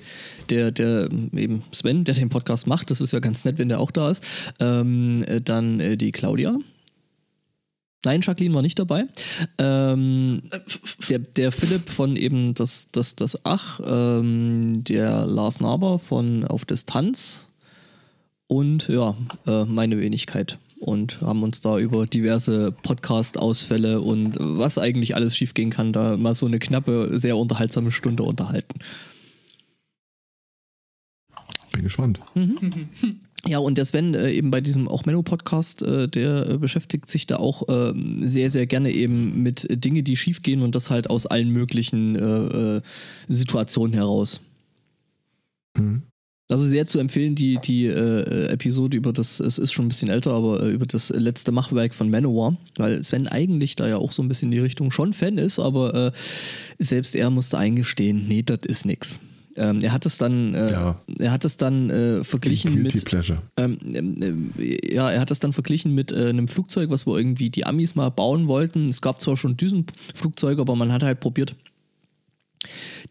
[SPEAKER 2] der, der eben Sven, der den Podcast macht. Das ist ja ganz nett, wenn der auch da ist. Ähm, äh, dann äh, die Claudia. Nein, Jacqueline war nicht dabei. Ähm, der, der Philipp von eben das, das, das Ach, ähm, der Lars Naber von Auf Distanz und ja, äh, meine Wenigkeit. Und haben uns da über diverse Podcast-Ausfälle und was eigentlich alles schiefgehen kann, da mal so eine knappe, sehr unterhaltsame Stunde unterhalten.
[SPEAKER 3] Bin gespannt. <laughs>
[SPEAKER 2] Ja, und der Sven äh, eben bei diesem auch Menno-Podcast, äh, der äh, beschäftigt sich da auch ähm, sehr, sehr gerne eben mit Dinge, die schiefgehen und das halt aus allen möglichen äh, äh, Situationen heraus.
[SPEAKER 3] Mhm.
[SPEAKER 2] Also sehr zu empfehlen, die, die äh, Episode über das, es ist schon ein bisschen älter, aber äh, über das letzte Machwerk von Manowar, weil Sven eigentlich da ja auch so ein bisschen in die Richtung schon Fan ist, aber äh, selbst er musste eingestehen, nee, das ist nix. Ähm, er hat es dann, äh,
[SPEAKER 3] Ja.
[SPEAKER 2] er hat es dann äh, verglichen mit, ähm, ähm, äh, ja, er hat das dann verglichen mit äh, einem Flugzeug, was wohl irgendwie die Amis mal bauen wollten. Es gab zwar schon Düsenflugzeuge, aber man hat halt probiert,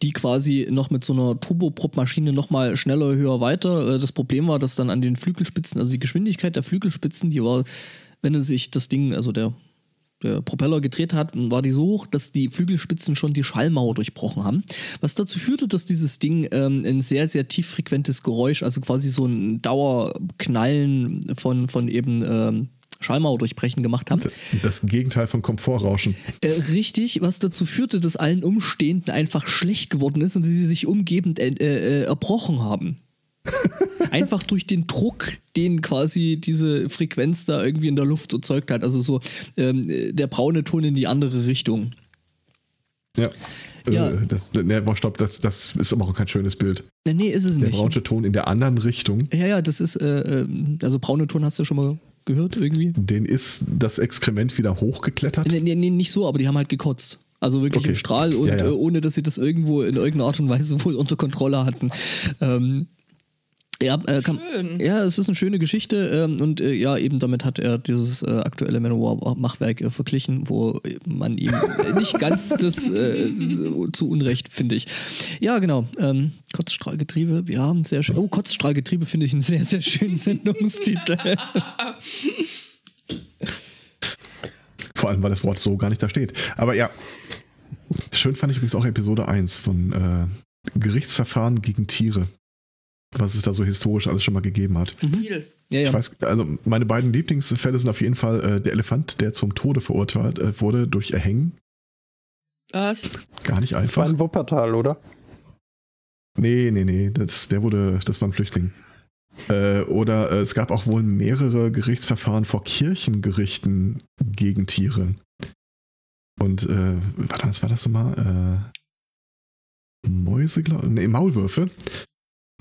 [SPEAKER 2] die quasi noch mit so einer Turboprop-Maschine nochmal schneller, höher, weiter. Äh, Das Problem war, dass dann an den Flügelspitzen, also die Geschwindigkeit der Flügelspitzen, die war, wenn es sich das Ding, also der, der Propeller gedreht hat, war die so hoch, dass die Flügelspitzen schon die Schallmauer durchbrochen haben. Was dazu führte, dass dieses Ding ähm, ein sehr, sehr tieffrequentes Geräusch, also quasi so ein Dauerknallen von, von eben ähm, Schallmauer durchbrechen gemacht haben.
[SPEAKER 3] Das Gegenteil von Komfortrauschen.
[SPEAKER 2] Äh, richtig, was dazu führte, dass allen Umstehenden einfach schlecht geworden ist und sie sich umgebend äh, äh, erbrochen haben. <laughs> Einfach durch den Druck, den quasi diese Frequenz da irgendwie in der Luft erzeugt hat. Also so ähm, der braune Ton in die andere Richtung.
[SPEAKER 3] Ja.
[SPEAKER 2] Ja.
[SPEAKER 3] Äh, das, ne, boah, stopp, das, das ist aber auch kein schönes Bild.
[SPEAKER 2] Äh, nee, ist es
[SPEAKER 3] Der
[SPEAKER 2] nicht.
[SPEAKER 3] braune Ton in der anderen Richtung,
[SPEAKER 2] Ja, ja, das ist, äh, also braune Ton hast du schon mal gehört irgendwie?
[SPEAKER 3] den ist das Exkrement wieder hochgeklettert.
[SPEAKER 2] Nee, nee, nee, nicht so, aber die haben halt gekotzt. Also wirklich
[SPEAKER 3] Okay.
[SPEAKER 2] im Strahl und
[SPEAKER 3] Ja, ja.
[SPEAKER 2] Äh, ohne, dass sie das irgendwo in irgendeiner Art und Weise wohl unter Kontrolle hatten. Ähm, ja, äh, kann,
[SPEAKER 4] Schön.
[SPEAKER 2] ja, es ist eine schöne Geschichte ähm, und äh, ja, eben damit hat er dieses äh, aktuelle Manowar-Machwerk äh, verglichen, wo man ihm äh, nicht ganz <laughs> das äh, zu Unrecht, finde ich. Ja, genau. Ähm, Kotzstrahlgetriebe, ja, sehr schön. Oh, Kotzstrahlgetriebe finde ich einen sehr, sehr schönen Sendungstitel. <laughs>
[SPEAKER 3] Vor allem, weil das Wort so gar nicht da steht. Aber ja, schön fand ich übrigens auch Episode 1 von äh, Gerichtsverfahren gegen Tiere. Was es da so historisch alles schon mal gegeben hat.
[SPEAKER 4] Viel.
[SPEAKER 2] ja, ja.
[SPEAKER 3] Ich weiß, also meine beiden Lieblingsfälle sind auf jeden Fall äh, der Elefant, der zum Tode verurteilt äh, wurde durch Erhängen.
[SPEAKER 4] Was?
[SPEAKER 3] Gar nicht
[SPEAKER 1] Das war
[SPEAKER 3] einfach.
[SPEAKER 1] in Wuppertal, oder?
[SPEAKER 3] Nee, nee, nee, das, der wurde, das war ein Flüchtling. Äh, oder äh, es gab auch wohl mehrere Gerichtsverfahren vor Kirchengerichten gegen Tiere. Und äh, warte, was war das nochmal? Äh, Mäuse, glaube Nee, Maulwürfe.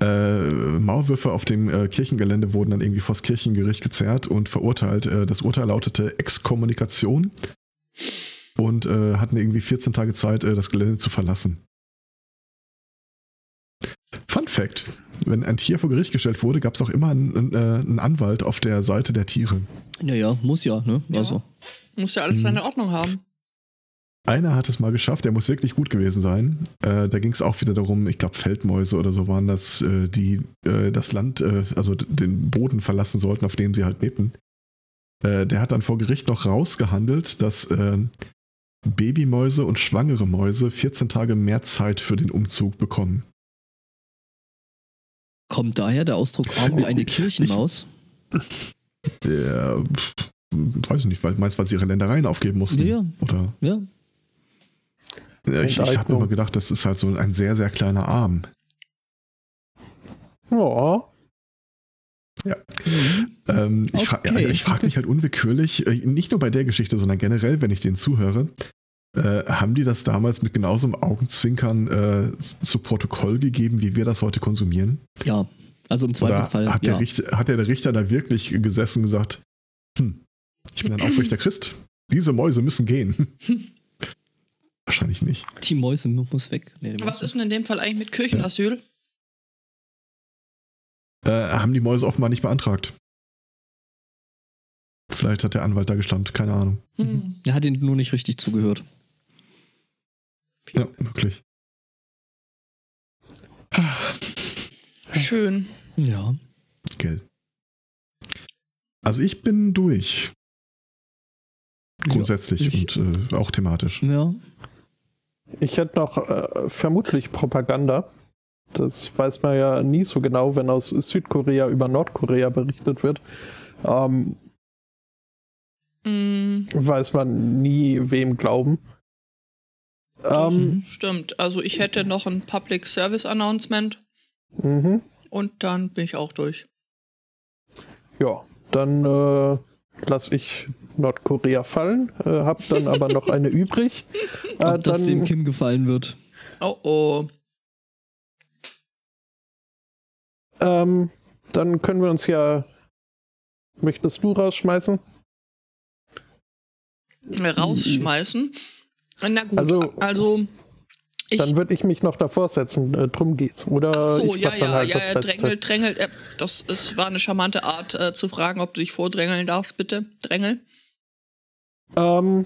[SPEAKER 3] Äh, Maulwürfe auf dem äh, Kirchengelände wurden dann irgendwie vors Kirchengericht gezerrt und verurteilt. Äh, das Urteil lautete Exkommunikation und äh, hatten irgendwie 14 Tage Zeit, äh, das Gelände zu verlassen. Fun Fact: Wenn ein Tier vor Gericht gestellt wurde, gab es auch immer einen, einen, äh, einen Anwalt auf der Seite der Tiere.
[SPEAKER 2] Naja, muss ja, ne?
[SPEAKER 4] Ja.
[SPEAKER 2] Also.
[SPEAKER 4] Muss ja alles
[SPEAKER 3] Mhm.
[SPEAKER 4] seine Ordnung haben.
[SPEAKER 3] Einer hat es mal geschafft, der muss wirklich gut gewesen sein. Äh, da ging es auch wieder darum, ich glaube Feldmäuse oder so waren das, äh, die äh, das Land, äh, also den Boden verlassen sollten, auf dem sie halt lebten. Äh, der hat dann vor Gericht noch rausgehandelt, dass äh, Babymäuse und schwangere Mäuse 14 Tage mehr Zeit für den Umzug bekommen.
[SPEAKER 2] Kommt daher der Ausdruck arm wie eine Kirchenmaus?
[SPEAKER 3] Pff, weiß ich nicht, weil, meinst du, weil sie ihre Ländereien aufgeben mussten?
[SPEAKER 2] Ja.
[SPEAKER 3] Oder?
[SPEAKER 2] Ja.
[SPEAKER 3] Ja, ich ich habe immer gedacht, das ist halt so ein sehr, sehr kleiner Arm.
[SPEAKER 1] Ja.
[SPEAKER 3] Ähm, ich fra
[SPEAKER 2] Okay.
[SPEAKER 3] ja, ich frage mich halt unwillkürlich, äh, nicht nur bei der Geschichte, sondern generell, wenn ich den zuhöre, äh, haben die das damals mit genauso einem Augenzwinkern äh, zu Protokoll gegeben, wie wir das heute konsumieren?
[SPEAKER 2] Ja, also im Zweifelsfall.
[SPEAKER 3] hat,
[SPEAKER 2] ja.
[SPEAKER 3] der Richter, hat der Richter da wirklich gesessen und gesagt, hm, ich bin ein aufrechter Christ, diese Mäuse müssen gehen? <laughs> Wahrscheinlich nicht.
[SPEAKER 2] Die Mäuse mu- muss weg. Nee,
[SPEAKER 4] Was ist denn in dem Fall eigentlich mit Kirchenasyl?
[SPEAKER 3] Äh, haben die Mäuse offenbar nicht beantragt. Vielleicht hat der Anwalt da gestanden, keine Ahnung.
[SPEAKER 4] Hm.
[SPEAKER 2] Er hat ihnen nur nicht richtig zugehört.
[SPEAKER 3] Ja, möglich.
[SPEAKER 4] Schön.
[SPEAKER 2] Ja.
[SPEAKER 3] Gell. Also ich bin durch. Grundsätzlich
[SPEAKER 2] Ja, ich-
[SPEAKER 3] und äh, auch thematisch.
[SPEAKER 2] Ja.
[SPEAKER 1] Ich hätte noch äh, vermutlich Propaganda. Das weiß man ja nie so genau, wenn aus Südkorea über Nordkorea berichtet wird. Ähm,
[SPEAKER 4] Hm,
[SPEAKER 1] weiß man nie, wem glauben. Ähm,
[SPEAKER 4] stimmt. Also ich hätte noch ein Public Service Announcement
[SPEAKER 1] mhm.
[SPEAKER 4] und dann bin ich auch durch.
[SPEAKER 1] Ja, dann äh, lasse ich Nordkorea fallen, äh, hab dann aber noch eine <laughs> übrig. Äh,
[SPEAKER 2] Ob das dem Kim gefallen wird.
[SPEAKER 4] Oh oh.
[SPEAKER 1] ähm, dann können wir uns ja. Möchtest du rausschmeißen?
[SPEAKER 4] Rausschmeißen. Na gut,
[SPEAKER 1] Also-
[SPEAKER 4] also, Ich,
[SPEAKER 1] Dann würde ich mich noch davor setzen, äh, drum geht's. Oder
[SPEAKER 4] ach so,
[SPEAKER 1] ich
[SPEAKER 4] ja, ja,
[SPEAKER 1] halt
[SPEAKER 4] ja,
[SPEAKER 1] das
[SPEAKER 4] ja,
[SPEAKER 1] Letzte.
[SPEAKER 4] drängelt, drängelt. Äh, das ist, war eine charmante Art äh, zu fragen, ob du dich vordrängeln darfst, bitte. Drängel.
[SPEAKER 1] Ähm,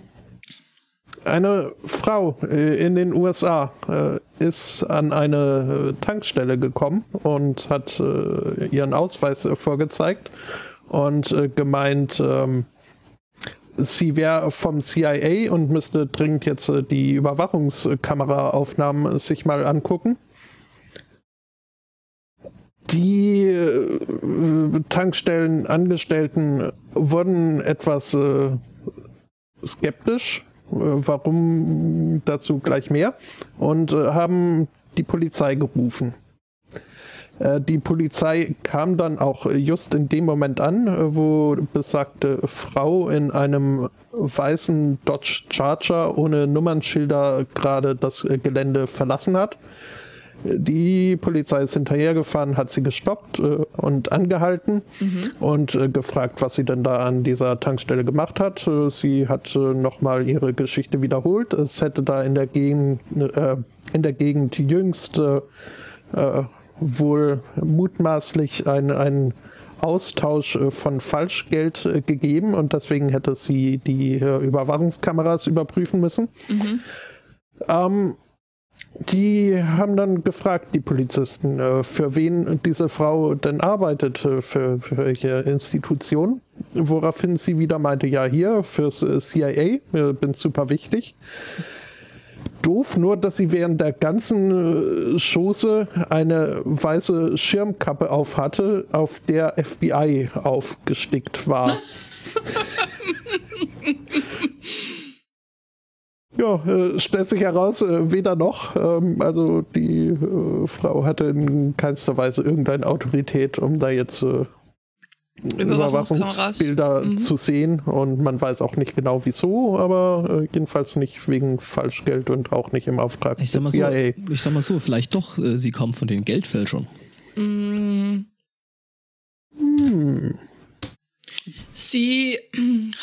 [SPEAKER 1] eine Frau äh, in den USA äh, ist an eine äh, Tankstelle gekommen und hat äh, ihren Ausweis äh, vorgezeigt und gemeint, ähm, sie wäre vom CIA und müsste dringend jetzt die Überwachungskameraaufnahmen sich mal angucken. Die äh, Tankstellenangestellten wurden etwas skeptisch. Äh, warum dazu gleich mehr? Und äh, haben die Polizei gerufen. Äh, Die Polizei kam dann auch just in dem Moment an, wo besagte Frau in einem weißen Dodge Charger ohne Nummernschilder gerade das Gelände verlassen hat. Die Polizei ist hinterhergefahren, hat sie gestoppt äh, und angehalten und äh, gefragt, was sie denn da an dieser Tankstelle gemacht hat. Äh, sie hat äh, nochmal ihre Geschichte wiederholt. Es hätte da in der Gegend, äh, in der Gegend jüngst äh, wohl mutmaßlich ein, ein Austausch von Falschgeld gegeben und deswegen hätte sie die Überwachungskameras überprüfen müssen. Ähm, die haben dann gefragt, die Polizisten, äh, für wen diese Frau denn arbeitet, äh, für, welche Institution. Woraufhin sie wieder meinte, ja, hier fürs äh, CIA, bin super wichtig. Doof nur, dass sie während der ganzen Chose eine weiße Schirmkappe auf hatte, auf der FBI aufgestickt war. <laughs> Ja, äh, stellt sich heraus, äh, weder noch. Ähm, also die äh, Frau hatte in keinster Weise irgendeine Autorität, um da jetzt äh. Überwachungsbilder
[SPEAKER 4] Mhm.
[SPEAKER 1] zu sehen. Und man weiß auch nicht genau wieso, aber äh, jedenfalls nicht wegen Falschgeld und auch nicht im Auftrag
[SPEAKER 2] Ich sag mal
[SPEAKER 1] des
[SPEAKER 2] so,
[SPEAKER 1] CIA.
[SPEAKER 2] ich sag mal so, vielleicht doch, äh, sie kommen von den Geldfälschern.
[SPEAKER 4] Mm,
[SPEAKER 1] Hm.
[SPEAKER 4] Sie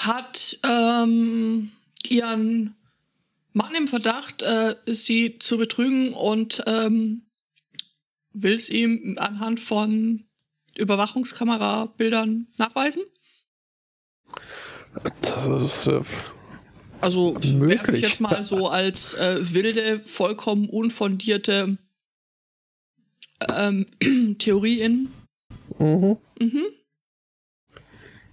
[SPEAKER 4] hat ähm, ihren Mann im Verdacht, äh, sie zu betrügen und ähm, will es ihm anhand von Überwachungskamerabildern nachweisen.
[SPEAKER 1] Das ist, äh,
[SPEAKER 4] Also werfe ich jetzt mal so als äh, wilde, vollkommen unfondierte ähm, <clears throat> Theorie in.
[SPEAKER 1] mhm.
[SPEAKER 4] Mhm.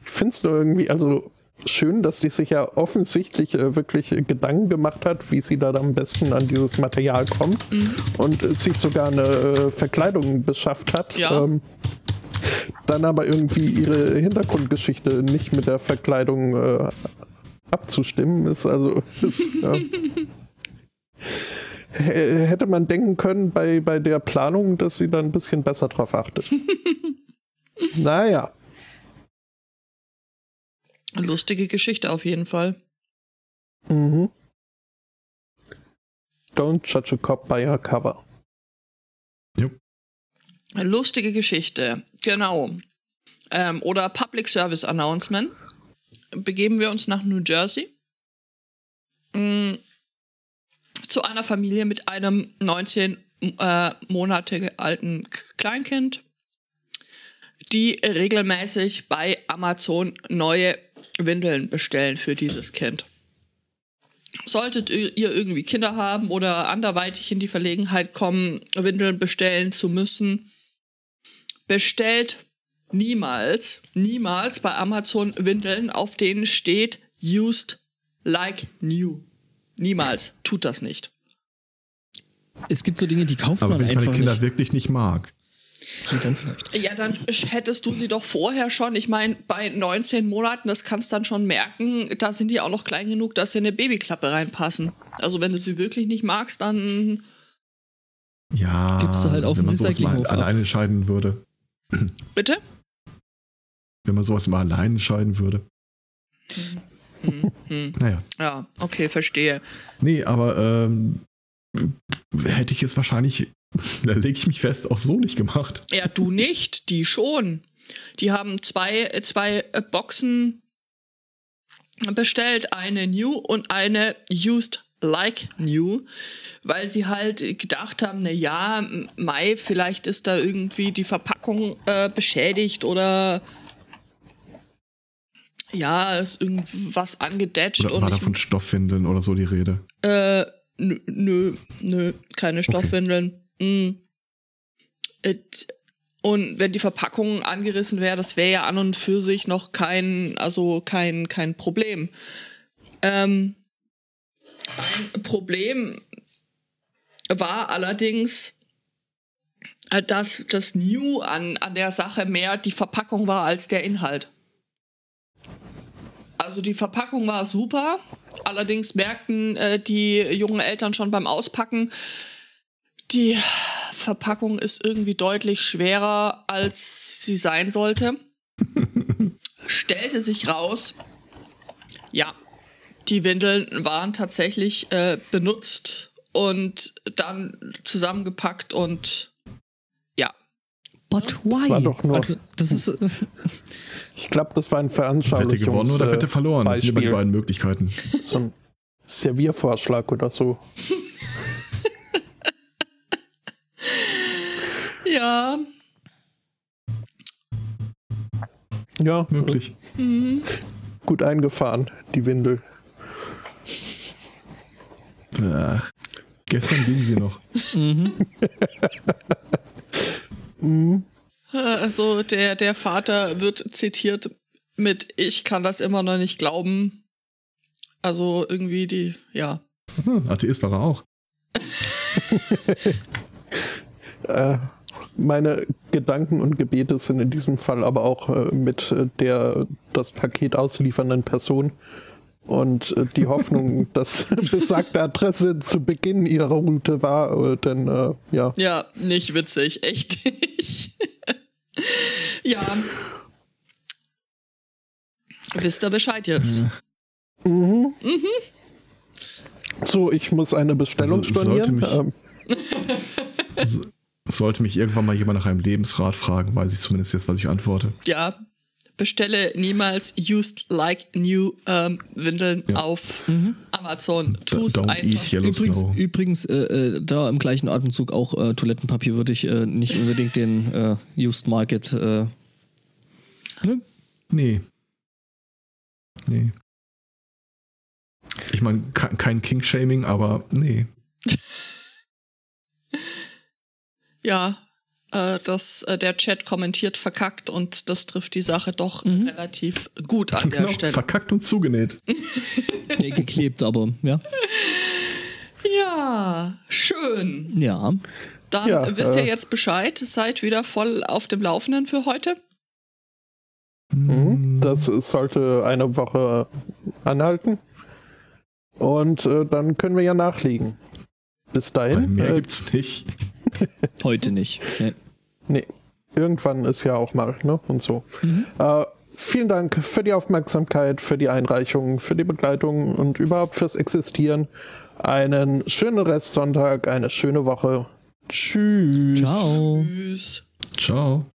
[SPEAKER 1] Ich finde es nur irgendwie, also schön, dass die sich ja offensichtlich äh, wirklich Gedanken gemacht hat, wie sie da am besten an dieses Material kommt
[SPEAKER 4] Mhm.
[SPEAKER 1] und äh, sich sogar eine äh, Verkleidung beschafft hat.
[SPEAKER 4] Ja.
[SPEAKER 1] Ähm, dann aber irgendwie ihre Hintergrundgeschichte nicht mit der Verkleidung äh, abzustimmen ist. Also <laughs> ist, hätte man denken können bei, bei der Planung, dass sie da ein bisschen besser drauf achtet. <laughs> naja.
[SPEAKER 4] Lustige Geschichte auf jeden Fall.
[SPEAKER 1] Mhm. Don't judge a cop by her cover.
[SPEAKER 4] Lustige Geschichte, genau. Ähm, oder Public Service Announcement. Begeben wir uns nach New Jersey. Mm, zu einer Familie mit einem 19 äh, Monate alten K- Kleinkind, die regelmäßig bei Amazon neue Windeln bestellen für dieses Kind. Solltet ihr irgendwie Kinder haben oder anderweitig in die Verlegenheit kommen, Windeln bestellen zu müssen, bestellt niemals, niemals bei Amazon Windeln, auf denen steht used like new. Niemals. Tut das nicht.
[SPEAKER 2] Es gibt so Dinge, die kauft
[SPEAKER 3] Aber
[SPEAKER 2] man
[SPEAKER 3] wenn
[SPEAKER 2] einfach
[SPEAKER 3] Kinder
[SPEAKER 2] nicht.
[SPEAKER 3] wirklich nicht mag.
[SPEAKER 2] Okay, dann vielleicht.
[SPEAKER 4] Ja, dann hättest du sie doch vorher schon. Ich meine, bei 19 Monaten, das kannst dann schon merken, da sind die auch noch klein genug, dass sie in eine Babyklappe reinpassen. Also wenn du sie wirklich nicht magst, dann
[SPEAKER 3] Ja,
[SPEAKER 2] Gibst du halt auf
[SPEAKER 3] wenn
[SPEAKER 2] dem
[SPEAKER 3] man sowas mal
[SPEAKER 2] Recyclinghof ab.
[SPEAKER 3] alleine entscheiden würde.
[SPEAKER 4] bitte.
[SPEAKER 3] Wenn man sowas mal alleine entscheiden würde.
[SPEAKER 4] Hm, hm.
[SPEAKER 3] Naja.
[SPEAKER 4] Ja, okay, verstehe.
[SPEAKER 3] Nee, aber ähm, hätte ich jetzt wahrscheinlich, da lege ich mich fest, auch so nicht gemacht.
[SPEAKER 4] Ja, du nicht, die schon. Die haben zwei, zwei Boxen bestellt, eine New und eine Used like new, weil sie halt gedacht haben, na ja, Mai, vielleicht ist da irgendwie die Verpackung äh, beschädigt oder ja, ist irgendwas angedetscht.
[SPEAKER 3] Oder
[SPEAKER 4] und
[SPEAKER 3] war da
[SPEAKER 4] ich,
[SPEAKER 3] von Stoffwindeln oder so die Rede?
[SPEAKER 4] äh, nö, nö, nö, keine Stoffwindeln. Mm. Et, und wenn die Verpackung angerissen wäre, das wäre ja an und für sich noch kein, also kein, kein Problem. Ähm, ein Problem war allerdings, äh, dass das New an, an der Sache mehr die Verpackung war als der Inhalt. Also die Verpackung war super, allerdings merkten äh, die jungen Eltern schon beim Auspacken, die Verpackung ist irgendwie deutlich schwerer, als sie sein sollte. <laughs> Stellte sich raus, ja, die Windeln waren tatsächlich äh, benutzt und dann zusammengepackt und ja.
[SPEAKER 2] But why?
[SPEAKER 1] Das war doch nur-
[SPEAKER 2] also, das ist. äh, <laughs>
[SPEAKER 1] Ich glaube, das war ein
[SPEAKER 3] Wette
[SPEAKER 1] Veranschaulichungs...
[SPEAKER 3] gewonnen oder
[SPEAKER 1] äh,
[SPEAKER 3] Wette verloren? Das sind immer die
[SPEAKER 1] Beispiel.
[SPEAKER 3] beiden Möglichkeiten.
[SPEAKER 1] So ein Serviervorschlag oder so. <laughs>
[SPEAKER 4] Ja,
[SPEAKER 1] Ja,
[SPEAKER 3] Möglich.
[SPEAKER 1] gut eingefahren, die Windel.
[SPEAKER 3] Ach, gestern ging sie noch. <laughs>
[SPEAKER 4] also der, der Vater wird zitiert mit Ich kann das immer noch nicht glauben. Also irgendwie die, ja.
[SPEAKER 3] Hm, Atheist war er auch. <laughs>
[SPEAKER 1] Äh, meine Gedanken und Gebete sind in diesem Fall aber auch äh, mit äh, der das Paket ausliefernden Person und äh, die Hoffnung, <laughs> dass <laughs> besagte Adresse zu Beginn ihrer Route war, denn äh, ja,
[SPEAKER 4] Ja, nicht witzig, echt nicht. <laughs> ja. Wisst ihr Bescheid jetzt?
[SPEAKER 1] Mhm. So, ich muss eine Bestellung
[SPEAKER 3] Also, sollte
[SPEAKER 1] stornieren.
[SPEAKER 3] mich-
[SPEAKER 1] Ähm,
[SPEAKER 3] So- Sollte mich irgendwann mal jemand nach einem Lebensrat fragen, weiß ich zumindest jetzt, was ich antworte.
[SPEAKER 4] Ja. Bestelle niemals used like new ähm, Windeln
[SPEAKER 3] Ja.
[SPEAKER 4] auf Amazon. Tu's
[SPEAKER 3] Don't
[SPEAKER 4] einfach.
[SPEAKER 2] Übrigens,
[SPEAKER 3] snow.
[SPEAKER 2] übrigens äh, äh, da im gleichen Atemzug auch äh, Toilettenpapier würde ich äh, nicht unbedingt den äh, Used Market. Äh, ne?
[SPEAKER 3] Nee. Nee. Ich meine, ke- kein King-Shaming, aber nee. <laughs>
[SPEAKER 4] Ja, äh, das, äh, der Chat kommentiert verkackt und das trifft die Sache doch relativ gut an der
[SPEAKER 3] Genau,
[SPEAKER 4] Stelle.
[SPEAKER 3] verkackt und zugenäht. <laughs>
[SPEAKER 2] Nee, geklebt, aber ja.
[SPEAKER 4] Ja, schön.
[SPEAKER 2] Ja.
[SPEAKER 4] Dann
[SPEAKER 1] Ja,
[SPEAKER 4] wisst ihr
[SPEAKER 1] äh,
[SPEAKER 4] jetzt Bescheid, seid wieder voll auf dem Laufenden für heute.
[SPEAKER 1] Mhm. Das sollte eine Woche anhalten. Und äh, dann können wir ja nachlegen. Bis
[SPEAKER 3] Weil
[SPEAKER 1] dahin.
[SPEAKER 3] mehr
[SPEAKER 1] Äh,
[SPEAKER 3] gibt's nicht. <laughs>
[SPEAKER 2] Heute nicht. Nee.
[SPEAKER 1] nee, irgendwann ist ja auch mal, ne? Und so. Äh, vielen Dank für die Aufmerksamkeit, für die Einreichung, für die Begleitung und überhaupt fürs Existieren. Einen schönen Restsonntag, eine schöne Woche. Tschüss.
[SPEAKER 2] Ciao.
[SPEAKER 4] Tschüss.
[SPEAKER 3] Ciao.